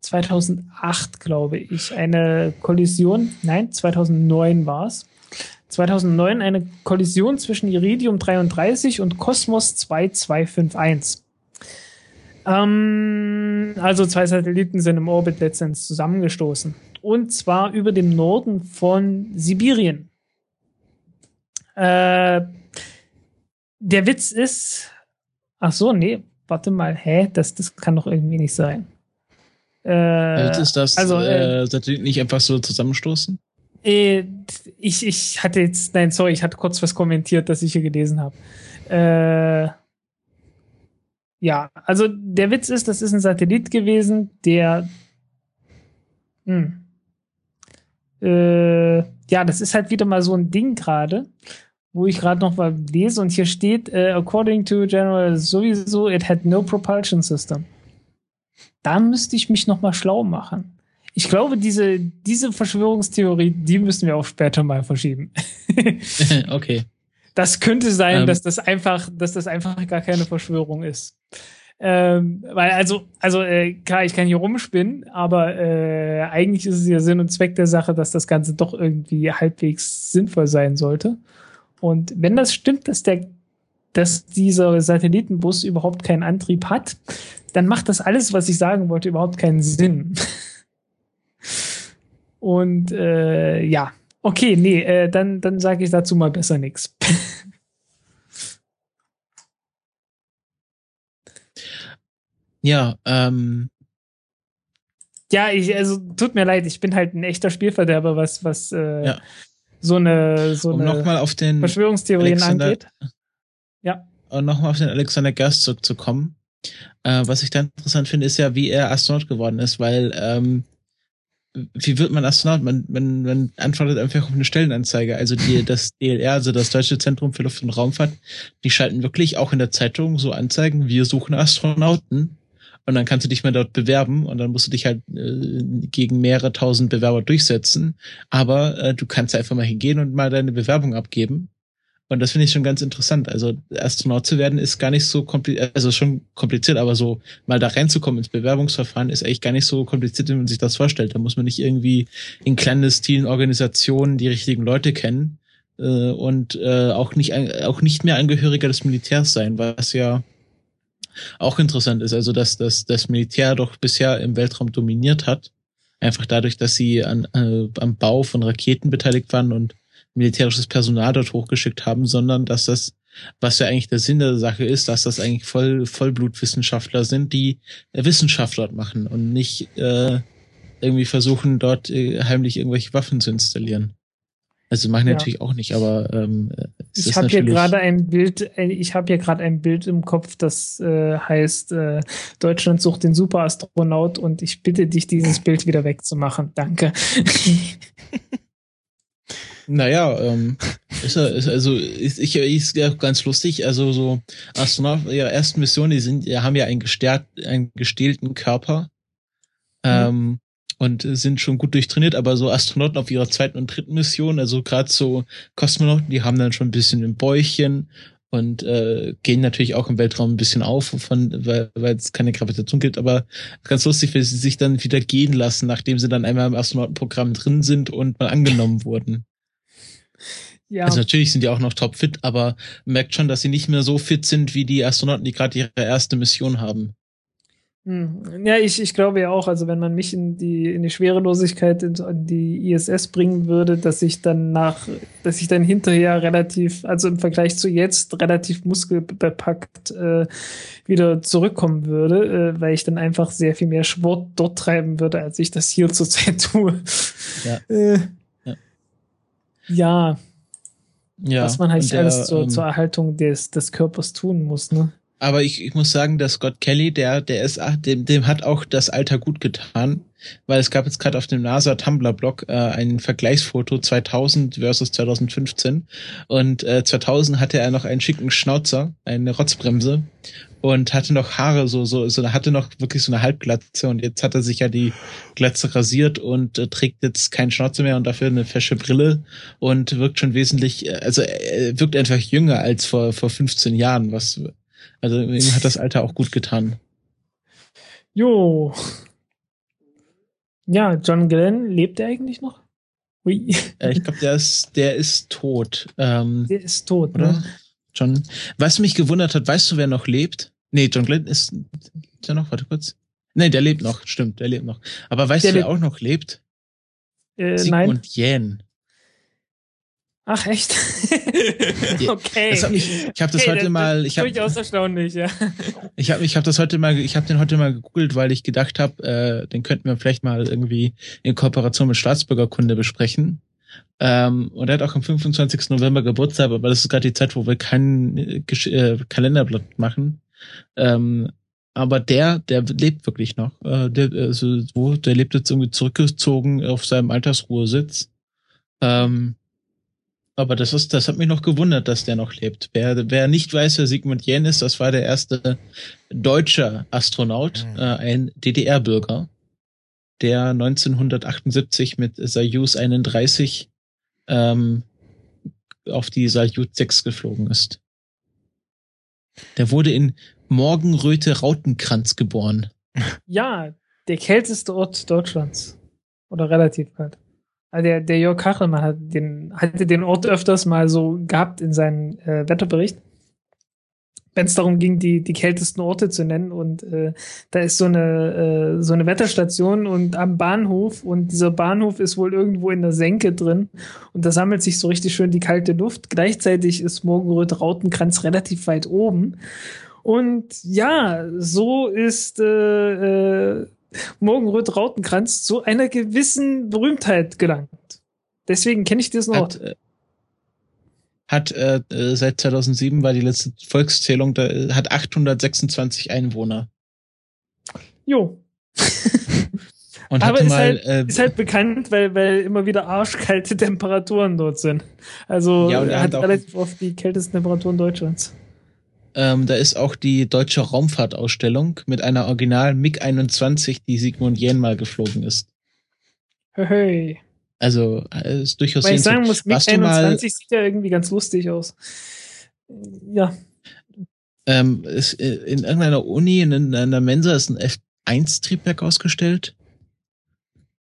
2008, glaube ich, eine Kollision, nein, 2009 war es. 2009 eine Kollision zwischen Iridium 33 und Kosmos 2251. Ähm, also zwei Satelliten sind im Orbit letztendlich zusammengestoßen. Und zwar über dem Norden von Sibirien. Äh, der Witz ist, ach so, nee, warte mal, hä, das, das kann doch irgendwie nicht sein. Äh, Jetzt ist das also, äh, äh, Satelliten nicht einfach so zusammenstoßen? äh, ich, ich hatte jetzt, nein, sorry, ich hatte kurz was kommentiert, das ich hier gelesen habe. Äh, ja, also der Witz ist, das ist ein Satellit gewesen, der hm, äh, ja, das ist halt wieder mal so ein Ding gerade, wo ich gerade noch mal lese und hier steht, äh, according to General sowieso, it had no propulsion system. Da müsste ich mich noch mal schlau machen. Ich glaube, diese, diese Verschwörungstheorie, die müssen wir auch später mal verschieben. okay. Das könnte sein, Ähm. dass das einfach, dass das einfach gar keine Verschwörung ist. Ähm, weil also, also äh, klar, ich kann hier rumspinnen, aber äh, eigentlich ist es ja Sinn und Zweck der Sache, dass das Ganze doch irgendwie halbwegs sinnvoll sein sollte. Und wenn das stimmt, dass der, dass dieser Satellitenbus überhaupt keinen Antrieb hat, dann macht das alles, was ich sagen wollte, überhaupt keinen Sinn. Und äh, ja, okay, nee, äh, dann, dann sage ich dazu mal besser nichts. Ja, ähm, Ja, ich, also tut mir leid, ich bin halt ein echter Spielverderber, was, was äh, Ja. So eine, so um eine nochmal auf den Verschwörungstheorien Alexander- angeht. Ja. um nochmal auf den Alexander Gerst zurückzukommen. Äh, was ich da interessant finde, ist ja, wie er Astronaut geworden ist, weil ähm, wie wird man Astronaut? Man, man, man antwortet einfach auf eine Stellenanzeige. Also die, das DLR, also das Deutsche Zentrum für Luft- und Raumfahrt, die schalten wirklich auch in der Zeitung so Anzeigen, wir suchen Astronauten. Und dann kannst du dich mal dort bewerben und dann musst du dich halt äh, gegen mehrere tausend Bewerber durchsetzen. Aber äh, du kannst einfach mal hingehen und mal deine Bewerbung abgeben. Und das finde ich schon ganz interessant. Also Astronaut zu werden ist gar nicht so kompliziert, also schon kompliziert, aber so mal da reinzukommen ins Bewerbungsverfahren ist eigentlich gar nicht so kompliziert, wie man sich das vorstellt. Da muss man nicht irgendwie in clandestinen Organisationen die richtigen Leute kennen äh, und äh, auch nicht auch nicht mehr Angehöriger des Militärs sein, was ja auch interessant ist. Also dass, dass das Militär doch bisher im Weltraum dominiert hat, einfach dadurch, dass sie an, äh, am Bau von Raketen beteiligt waren und militärisches Personal dort hochgeschickt haben, sondern dass das, was ja eigentlich der Sinn der Sache ist, dass das eigentlich voll Vollblutwissenschaftler sind, die Wissenschaft dort machen und nicht äh, irgendwie versuchen, dort äh, heimlich irgendwelche Waffen zu installieren. Also machen ja. natürlich auch nicht, aber ähm, ich habe hier gerade ein Bild, äh, ich habe hier gerade ein Bild im Kopf, das äh, heißt äh, Deutschland sucht den Superastronaut und ich bitte dich, dieses Bild wieder wegzumachen. Danke. Naja, ähm, ist, ist also ist, ich, ist ja ganz lustig. Also so Astronauten ihrer ersten Mission, die sind, die haben ja einen, gestärkt, einen gestählten Körper mhm. ähm, und sind schon gut durchtrainiert. Aber so Astronauten auf ihrer zweiten und dritten Mission, also gerade so Kosmonauten, die haben dann schon ein bisschen im Bäuchchen und äh, gehen natürlich auch im Weltraum ein bisschen auf, von, weil, weil es keine Gravitation gibt, aber ganz lustig, wenn sie sich dann wieder gehen lassen, nachdem sie dann einmal im Astronautenprogramm drin sind und mal angenommen wurden. Ja. Also natürlich sind die auch noch topfit, aber merkt schon, dass sie nicht mehr so fit sind wie die Astronauten, die gerade ihre erste Mission haben. Hm. Ja, ich, ich glaube ja auch, also wenn man mich in die, in die Schwerelosigkeit, in, in die ISS bringen würde, dass ich dann nach, dass ich dann hinterher relativ, also im Vergleich zu jetzt relativ muskelbepackt äh, wieder zurückkommen würde, äh, weil ich dann einfach sehr viel mehr Sport dort treiben würde, als ich das hier zurzeit tue. Ja. Äh, ja. Ja. Was man halt der, alles zur, ähm, zur Erhaltung des, des Körpers tun muss, ne? Aber ich, ich muss sagen, dass Scott Kelly, der, der ist, dem, dem hat auch das Alter gut getan, weil es gab jetzt gerade auf dem NASA Tumblr Blog äh, ein Vergleichsfoto 2000 versus 2015 und äh, 2000 hatte er noch einen schicken Schnauzer, eine Rotzbremse und hatte noch Haare so so so hatte noch wirklich so eine Halbglatze und jetzt hat er sich ja die Glatze rasiert und äh, trägt jetzt keinen Schnauze mehr und dafür eine fesche Brille und wirkt schon wesentlich äh, also er wirkt einfach jünger als vor vor 15 Jahren was also ihm hat das Alter auch gut getan. Jo. Ja, John Glenn, lebt er eigentlich noch? Ui. Äh, ich glaube, der ist, der ist tot. Ähm, der ist tot, oder? Ne? John. Was mich gewundert hat, weißt du, wer noch lebt? Nee, John Glenn ist, ist der noch? Warte kurz. Nee, der lebt noch, stimmt, der lebt noch. Aber weißt der du, wer auch noch lebt? Äh, Sigmund nein. Jähn. Ach echt? okay. Das mich, ich habe das okay, heute das, mal. Ich habe durchaus erstaunlich, ja. Ich habe ich habe das heute mal. Ich habe den heute mal gegoogelt, weil ich gedacht habe, äh, den könnten wir vielleicht mal irgendwie in Kooperation mit Staatsbürgerkunde besprechen. Ähm, und er hat auch am 25. November Geburtstag, aber das ist gerade die Zeit, wo wir kein äh, Kalenderblatt machen. Ähm, aber der, der lebt wirklich noch. Äh, der, also, wo, der lebt jetzt irgendwie zurückgezogen auf seinem Altersruhesitz. Ähm, aber das ist, das hat mich noch gewundert, dass der noch lebt. Wer, wer nicht weiß, wer Sigmund Jähn ist, das war der erste deutsche Astronaut, mhm. äh, ein DDR-Bürger, der 1978 mit Soyuz 31 ähm, auf die Soyuz 6 geflogen ist. Der wurde in Morgenröte Rautenkranz geboren. Ja, der kälteste Ort Deutschlands. Oder relativ kalt. Also der, der Jörg Kachelmann hat den, hatte den Ort öfters mal so gehabt in seinem äh, Wetterbericht. Wenn es darum ging, die, die kältesten Orte zu nennen. Und äh, da ist so eine, äh, so eine Wetterstation und am Bahnhof und dieser Bahnhof ist wohl irgendwo in der Senke drin und da sammelt sich so richtig schön die kalte Luft. Gleichzeitig ist Morgenröth Rautenkranz relativ weit oben. Und ja, so ist äh, äh, Morgenröt Rautenkranz zu einer gewissen Berühmtheit gelangt. Deswegen kenne ich diesen Ort. Hat, äh, hat äh seit 2007 war die letzte Volkszählung, da äh, hat 826 Einwohner. Jo. Und Aber ist, mal, halt, äh, ist halt bekannt, weil, weil immer wieder arschkalte Temperaturen dort sind. Also ja, er hat, hat relativ oft die kältesten Temperaturen Deutschlands. Ähm, da ist auch die deutsche Raumfahrtausstellung mit einer Original MiG-21, die Sigmund Jähn mal geflogen ist. Hey. Also äh, ist durchaus Weil ich sagen muss, mal- MiG-21 sieht ja irgendwie ganz lustig aus. Ja, Ähm, ist, äh, in irgendeiner Uni, in, in einer Mensa ist ein F1-Triebwerk ausgestellt.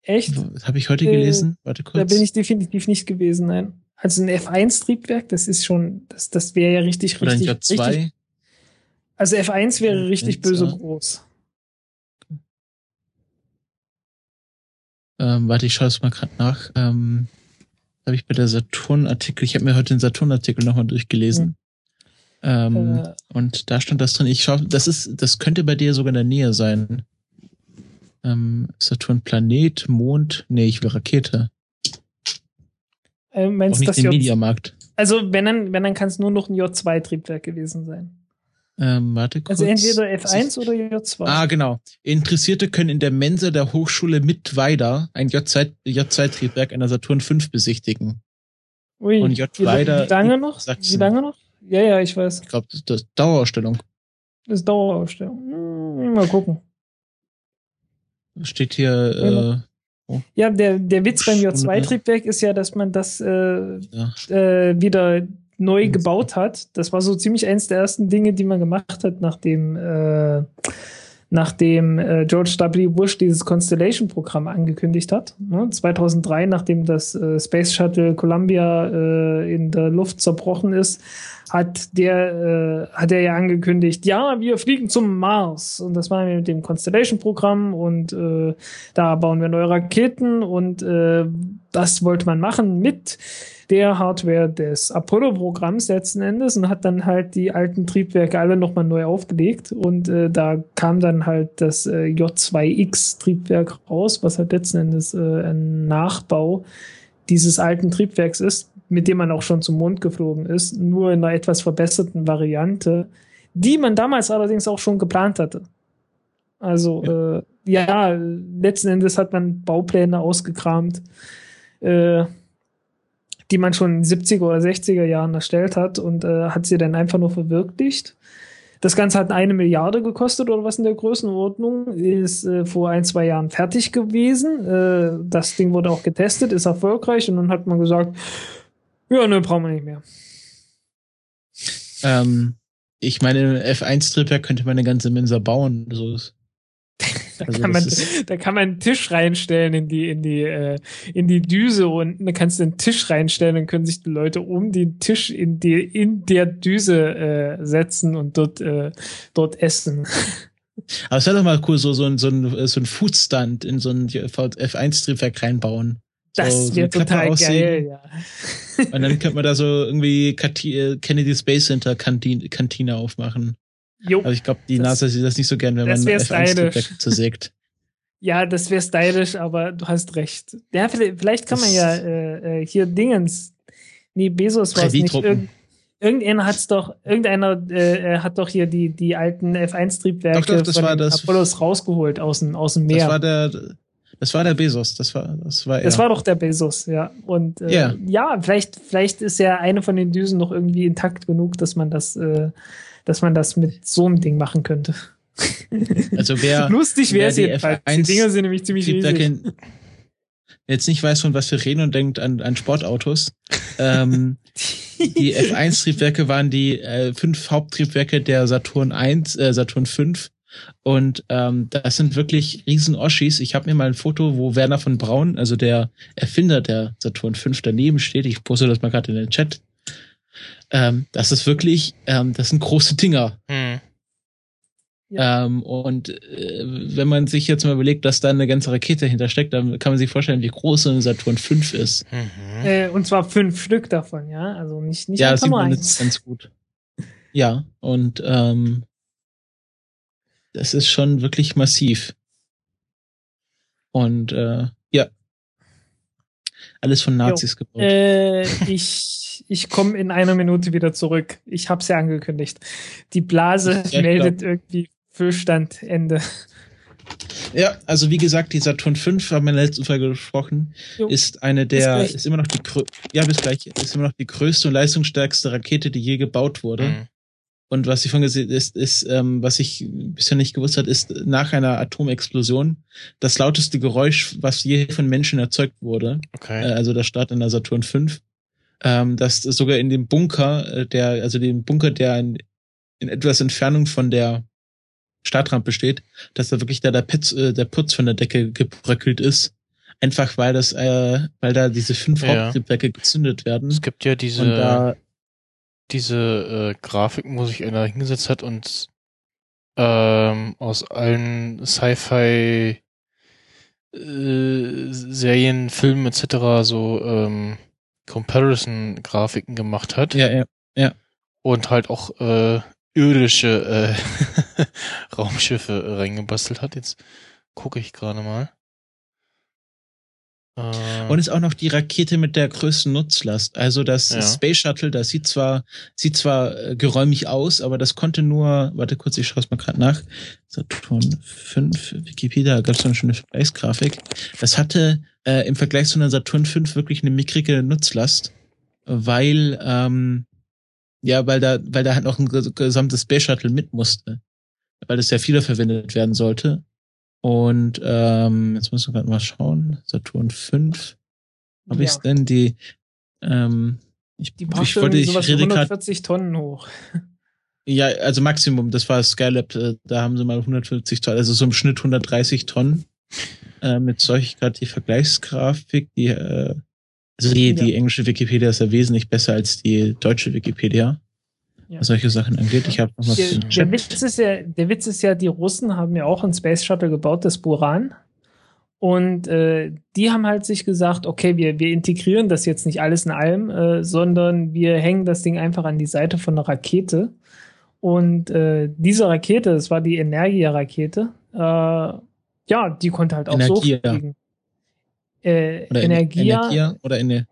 echt? Das habe ich heute Äh, gelesen. Warte kurz. Da bin ich definitiv nicht gewesen, nein. Also ein F1-Triebwerk, das ist schon, das, das wäre ja richtig, Oder ein richtig, J2. richtig. Also F1 wäre richtig F1, böse groß. Ähm, warte, ich schaue es mal gerade nach. Ähm, habe ich bei der Saturn-Artikel, ich habe mir heute den Saturn-Artikel nochmal durchgelesen. Ähm, Äh, und da stand das drin. Ich schaue, das ist, das könnte bei dir sogar in der Nähe sein. Ähm, Saturn Planet, Mond, nee, ich will Rakete. äh, Auch meinst du das Mediamarkt. Also wenn dann, wenn dann kann es nur noch ein J2-Triebwerk gewesen sein. Ähm, warte kurz. Also entweder Das F1 ist- oder J2. Ah, genau. Interessierte können in der Mensa der Hochschule Mittweida ein J2 J2-Triebwerk einer Saturn V besichtigen. Ui, und J wie, lange noch? Sachsen. Wie lange noch? Ja, ja, ich weiß. Ich glaube, das, das ist Dauerausstellung. Das ist Dauerausstellung. Hm, mal gucken. Steht hier, Ja, der, der Witz beim Schule. J2-Triebwerk ist ja, dass man das äh, äh, ja, äh, wieder neu gebaut hat. Das war so ziemlich eins der ersten Dinge, die man gemacht hat, nachdem, äh, nachdem äh, George W. Bush dieses Constellation-Programm angekündigt hat. Ne? 2003, nachdem das äh, Space Shuttle Columbia äh, in der Luft zerbrochen ist, hat der äh, hat er ja angekündigt, ja, wir fliegen zum Mars und das war mit dem Constellation-Programm und äh, da bauen wir neue Raketen und äh, das wollte man machen mit der Hardware des Apollo-Programms letzten Endes und hat dann halt die alten Triebwerke alle nochmal neu aufgelegt und äh, da kam dann halt das äh, J2X-Triebwerk raus, was halt letzten Endes äh, ein Nachbau dieses alten Triebwerks ist, mit dem man auch schon zum Mond geflogen ist, nur in einer etwas verbesserten Variante, die man damals allerdings auch schon geplant hatte. Also ja, äh, ja letzten Endes hat man Baupläne ausgekramt, äh, die man schon in den 70er oder 60er Jahren erstellt hat und äh, hat sie dann einfach nur verwirklicht. Das Ganze hat eine Milliarde gekostet oder was in der Größenordnung, ist äh, vor ein, zwei Jahren fertig gewesen. Äh, das Ding wurde auch getestet, ist erfolgreich und dann hat man gesagt, ja, ne, brauchen wir nicht mehr. Ähm, ich meine, F1-Triebwerk könnte man eine ganze Mensa bauen. So ist. Da, Also kann das man, da kann man einen Tisch reinstellen in die, in die, äh, in die Düse und da kannst du einen Tisch reinstellen, dann können sich die Leute um den Tisch in die, in der Düse äh, setzen und dort, äh, dort essen. Aber es wäre doch mal cool, so, so ein, so ein, so ein Foodstand in so ein F1-Triebwerk reinbauen. Das so, so wäre Klappe total aussägen. geil, ja. Und dann könnte man da so irgendwie Kati äh, Kennedy Space Center Kantine, Kantine aufmachen. Jo. Aber ich glaube, die Das- NASA sieht das nicht so gern, wenn das man wär F1-Triebwerk stylisch. zersägt. Ja, das wäre stylisch, aber du hast recht. Ja, vielleicht, vielleicht kann man Das- ja äh, äh, hier Dingens. Nee, Bezos war es nicht. Irgend, irgendeiner hat's doch, irgendeiner äh, äh, hat doch hier die, die alten F1-Triebwerke Doch, doch, das von das- Apollos rausgeholt aus dem, aus dem Das Meer. war der, das war der Bezos. Das war, das war er. Das war doch der Bezos, ja. Und äh, Ja. ja, vielleicht, vielleicht ist ja eine von den Düsen noch irgendwie intakt genug, dass man das, äh, dass man das mit so einem Ding machen könnte. also wer, Lustig wäre wer es jedenfalls. Die F1 Dinger sind nämlich ziemlich riesig. in- jetzt nicht weiß, von was wir reden und denkt an, an Sportautos. ähm, die F1-Triebwerke waren die äh, fünf Haupttriebwerke der Saturn 1, äh, Saturn 5. Und ähm, das sind wirklich riesen Oschis. Ich habe mir mal ein Foto, wo Werner von Braun, also der Erfinder der Saturn 5, daneben steht. Ich poste das mal gerade in den Chat. Ähm, das ist wirklich, ähm, das sind große Dinger. Hm. Ähm, und äh, wenn man sich jetzt mal überlegt, dass da eine ganze Rakete hintersteckt, dann kann man sich vorstellen, wie groß so ein Saturn 5 ist. Mhm. Äh, und zwar fünf Stück davon, ja. Also nicht, nicht ja, das sieht nur man jetzt ganz gut. Ja, und ähm, das ist schon wirklich massiv. Und äh, ja, alles von Nazis gebaut. Äh, ich ich komme in einer Minute wieder zurück. Ich hab's ja angekündigt. Die Blase Ja, meldet irgendwie Füllstand Ende. Ja, also wie gesagt, die Saturn 5, haben wir in der letzten Folge gesprochen, Jo. ist eine der, ist immer noch die ja bis gleich, ist immer noch die größte und leistungsstärkste Rakete, die je gebaut wurde. Mhm. Und was ich von gesehen ist, ist, ähm, was ich bisher nicht gewusst hat, ist nach einer Atomexplosion das lauteste Geräusch, was je von Menschen erzeugt wurde. Okay. Äh, also der Start in der Saturn V. Ähm, dass sogar in dem Bunker, äh, der, also dem Bunker, der in, in etwas Entfernung von der Startrampe steht, dass da wirklich da der, Putz, äh, der Putz von der Decke gebröckelt ist. Einfach weil das, äh, weil da diese fünf Ja. Haupttriebwerke gezündet werden. es gibt ja diese, da, diese äh, Grafiken, wo sich einer hingesetzt hat und ähm, aus allen Sci-Fi äh, Serien, Filmen etc. so ähm, Comparison-Grafiken gemacht hat ja, ja. und halt auch äh, irdische äh, Raumschiffe reingebastelt hat. Jetzt gucke ich gerade mal. Äh, Und ist auch noch die Rakete mit der größten Nutzlast. Also das Ja. Space Shuttle, das sieht zwar, sieht zwar äh, geräumig aus, aber das konnte nur, warte kurz, ich schaue es mal gerade nach. Saturn 5, Wikipedia, da gab es eine Vergleichsgrafik. Das hatte äh, im Vergleich zu einer Saturn 5 wirklich eine mickrige Nutzlast, weil, ähm, ja, weil da, weil da halt noch ein ges- gesamtes Space Shuttle mit musste. Weil das sehr viele verwendet werden sollte. Und ähm, jetzt müssen wir gerade mal schauen. Saturn 5. Habe Ja. ich's denn? Die, ähm, ich, Die ich wollte, ich rede gerade, 140 Tonnen hoch. ja, also Maximum, das war Skylab, äh, da haben sie mal 150 Tonnen, also so im Schnitt 130 Tonnen. Äh, mit solch gerade die Vergleichsgrafik, die, äh, also die, die Ja. englische Wikipedia ist ja wesentlich besser als die deutsche Wikipedia. Was solche Sachen angeht. Ich habe noch was Der, der. Witz ist ja, der Witz ist ja, die Russen haben ja auch ein Space Shuttle gebaut, das Buran. Und äh, die haben halt sich gesagt, okay, wir, wir integrieren das jetzt nicht alles in allem, äh, sondern wir hängen das Ding einfach an die Seite von einer Rakete. Und äh, diese Rakete, das war die Energia-Rakete, äh, ja, die konnte halt auch Energia. so fliegen. Äh, Oder Energia, Energia oder in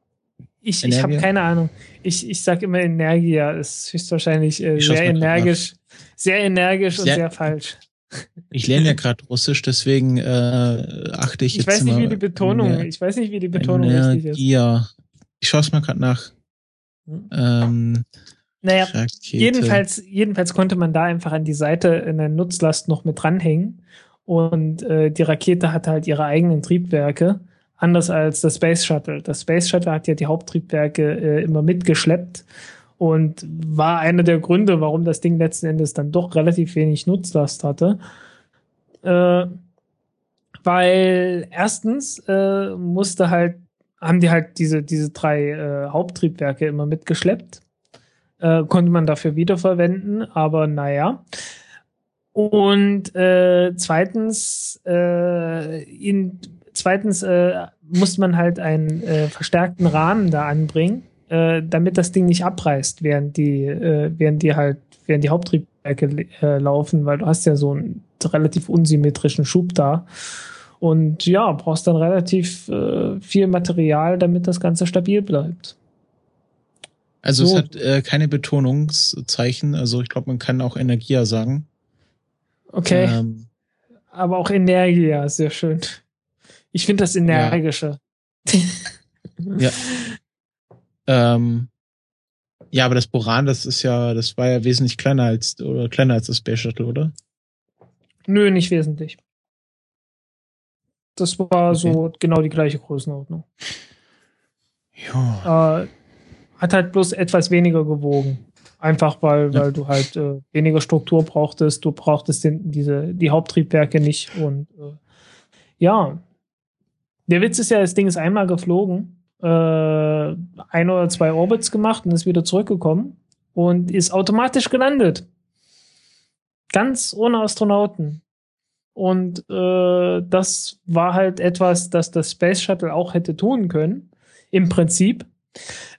ich, ich habe Energia? keine Ahnung. Ich, ich sag immer Energia, ist höchstwahrscheinlich äh, sehr mal grad energisch, sehr energisch und Sehr- sehr falsch. Ich lerne ja gerade Russisch, deswegen äh, achte ich, Ich jetzt weiß nicht, wie die Betonung, mehr- ich weiß nicht, wie die Betonung richtig ist. Energia. Ich schaue es mal gerade nach. Hm. Ähm, Naja, Rakete. jedenfalls, jedenfalls konnte man da einfach an die Seite eine Nutzlast noch mit dranhängen. Und äh, die Rakete hatte halt ihre eigenen Triebwerke, anders als das Space Shuttle. Das Space Shuttle hat ja die Haupttriebwerke äh, immer mitgeschleppt und war einer der Gründe, warum das Ding letzten Endes dann doch relativ wenig Nutzlast hatte. Äh, weil erstens äh, musste halt, haben die halt diese, diese drei äh, Haupttriebwerke immer mitgeschleppt äh, konnte man dafür wiederverwenden, aber naja. Und äh, zweitens, äh, in, zweitens äh, muss man halt einen äh, verstärkten Rahmen da anbringen, äh, damit das Ding nicht abreißt, während die, äh, während die halt, während die Haupttriebwerke äh, laufen, weil du hast ja so einen relativ unsymmetrischen Schub da. Und ja, brauchst dann relativ äh, viel Material, damit das Ganze stabil bleibt. Also So. es hat äh, keine Betonungszeichen, also ich glaube, man kann auch Energia sagen. Okay. Ähm, Aber auch Energia, sehr schön. Ich finde das energischer. ja. Ähm, ja, aber das Boran, das ist ja, das war ja wesentlich kleiner als oder kleiner als das Space Shuttle, oder? Nö, nicht wesentlich. Das war so genau die gleiche Größenordnung. ja. Äh, hat halt bloß etwas weniger gewogen. Einfach weil, Ja. weil du halt äh, weniger Struktur brauchtest, du brauchtest den, diese, die Haupttriebwerke nicht und äh, ja. Der Witz ist ja, das Ding ist einmal geflogen, äh, ein oder zwei Orbits gemacht und ist wieder zurückgekommen und ist automatisch gelandet. Ganz ohne Astronauten. Und äh, das war halt etwas, das das Space Shuttle auch hätte tun können, im Prinzip.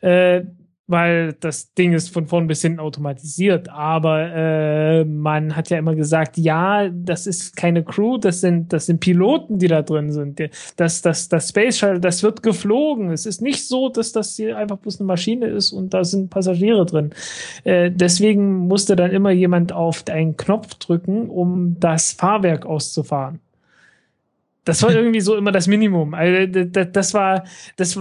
Äh, weil das Ding ist von vorn bis hinten automatisiert. Aber äh, man hat ja immer gesagt, ja, das ist keine Crew, das sind, das sind Piloten, die da drin sind. Das, das, das Space Shuttle, das wird geflogen. Es ist nicht so, dass das hier einfach bloß eine Maschine ist und da sind Passagiere drin. Äh, deswegen musste dann immer jemand auf einen Knopf drücken, um das Fahrwerk auszufahren. Das war irgendwie so immer das Minimum. Also, das, das war, das,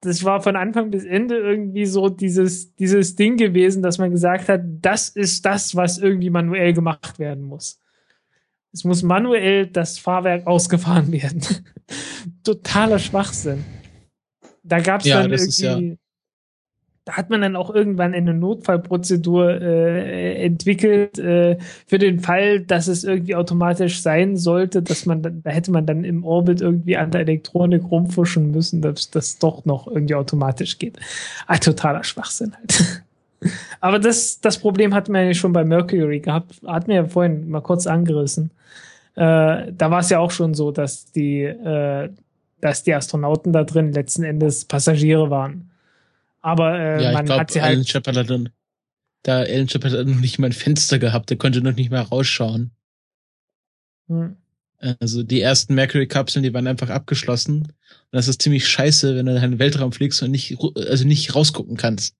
das war von Anfang bis Ende irgendwie so dieses, dieses Ding gewesen, dass man gesagt hat, das ist das, was irgendwie manuell gemacht werden muss. Es muss manuell das Fahrwerk ausgefahren werden. Totaler Schwachsinn. Da gab es Ja, dann irgendwie, da hat man dann auch irgendwann eine Notfallprozedur äh, entwickelt äh, für den Fall, dass es irgendwie automatisch sein sollte, dass man dann, da hätte man dann im Orbit irgendwie an der Elektronik rumfuschen müssen, dass das doch noch irgendwie automatisch geht. Ah, totaler Schwachsinn halt. Aber das, das Problem hatten wir ja schon bei Mercury gehabt, hatten wir ja vorhin mal kurz angerissen. Äh, da war es ja auch schon so, dass die, äh, dass die Astronauten da drin letzten Endes Passagiere waren. Aber äh, ja, ich man glaube, hat sie Alan halt. Shepard hat dann, da Alan Shepard hat noch nicht mal ein Fenster gehabt, der konnte noch nicht mehr rausschauen. Hm. Also die ersten Mercury-Kapseln, die waren einfach abgeschlossen. Und das ist ziemlich scheiße, wenn du in den Weltraum fliegst und nicht, also nicht rausgucken kannst.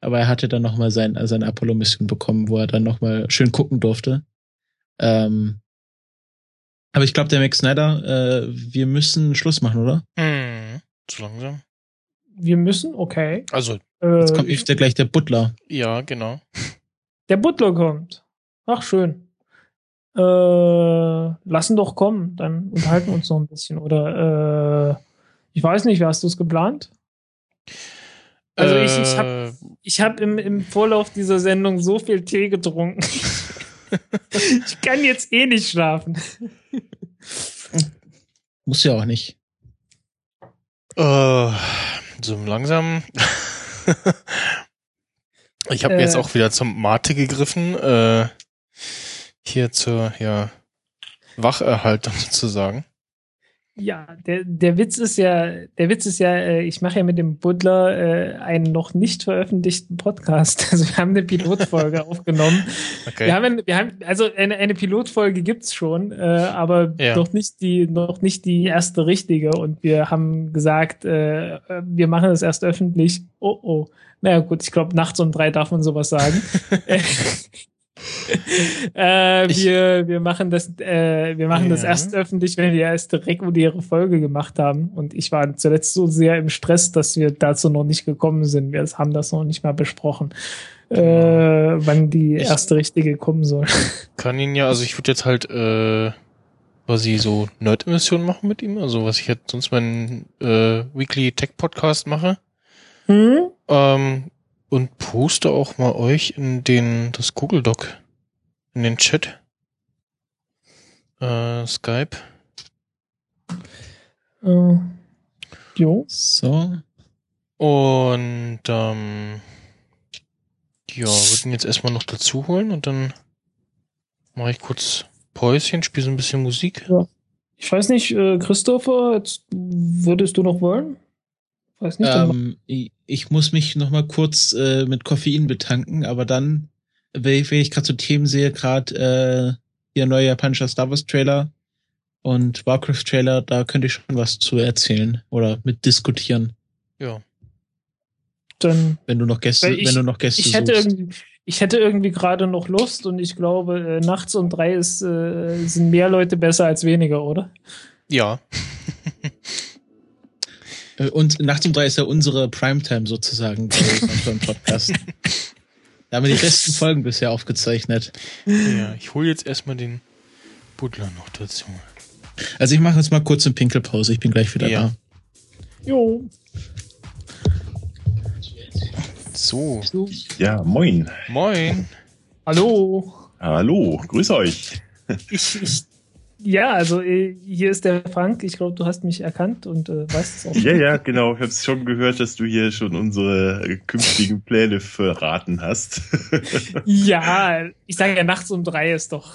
Aber er hatte dann nochmal sein, äh, seine Apollo-Mission bekommen, wo er dann nochmal schön gucken durfte. Ähm, aber ich glaube, der Max Snyder, äh, wir müssen Schluss machen, oder? Hm, zu langsam. Wir müssen, okay. Also, Äh, Jetzt kommt nicht der gleich der Butler. ja, genau. der Butler kommt. Ach, schön. Äh, lassen doch kommen, dann unterhalten wir uns noch ein bisschen. Oder äh, ich weiß nicht, wie hast du es geplant? Also ich, ich habe Äh, ich hab im, im Vorlauf dieser Sendung so viel Tee getrunken. ich kann jetzt eh nicht schlafen. Muss ja auch nicht. Äh, so langsam. ich habe Äh. jetzt auch wieder zum Mate gegriffen. Äh, hier zur ja, Wacherhaltung sozusagen. Ja, der, der Witz ist ja, der Witz ist ja, äh, ich mache ja mit dem Butler äh, einen noch nicht veröffentlichten Podcast. Also wir haben eine Pilotfolge aufgenommen. Okay. Wir haben, wir haben, also eine, eine Pilotfolge gibt's schon, äh, aber Ja. noch nicht die, noch nicht die erste richtige. Und wir haben gesagt, äh, wir machen es erst öffentlich. Oh oh. Naja gut, ich glaube, nachts um drei darf man sowas sagen. äh, Ich- wir, wir machen das, äh, wir machen das Ja. erst öffentlich, wenn wir die erste reguläre Folge gemacht haben. Und ich war zuletzt so sehr im Stress, dass wir dazu noch nicht gekommen sind. Wir haben das noch nicht mal besprochen, äh, wann die Ich- erste richtige kommen soll. Kann ihn ja, also ich würde jetzt halt äh, quasi so Nerd-Emissionen machen mit ihm, also was ich jetzt sonst meinen äh, Weekly Tech Podcast mache. Hm? Ähm, und poste auch mal euch in den das Google Doc in den Chat. Äh, Skype. Äh, jo. So. Und ähm, ja, würde ihn jetzt erstmal noch dazu holen und dann mache ich kurz Päuschen, spiele so ein bisschen Musik. Ich weiß nicht, äh, Christopher, jetzt würdest du noch wollen? Weiß nicht. Ähm, ich, ich muss mich noch mal kurz äh, mit Koffein betanken, aber dann, wenn ich, ich gerade so Themen sehe, gerade äh, hier neuer japanischer Star Wars Trailer und Warcraft Trailer, da könnte ich schon was zu erzählen oder mit diskutieren, Ja. dann wenn du noch Gäste, ich- wenn du noch Gäste ich hätte suchst. irgendwie, ich hätte irgendwie gerade noch Lust und ich glaube, äh, nachts um drei ist, äh, sind mehr Leute besser als weniger, oder? Ja. Äh, Und nachts um drei ist ja unsere Primetime sozusagen bei unserem Podcast. Da haben wir die besten Folgen bisher aufgezeichnet. ja. Ich hole jetzt erstmal den Butler noch dazu. Also ich mache jetzt mal kurz eine Pinkelpause. Ich bin gleich wieder Ja. da. Jo. So. Ja, moin. Moin. Hallo. Hallo, grüß euch. Ich, ich, ja, also äh, hier ist der Frank. Ich glaube, du hast mich erkannt und äh, weißt es auch. Ja, ja, genau. Ich habe schon gehört, dass du hier schon unsere künftigen Pläne verraten hast. Ja, ich sage ja, nachts um drei ist doch.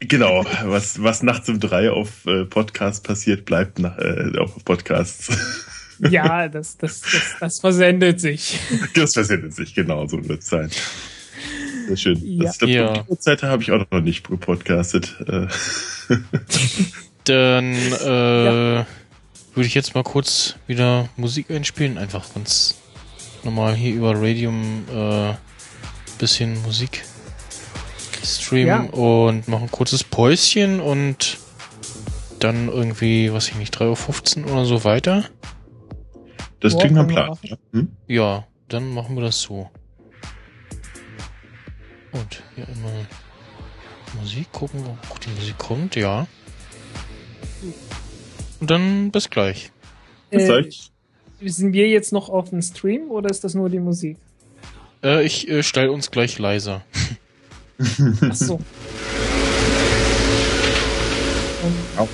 genau, was, was nachts um drei auf äh, Podcast passiert, bleibt nach, äh, auf Podcasts. Ja, das, das, das, das versendet sich. das versendet sich, genau, so wird es sein. Sehr schön. Ja. Das, der Ja. Uhrzeit habe ich auch noch nicht gepodcastet. Äh, Dann äh, würde ich jetzt mal kurz wieder Musik einspielen, einfach ganz normal hier über Radium äh, bisschen Musik streamen Ja. und machen ein kurzes Päuschen und dann irgendwie, was ich nicht, 3.15 Uhr oder so weiter. Das Ja, klingt wir Plan. Ja. Hm? Ja, dann machen wir das so. Und hier immer Musik gucken, ob auch die Musik kommt, ja. Und dann bis gleich. Bis Äh, gleich. sind wir jetzt noch auf dem Stream oder ist das nur die Musik? Äh, ich äh, stelle uns gleich leiser. Ach so. Und